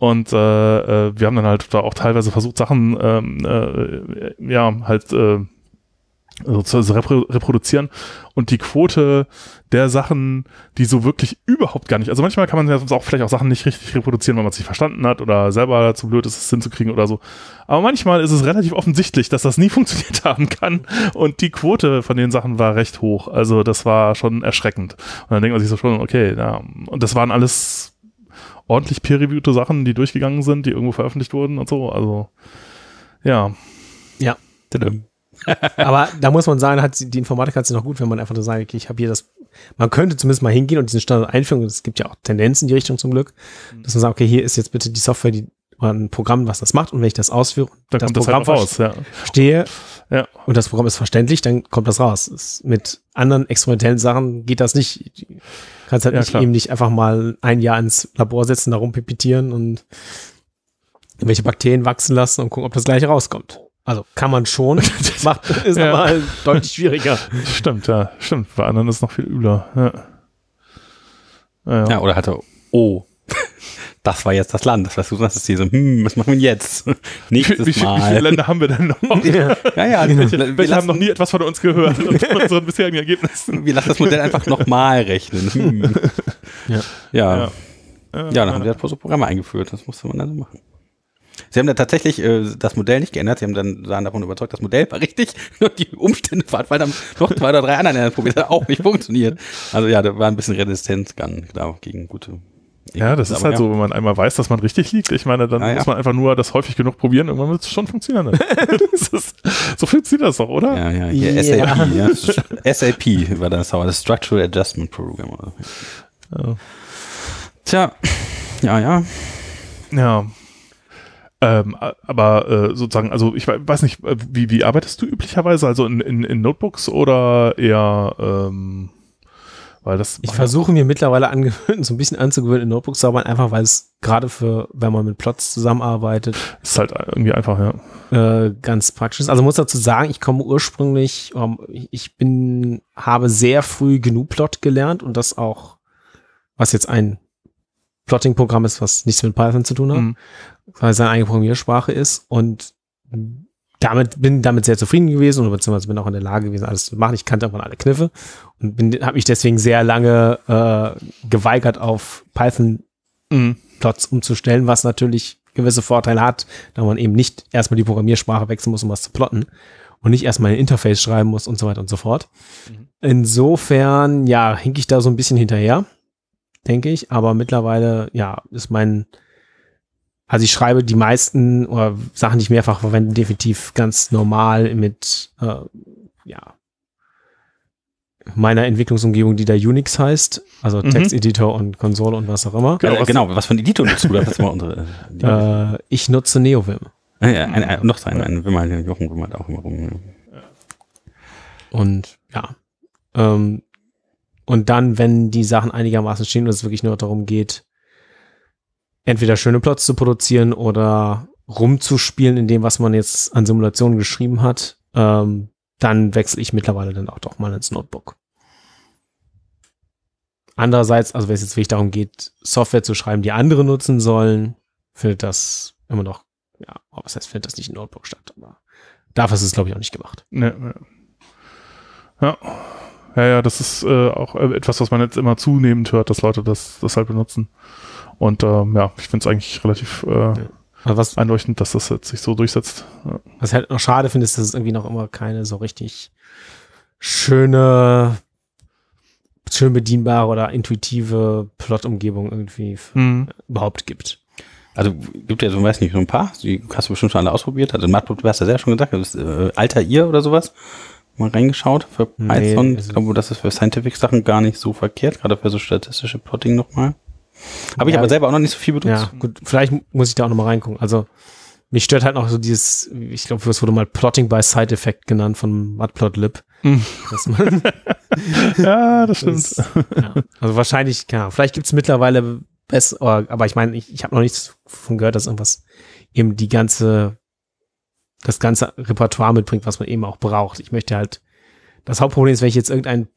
Und äh, äh, wir haben dann halt da auch teilweise versucht, Sachen ähm, äh, ja halt äh, also zu repro reproduzieren und die Quote der Sachen, die so wirklich überhaupt gar nicht, also manchmal kann man ja sonst auch vielleicht auch Sachen nicht richtig reproduzieren, weil man es nicht verstanden hat oder selber zu blöd ist, es hinzukriegen oder so. Aber manchmal ist es relativ offensichtlich, dass das nie funktioniert haben kann und die Quote von den Sachen war recht hoch. Also das war schon erschreckend. Und dann denkt man sich so schon, okay, ja, und das waren alles ordentlich peer-reviewte Sachen, die durchgegangen sind, die irgendwo veröffentlicht wurden und so. Also ja, Tadam. Aber da muss man sagen, hat sie, die Informatik hat sie noch gut, wenn man einfach nur sagt, okay, ich habe hier das, man könnte zumindest mal hingehen und diesen Standard einführen. Es gibt ja auch Tendenzen in die Richtung zum Glück, dass man sagt, okay, hier ist jetzt bitte die Software, die oder ein Programm, was das macht und wenn ich das ausführe, dann das kommt das Programm halt raus. Ja. verstehe Ja. und das Programm ist verständlich, dann kommt das raus. Es, mit anderen experimentellen Sachen geht das nicht. Du kannst halt Ja, nicht eben nicht einfach mal ein Jahr ins Labor setzen, da rumpipitieren und irgendwelche Bakterien wachsen lassen und gucken, ob das gleiche rauskommt. Also kann man schon, macht, ist Ja. aber halt deutlich schwieriger. Stimmt, ja, stimmt. Bei anderen ist es noch viel übler. Ja. Ja, ja. Ja, oder hatte, oh, das war jetzt das Land. Das weißt du, das ist hier so, hm, was machen wir jetzt? Wie, Nächstes wie, viel- wie Mal. viele Länder haben wir denn noch? Ja. ja, ja, Welche, wir, welche haben noch lassen, nie etwas von uns gehört und von unseren bisherigen Ergebnissen? wir lassen das Modell einfach nochmal rechnen. Hm. Ja. Ja. Ja. Ja, dann haben sie halt so Programme eingeführt. Das musste man dann so machen. Sie haben dann tatsächlich äh, das Modell nicht geändert. Sie haben dann waren davon überzeugt, das Modell war richtig. Nur die Umstände waren, weil dann noch zwei oder drei andere Länder probiert haben, auch nicht funktioniert. Also ja, da war ein bisschen Resistenz gegen gute. Ja, das ist halt ja. so, wenn man einmal weiß, dass man richtig liegt. Ich meine, dann Ja, ja. muss man einfach nur das häufig genug probieren, irgendwann wird es schon funktionieren. das ist, so funktioniert das doch, oder? Ja, ja, hier Ja. SAP, ja. SAP war das, aber das Structural Adjustment Program. Oder? Ja. Tja, ja, ja. Ja. Ähm, aber äh, sozusagen, also ich we- weiß nicht, äh, wie, wie arbeitest du üblicherweise? Also in, in, in Notebooks oder eher ähm, Weil das Ich versuche mir mittlerweile angewöhnt, so ein bisschen anzugewöhnen, in Notebooks zu arbeiten, einfach weil es gerade für, wenn man mit Plots zusammenarbeitet, ist halt irgendwie einfach, ja. äh, ganz praktisch ist. Also muss dazu sagen, ich komme ursprünglich, ähm, ich bin, habe sehr früh GNU Plot gelernt und das auch, was jetzt ein Plotting-Programm ist, was nichts mit Python zu tun hat, Mhm. weil es seine eigene Programmiersprache ist und damit bin damit sehr zufrieden gewesen oder beziehungsweise bin auch in der Lage gewesen, alles zu machen. Ich kannte irgendwann alle Kniffe und bin, habe mich deswegen sehr lange äh, geweigert, auf Python Mhm. Plots umzustellen, was natürlich gewisse Vorteile hat, da man eben nicht erstmal die Programmiersprache wechseln muss, um was zu plotten und nicht erstmal ein Interface schreiben muss und so weiter und so fort. Insofern, ja, hink ich da so ein bisschen hinterher, denke ich, aber mittlerweile, ja, ist mein, also ich schreibe die meisten oder Sachen, die ich mehrfach verwende, definitiv ganz normal mit, äh, ja, meiner Entwicklungsumgebung, die da Unix heißt, also Mhm. Texteditor und Konsole und was auch immer. Genau, äh, was- genau, was von Editor nutzt du? Das ist mal unsere. äh, Äh, ich nutze NeoVim. äh, ein, ein, noch so ein, ein Wimmer, der Jochen wimmert auch immer rum. Und ja. Ähm, und dann, wenn die Sachen einigermaßen stehen und es wirklich nur darum geht, entweder schöne Plots zu produzieren oder rumzuspielen in dem, was man jetzt an Simulationen geschrieben hat, ähm, dann wechsle ich mittlerweile dann auch doch mal ins Notebook. Andererseits, also wenn es jetzt wirklich darum geht, Software zu schreiben, die andere nutzen sollen, findet das immer noch, ja, oh, was heißt, findet das nicht im Notebook statt, aber dafür ist es, glaube ich, auch nicht gemacht. Ja, ja. ja. Ja, ja, das ist äh, auch äh, etwas, was man jetzt immer zunehmend hört, dass Leute das, das halt benutzen. Und ähm, ja, ich finde es eigentlich relativ äh, Also was, einleuchtend, dass das jetzt sich so durchsetzt. Ja. Was ich halt noch schade finde, ist, dass es irgendwie noch immer keine so richtig schöne, schön bedienbare oder intuitive Plot-Umgebung irgendwie Mhm. überhaupt gibt. Also gibt ja so, weiß nicht, so ein paar, die hast du bestimmt schon alle ausprobiert. Also Matplotlib hast du ja schon gesagt, das ist äh, Alter ihr oder sowas. Mal reingeschaut für Nee, Python. also- ich glaube, das ist für Scientific-Sachen gar nicht so verkehrt, gerade für so statistische Plotting nochmal. Habe ich Ja, aber selber auch noch nicht so viel benutzt. Ja, gut, vielleicht muss ich da auch nochmal reingucken. Also mich stört halt noch so dieses, ich glaube, es wurde mal Plotting by Side Effect genannt von Matplotlib. Mhm. Ja, das stimmt. das, ja, also wahrscheinlich, ja, vielleicht gibt es mittlerweile besser, aber ich meine, ich, ich habe noch nichts von gehört, dass irgendwas eben die ganze, das ganze Repertoire mitbringt, was man eben auch braucht. Ich möchte halt, das Hauptproblem ist, wenn ich jetzt irgendein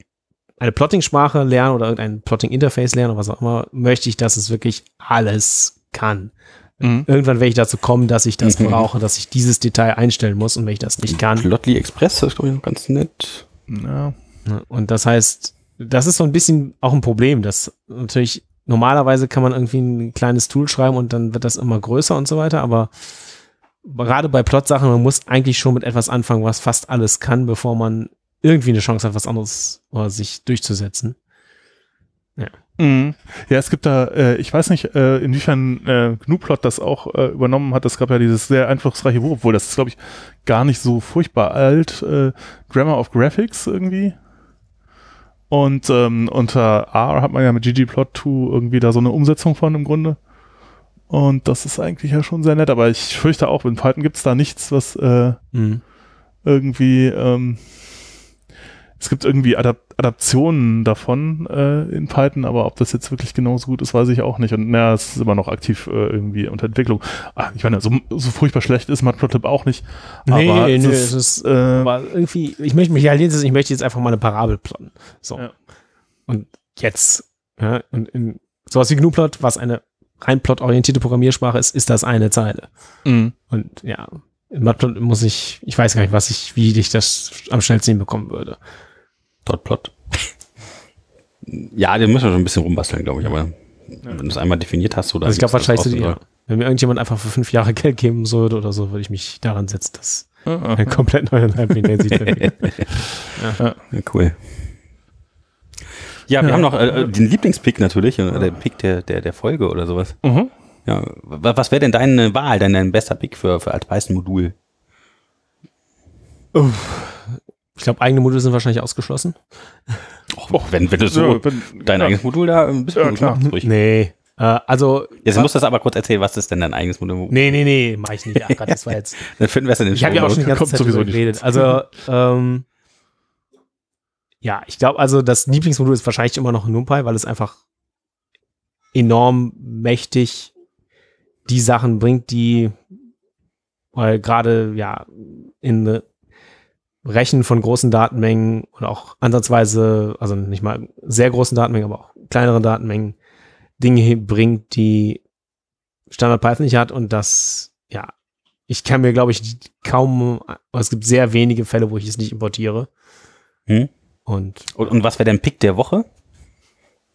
eine Plotting-Sprache lerne oder irgendein Plotting-Interface lerne oder was auch immer, möchte ich, dass es wirklich alles kann. Mhm. Irgendwann werde ich dazu kommen, dass ich das Mhm. brauche, dass ich dieses Detail einstellen muss und wenn ich das nicht kann. Plotly Express, das ist glaube ich noch ganz nett. Ja. Und das heißt, das ist so ein bisschen auch ein Problem, dass natürlich normalerweise kann man irgendwie ein kleines Tool schreiben und dann wird das immer größer und so weiter, aber gerade bei Plot-Sachen, man muss eigentlich schon mit etwas anfangen, was fast alles kann, bevor man irgendwie eine Chance hat, was anderes oder sich durchzusetzen. Mhm. Ja, es gibt da, äh, ich weiß nicht, äh, inwiefern äh, GNU-Plot das auch äh, übernommen hat. Es gab ja dieses sehr einflussreiche Buch, obwohl das ist, glaube ich, gar nicht so furchtbar alt. Äh, Grammar of Graphics irgendwie. Und ähm, unter R hat man ja mit ggplot2 irgendwie da so eine Umsetzung von im Grunde. Und das ist eigentlich ja schon sehr nett, aber ich fürchte auch, in Python gibt's da nichts, was äh, Mhm. irgendwie, ähm, es gibt irgendwie Adap Adaptionen davon äh, in Python, aber ob das jetzt wirklich genauso gut ist, weiß ich auch nicht. Und naja, es ist immer noch aktiv äh, irgendwie unter Entwicklung. Ah, ich meine, so, so furchtbar schlecht ist Matplotlib auch nicht. Nee, aber nee, es nee, ist, es ist- äh, Aber irgendwie, ich möchte mich halt jetzt, ich möchte jetzt einfach mal eine Parabel plotten. So. Ja. Und jetzt, ja, und in sowas wie GNU-Plot, was eine rein plotorientierte Programmiersprache ist, ist das eine Zeile. mh. Und ja, Matplot muss ich, ich weiß gar nicht, was ich, wie ich das am schnellsten hinbekommen würde. Dot Plot. ja, den müssen wir schon ein bisschen rumbasteln, glaube ich, aber wenn du es einmal definiert hast, oder Also ich glaube wahrscheinlich, die, ja, wenn mir irgendjemand einfach für fünf Jahre Geld geben würde oder so, würde ich mich daran setzen, dass Ah, ein komplett neuer Hinsicht entwickelt. Ja, cool. Ja, wir Ja. haben noch äh, den Lieblingspick natürlich, äh, der Pick der, der, der Folge oder sowas. mhm. Ja, wa- was wäre denn deine Wahl, dein, dein bester Pick für, für als Python-Modul? Ich glaube, eigene Module sind wahrscheinlich ausgeschlossen. Och, wenn, wenn du so Ja, wenn- dein ja. eigenes Modul da ein bisschen Ja, klar. ruhig. Nee. Äh, also, Jetzt musst du das aber kurz erzählen, was ist denn dein eigenes Modul? nee, nee, nee, mach ich nicht. Ja, Gott, das war jetzt. Dann finden wir es in den Ich habe ja auch schon die ganze Zeit sowieso geredet. Also, ähm, ja, ich glaube also, das Lieblingsmodul ist wahrscheinlich immer noch NumPy, weil es einfach enorm mächtig die Sachen bringt, die weil gerade ja in Rechen von großen Datenmengen oder auch ansatzweise, also nicht mal sehr großen Datenmengen, aber auch kleineren Datenmengen Dinge bringt, die Standard Python nicht hat und das, ja, ich kann mir, glaube ich, kaum, es gibt sehr wenige Fälle, wo ich es nicht importiere. Hm? Und, Und, und was wäre der Pick der Woche?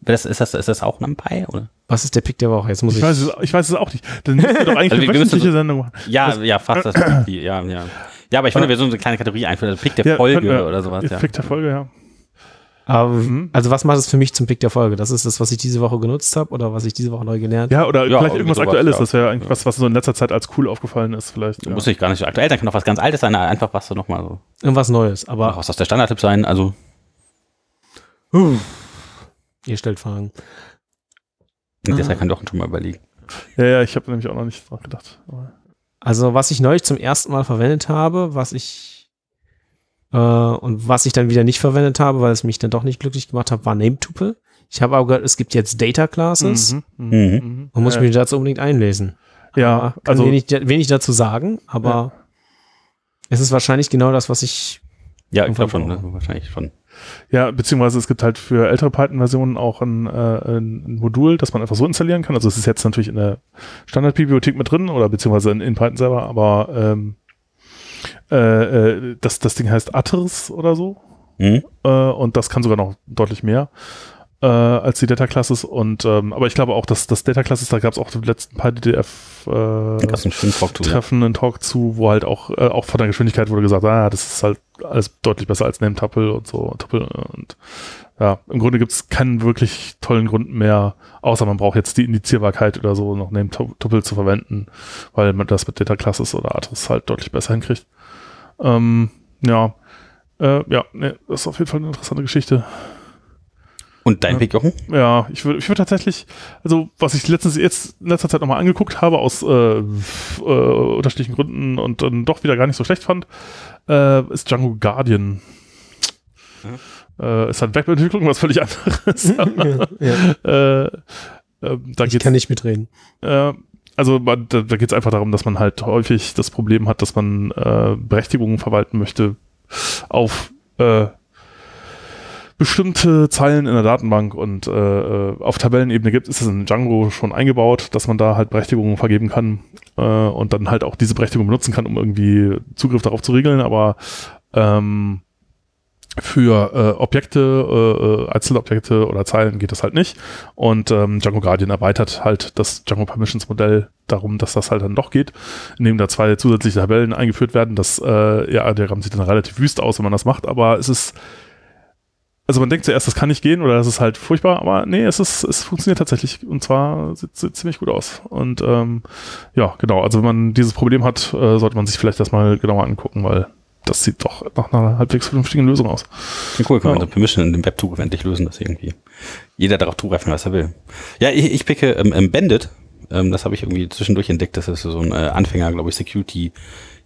Das, ist, das, ist das auch NumPy? Oder? was ist der Pick der Woche? Jetzt muss Ich ich, weiß, es, ich weiß es auch nicht. Dann müssten wir doch eigentlich Also eine müssen wöchentliche Sendung machen. Ja, ja, fast das. Ja, ja. ja, aber ich finde, wir sollen so eine kleine Kategorie einführen. Also Pick der Ja, Folge wir- oder sowas. Ja. Pick der Folge, ja. aber, Mhm. also was macht es für mich zum Pick der Folge? Das ist das, was ich diese Woche genutzt habe oder was ich diese Woche neu gelernt Ja, oder Ja, vielleicht irgendwas sowas, Aktuelles. ja. Das wäre eigentlich was, was so in letzter Zeit als cool aufgefallen ist, vielleicht. Ja. Muss ich gar nicht so aktuell sein, kann auch was ganz Altes sein, einfach was so nochmal so. Irgendwas Neues, aber Auch was aus der Standardtipp sein, also. Ihr stellt Fragen. Deshalb kann doch schon mal überlegen. Ja, ja, ich habe nämlich auch noch nicht dran gedacht. Aber- Also was ich neulich zum ersten Mal verwendet habe, was ich äh, und was ich dann wieder nicht verwendet habe, weil es mich dann doch nicht glücklich gemacht hat, war NameTuple. Ich habe aber gehört, es gibt jetzt Data Classes Mhm, mhm, Mhm. mhm. und muss Ja, mich dazu unbedingt einlesen. Ja, Aber kann also wenig, wenig dazu sagen, aber es ist wahrscheinlich genau das, was ich Ja, ich glaube schon, Irgendwann ne? wahrscheinlich schon. Ja, beziehungsweise es gibt halt für ältere Python-Versionen auch ein, äh, ein Modul, das man einfach so installieren kann. Also es ist jetzt natürlich in der Standardbibliothek mit drin oder beziehungsweise in, in Python selber, aber ähm, äh, äh, das, das Ding heißt Atters oder so. Mhm. Äh, und das kann sogar noch deutlich mehr äh, als die Data Classes. Und ähm, aber ich glaube auch, dass das Data Classes, da gab es auch die letzten paar DDF äh. Treffen, einen Talk zu, wo halt auch, äh, auch von der Geschwindigkeit wurde gesagt, ah, das ist halt alles deutlich besser als NameTuple und so. Tuple und ja, im Grunde gibt es keinen wirklich tollen Grund mehr, außer man braucht jetzt die Indizierbarkeit oder so, noch NameTuple zu verwenden, weil man das mit Data Classes oder Address halt deutlich besser hinkriegt. Ähm, ja, äh, ja, ne, das ist auf jeden Fall eine interessante Geschichte. Und dein Ja. Pick, Jochen? Ja, ich würde ich würd tatsächlich, also was ich letztens jetzt in letzter Zeit nochmal angeguckt habe, aus äh, äh, unterschiedlichen Gründen und dann doch wieder gar nicht so schlecht fand, äh, ist Django Guardian. Äh, ist halt Webentwicklung, was völlig anderes. aber, ja, äh, äh, da ich geht's, kann nicht mitreden. äh, also man, da, da geht es einfach darum, dass man halt häufig das Problem hat, dass man äh, Berechtigungen verwalten möchte auf äh, bestimmte Zeilen in der Datenbank und äh, äh, auf Tabellenebene gibt, ist es in Django schon eingebaut, dass man da halt Berechtigungen vergeben kann äh, und dann halt auch diese Berechtigung benutzen kann, um irgendwie Zugriff darauf zu regeln, aber ähm, für äh, Objekte, äh, äh, Einzelobjekte oder Zeilen geht das halt nicht. Und ähm, Django Guardian erweitert halt das Django Permissions Modell darum, dass das halt dann doch geht, indem da zwei zusätzliche Tabellen eingeführt werden. Das äh, ja, Diagramm sieht dann relativ wüst aus, wenn man das macht, aber es ist also man denkt zuerst, das kann nicht gehen oder das ist halt furchtbar, aber nee, es ist, es funktioniert tatsächlich und zwar sieht, sieht ziemlich gut aus. Und ähm, ja, genau, also wenn man dieses Problem hat, äh, sollte man sich vielleicht das mal genauer angucken, weil das sieht doch nach einer halbwegs vernünftigen Lösung aus. Ja, cool, kann man Ja. so Permission in dem Webzugriff endlich lösen, dass irgendwie jeder darauf zugreifen, was er will. Ja, ich, ich picke ähm, ähm, Bandit. Ähm, das habe ich irgendwie zwischendurch entdeckt. Das ist so ein äh, Anfänger, glaube ich,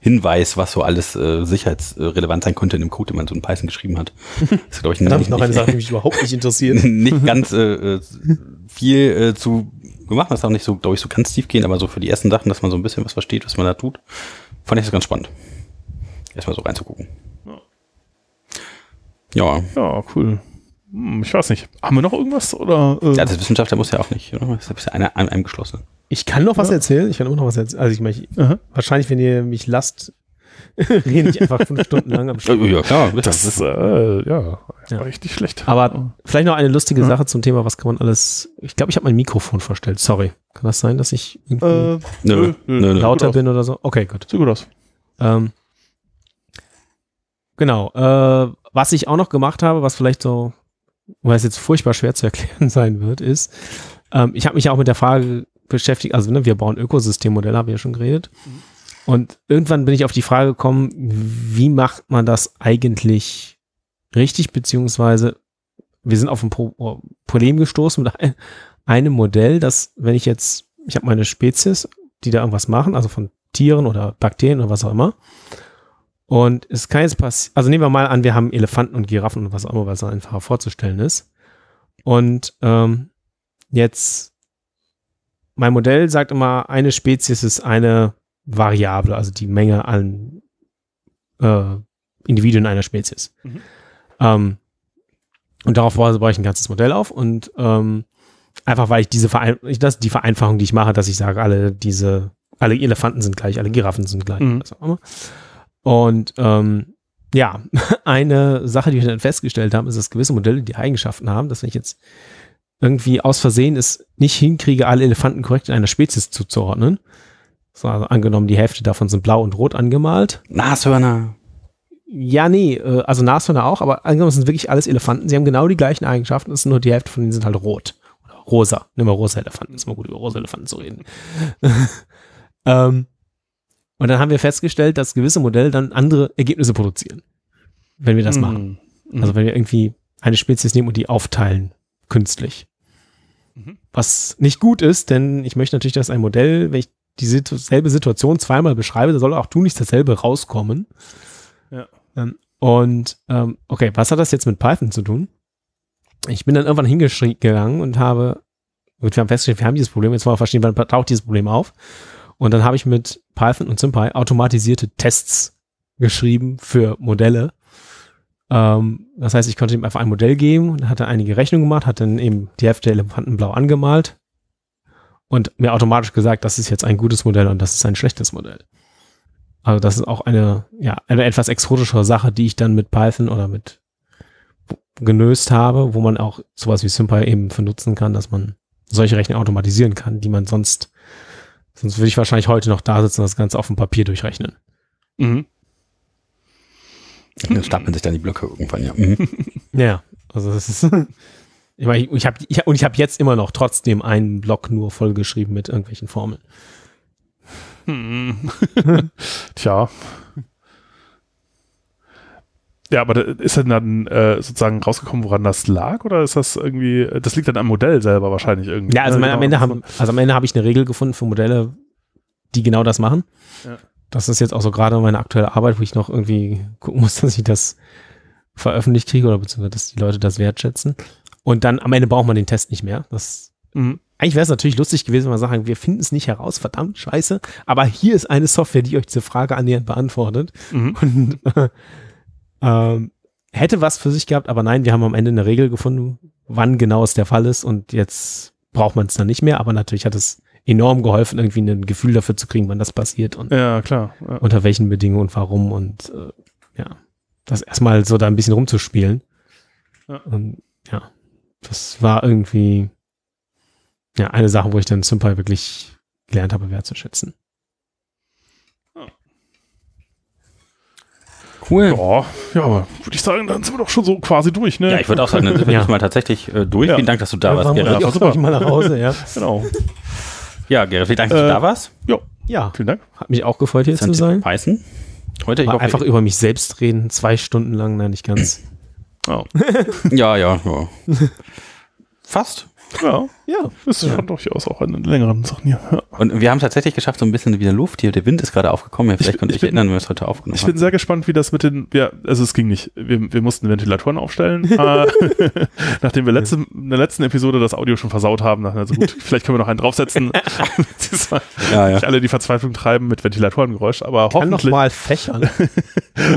Security-Hinweis, was so alles äh, sicherheitsrelevant sein könnte in dem Code, den man so in Python geschrieben hat. Das ist, glaube ich, nicht, ich noch eine Sache, die mich überhaupt nicht interessiert. nicht ganz äh, äh, viel äh, zu gemacht. Das auch nicht so, glaube ich, so ganz tief gehen, aber so für die ersten Sachen, dass man so ein bisschen was versteht, was man da tut, fand ich das ganz spannend. Erstmal so reinzugucken. Ja, Ja, cool. Hm, ich weiß nicht. Haben wir noch irgendwas oder? Äh, ja das Wissenschaftler muss ja auch nicht, oder? Das ist ja eine, ein, einem geschlossen. Ich kann noch was erzählen. Ich kann immer noch was erzählen. Also ich meine, Aha. wahrscheinlich, wenn ihr mich lasst, rede ich einfach fünf Stunden lang am Stück. Ja, klar. das ist äh, ja, Ja. richtig schlecht. Aber vielleicht noch eine lustige Ja. Sache zum Thema, was kann man alles. Ich glaube, ich habe mein Mikrofon verstellt. Sorry. Kann das sein, dass ich irgendwie äh, Nö, nö, nö. lauter bin oder so? Okay, gut. Sieht gut aus. Ähm, genau. Äh, was ich auch noch gemacht habe, was vielleicht so, weil es jetzt furchtbar schwer zu erklären sein wird, ist, ähm, ich habe mich auch mit der Frage beschäftigt, also ne, wir bauen Ökosystemmodelle, haben wir ja schon geredet. Und irgendwann bin ich auf die Frage gekommen, wie macht man das eigentlich richtig, beziehungsweise wir sind auf ein Pro Problem gestoßen mit ein, einem Modell, das, wenn ich jetzt, ich habe meine Spezies, die da irgendwas machen, also von Tieren oder Bakterien oder was auch immer. Und es kann jetzt passieren, also nehmen wir mal an, wir haben Elefanten und Giraffen und was auch immer, was einfacher vorzustellen ist. Und ähm, jetzt, mein Modell sagt immer, eine Spezies ist eine Variable, also die Menge an äh, Individuen einer Spezies. Mhm. Ähm, und darauf baue ich ein ganzes Modell auf und ähm, einfach weil ich diese Verein das die Vereinfachung, die ich mache, dass ich sage, alle diese, alle Elefanten sind gleich, alle Giraffen sind gleich. Mhm. Was auch immer. Und ähm, ja, eine Sache, die wir dann festgestellt haben, ist, dass gewisse Modelle die Eigenschaften haben, dass wenn ich jetzt irgendwie aus Versehen es nicht hinkriege, alle Elefanten korrekt in einer Spezies zuzuordnen. So, also angenommen, die Hälfte davon sind blau und rot angemalt. Nashörner. Ja, nee, äh, also Nashörner auch, aber angenommen, es sind wirklich alles Elefanten. Sie haben genau die gleichen Eigenschaften, es ist nur die Hälfte von denen sind halt rot. Oder rosa. Nimm mal rosa Elefanten, ist mal gut über rosa Elefanten zu reden. ähm, und dann haben wir festgestellt, dass gewisse Modelle dann andere Ergebnisse produzieren, wenn wir das machen. Mhm. Also wenn wir irgendwie eine Spezies nehmen und die aufteilen, künstlich. Mhm. Was nicht gut ist, denn ich möchte natürlich, dass ein Modell, wenn ich dieselbe Situation zweimal beschreibe, da soll auch du nicht dasselbe rauskommen. Ja. Ähm, und ähm, okay, was hat das jetzt mit Python zu tun? Ich bin dann irgendwann hingegangen und habe, gut, wir haben festgestellt, wir haben dieses Problem, jetzt wollen wir verstehen, wann taucht dieses Problem auf. Und dann habe ich mit Python und SymPy automatisierte Tests geschrieben für Modelle. Ähm, das heißt, ich konnte ihm einfach ein Modell geben und hatte einige Rechnungen gemacht, hat dann eben die Hälfte der Elefanten blau angemalt und mir automatisch gesagt, das ist jetzt ein gutes Modell und das ist ein schlechtes Modell. Also das ist auch eine, ja, eine etwas exotischere Sache, die ich dann mit Python oder mit genöst habe, wo man auch sowas wie SymPy eben benutzen kann, dass man solche Rechnungen automatisieren kann, die man sonst, sonst würde ich wahrscheinlich heute noch da sitzen und das Ganze auf dem Papier durchrechnen. Mhm. Da stapeln sich dann die Blöcke irgendwann, ja. Mhm. Ja, also das ist, ich meine, ich, ich habe ich, und ich habe jetzt immer noch trotzdem einen Block nur vollgeschrieben mit irgendwelchen Formeln. Hm. Tja. Ja, aber ist denn dann äh, sozusagen rausgekommen, woran das lag? Oder ist das irgendwie, das liegt dann am Modell selber wahrscheinlich irgendwie? Ja, also ne? am Ende haben, also am Ende habe ich eine Regel gefunden für Modelle, die genau das machen. Ja. Das ist jetzt auch so gerade meine aktuelle Arbeit, wo ich noch irgendwie gucken muss, dass ich das veröffentlicht kriege oder beziehungsweise, dass die Leute das wertschätzen. Und dann am Ende braucht man den Test nicht mehr. Das Mhm. eigentlich wäre es natürlich lustig gewesen, wenn wir sagen, wir finden es nicht heraus, verdammt scheiße. Aber hier ist eine Software, die euch diese Frage annähernd beantwortet. Mhm. Und äh, ähm, hätte was für sich gehabt, aber nein, wir haben am Ende eine Regel gefunden, wann genau es der Fall ist und jetzt braucht man es dann nicht mehr, aber natürlich hat es enorm geholfen, irgendwie ein Gefühl dafür zu kriegen, wann das passiert und Ja, klar. Ja. unter welchen Bedingungen und warum und äh, ja, das erstmal so da ein bisschen rumzuspielen. Ja. Und ja, das war irgendwie ja eine Sache, wo ich dann SymPy wirklich gelernt habe, wertzuschätzen. Cool. Ja, ja, aber würde ich sagen, dann sind wir doch schon so quasi durch, ne? Ja, ich würde auch sagen, dann sind wir Ja. jetzt mal tatsächlich äh, durch. Ja. Vielen Dank, dass du da warst, Gerrit. ich Ja, auch super. gleich mal nach Hause, ja. Genau. Ja, Gerrit, vielen Dank, dass du Äh, da warst. Ja, Ja, vielen Dank. hat mich auch gefreut, hier zu sein. Python. Heute, ich hoffe, einfach über mich selbst reden, zwei Stunden lang, nein, nicht ganz. Oh. ja, ja, ja. Fast. Ja, Ja. das ist schon durchaus auch eine längeren Sachen hier. Ja. Und wir haben tatsächlich geschafft, so ein bisschen wieder Luft hier. Der Wind ist gerade aufgekommen. Ja, vielleicht Ich- könnt ihr ich euch bin- erinnern, wenn wir es heute aufgenommen Ich bin haben. sehr gespannt, wie das mit den, ja, also es ging nicht. Wir, wir mussten Ventilatoren aufstellen. äh, nachdem wir letzte, in der letzten Episode das Audio schon versaut haben, dachten wir, also gut, vielleicht können wir noch einen draufsetzen. war Ja, ja. nicht alle die Verzweiflung treiben mit Ventilatorengeräusch, aber Kann noch hoffentlich, mal fächern.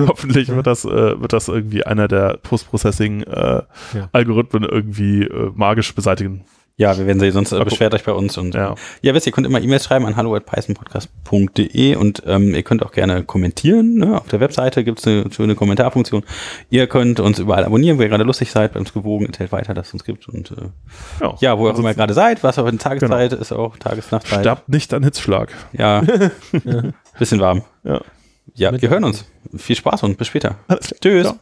hoffentlich wird das, äh, wird das irgendwie einer der Post-Processing-Algorithmen irgendwie äh, magisch beseitigen. Ja, wir werden sehen, sonst äh, beschwert euch bei uns. Und, Ja. ja, wisst ihr, könnt immer E-Mails schreiben an hallo.pythonpodcast.de und ähm, ihr könnt auch gerne kommentieren. Ne? Auf der Webseite gibt es eine schöne Kommentarfunktion. Ihr könnt uns überall abonnieren, wo ihr gerade lustig seid, bei uns gewogen, erzählt weiter, dass es uns gibt. Und äh, Ja, ja, wo ihr auch Also, immer gerade seid, was auch in Tageszeit ist, auch Tagesnachtzeit. Sterbt nicht an Hitzschlag. Ja, bisschen warm. Ja. Ja, wir hören uns. Viel Spaß und bis später. Tschüss. Ciao.